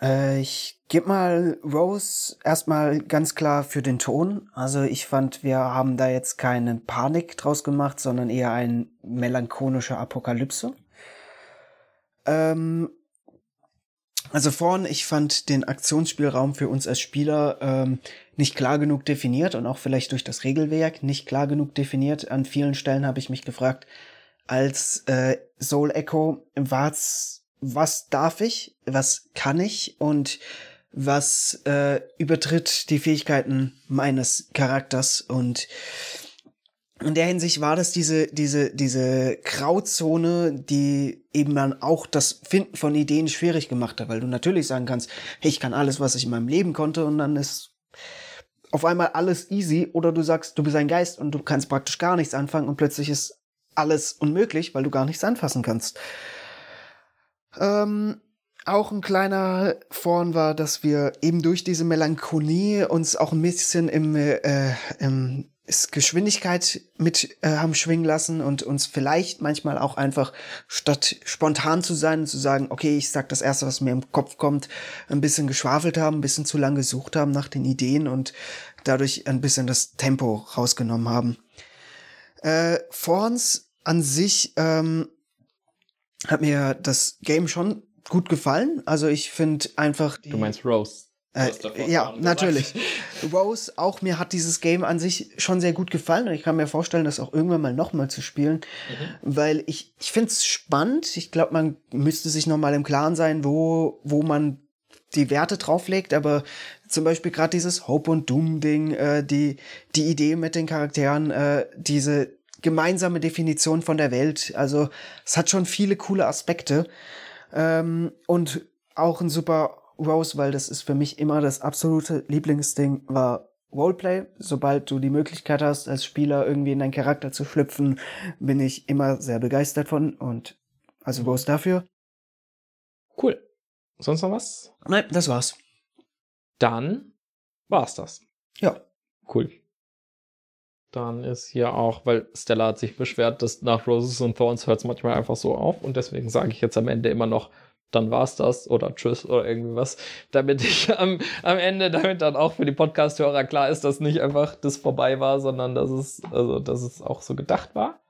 äh, ich gebe mal Rose erstmal ganz klar für den Ton. Also ich fand, wir haben da jetzt keine Panik draus gemacht, sondern eher ein melancholischer Apokalypse. Ähm, also vorn, ich fand den Aktionsspielraum für uns als Spieler ähm, nicht klar genug definiert und auch vielleicht durch das Regelwerk nicht klar genug definiert. An vielen Stellen habe ich mich gefragt, als äh, Soul Echo war's was darf ich, was kann ich und was äh, übertritt die Fähigkeiten meines Charakters und in der Hinsicht war das diese, diese, diese Grauzone, die eben dann auch das Finden von Ideen schwierig gemacht hat, weil du natürlich sagen kannst, hey, ich kann alles, was ich in meinem Leben konnte und dann ist auf einmal alles easy oder du sagst, du bist ein Geist und du kannst praktisch gar nichts anfangen und plötzlich ist alles unmöglich, weil du gar nichts anfassen kannst. Ähm, auch ein kleiner Vorn war, dass wir eben durch diese Melancholie uns auch ein bisschen im, äh, im Geschwindigkeit mit äh, haben schwingen lassen und uns vielleicht manchmal auch einfach statt spontan zu sein und zu sagen, okay, ich sag das erste, was mir im Kopf kommt, ein bisschen geschwafelt haben, ein bisschen zu lange gesucht haben nach den Ideen und dadurch ein bisschen das Tempo rausgenommen haben. Äh, Forns an sich ähm, hat mir das Game schon gut gefallen. Also ich finde einfach. du meinst Rose? Äh, ja, natürlich. Rose, auch mir hat dieses Game an sich schon sehr gut gefallen und ich kann mir vorstellen, das auch irgendwann mal nochmal zu spielen, mhm. weil ich, ich finde es spannend. Ich glaube, man müsste sich nochmal im Klaren sein, wo, wo man die Werte drauflegt, aber zum Beispiel gerade dieses Hope und Doom-Ding, äh, die, die Idee mit den Charakteren, äh, diese gemeinsame Definition von der Welt, also es hat schon viele coole Aspekte ähm, und auch ein super Rose, weil das ist für mich immer das absolute Lieblingsding, war Roleplay. Sobald du die Möglichkeit hast, als Spieler irgendwie in deinen Charakter zu schlüpfen, bin ich immer sehr begeistert von und also Rose dafür. Cool. Sonst noch was? Nein, das war's. Dann war's das. Ja. Cool. Dann ist hier auch, weil Stella hat sich beschwert, dass nach Roses und Thorns hört es manchmal einfach so auf und deswegen sage ich jetzt am Ende immer noch dann war's das oder tschüss oder irgendwie was, damit ich am, am Ende, damit dann auch für die Podcast-Hörer klar ist, dass nicht einfach das vorbei war, sondern dass es, also, dass es auch so gedacht war.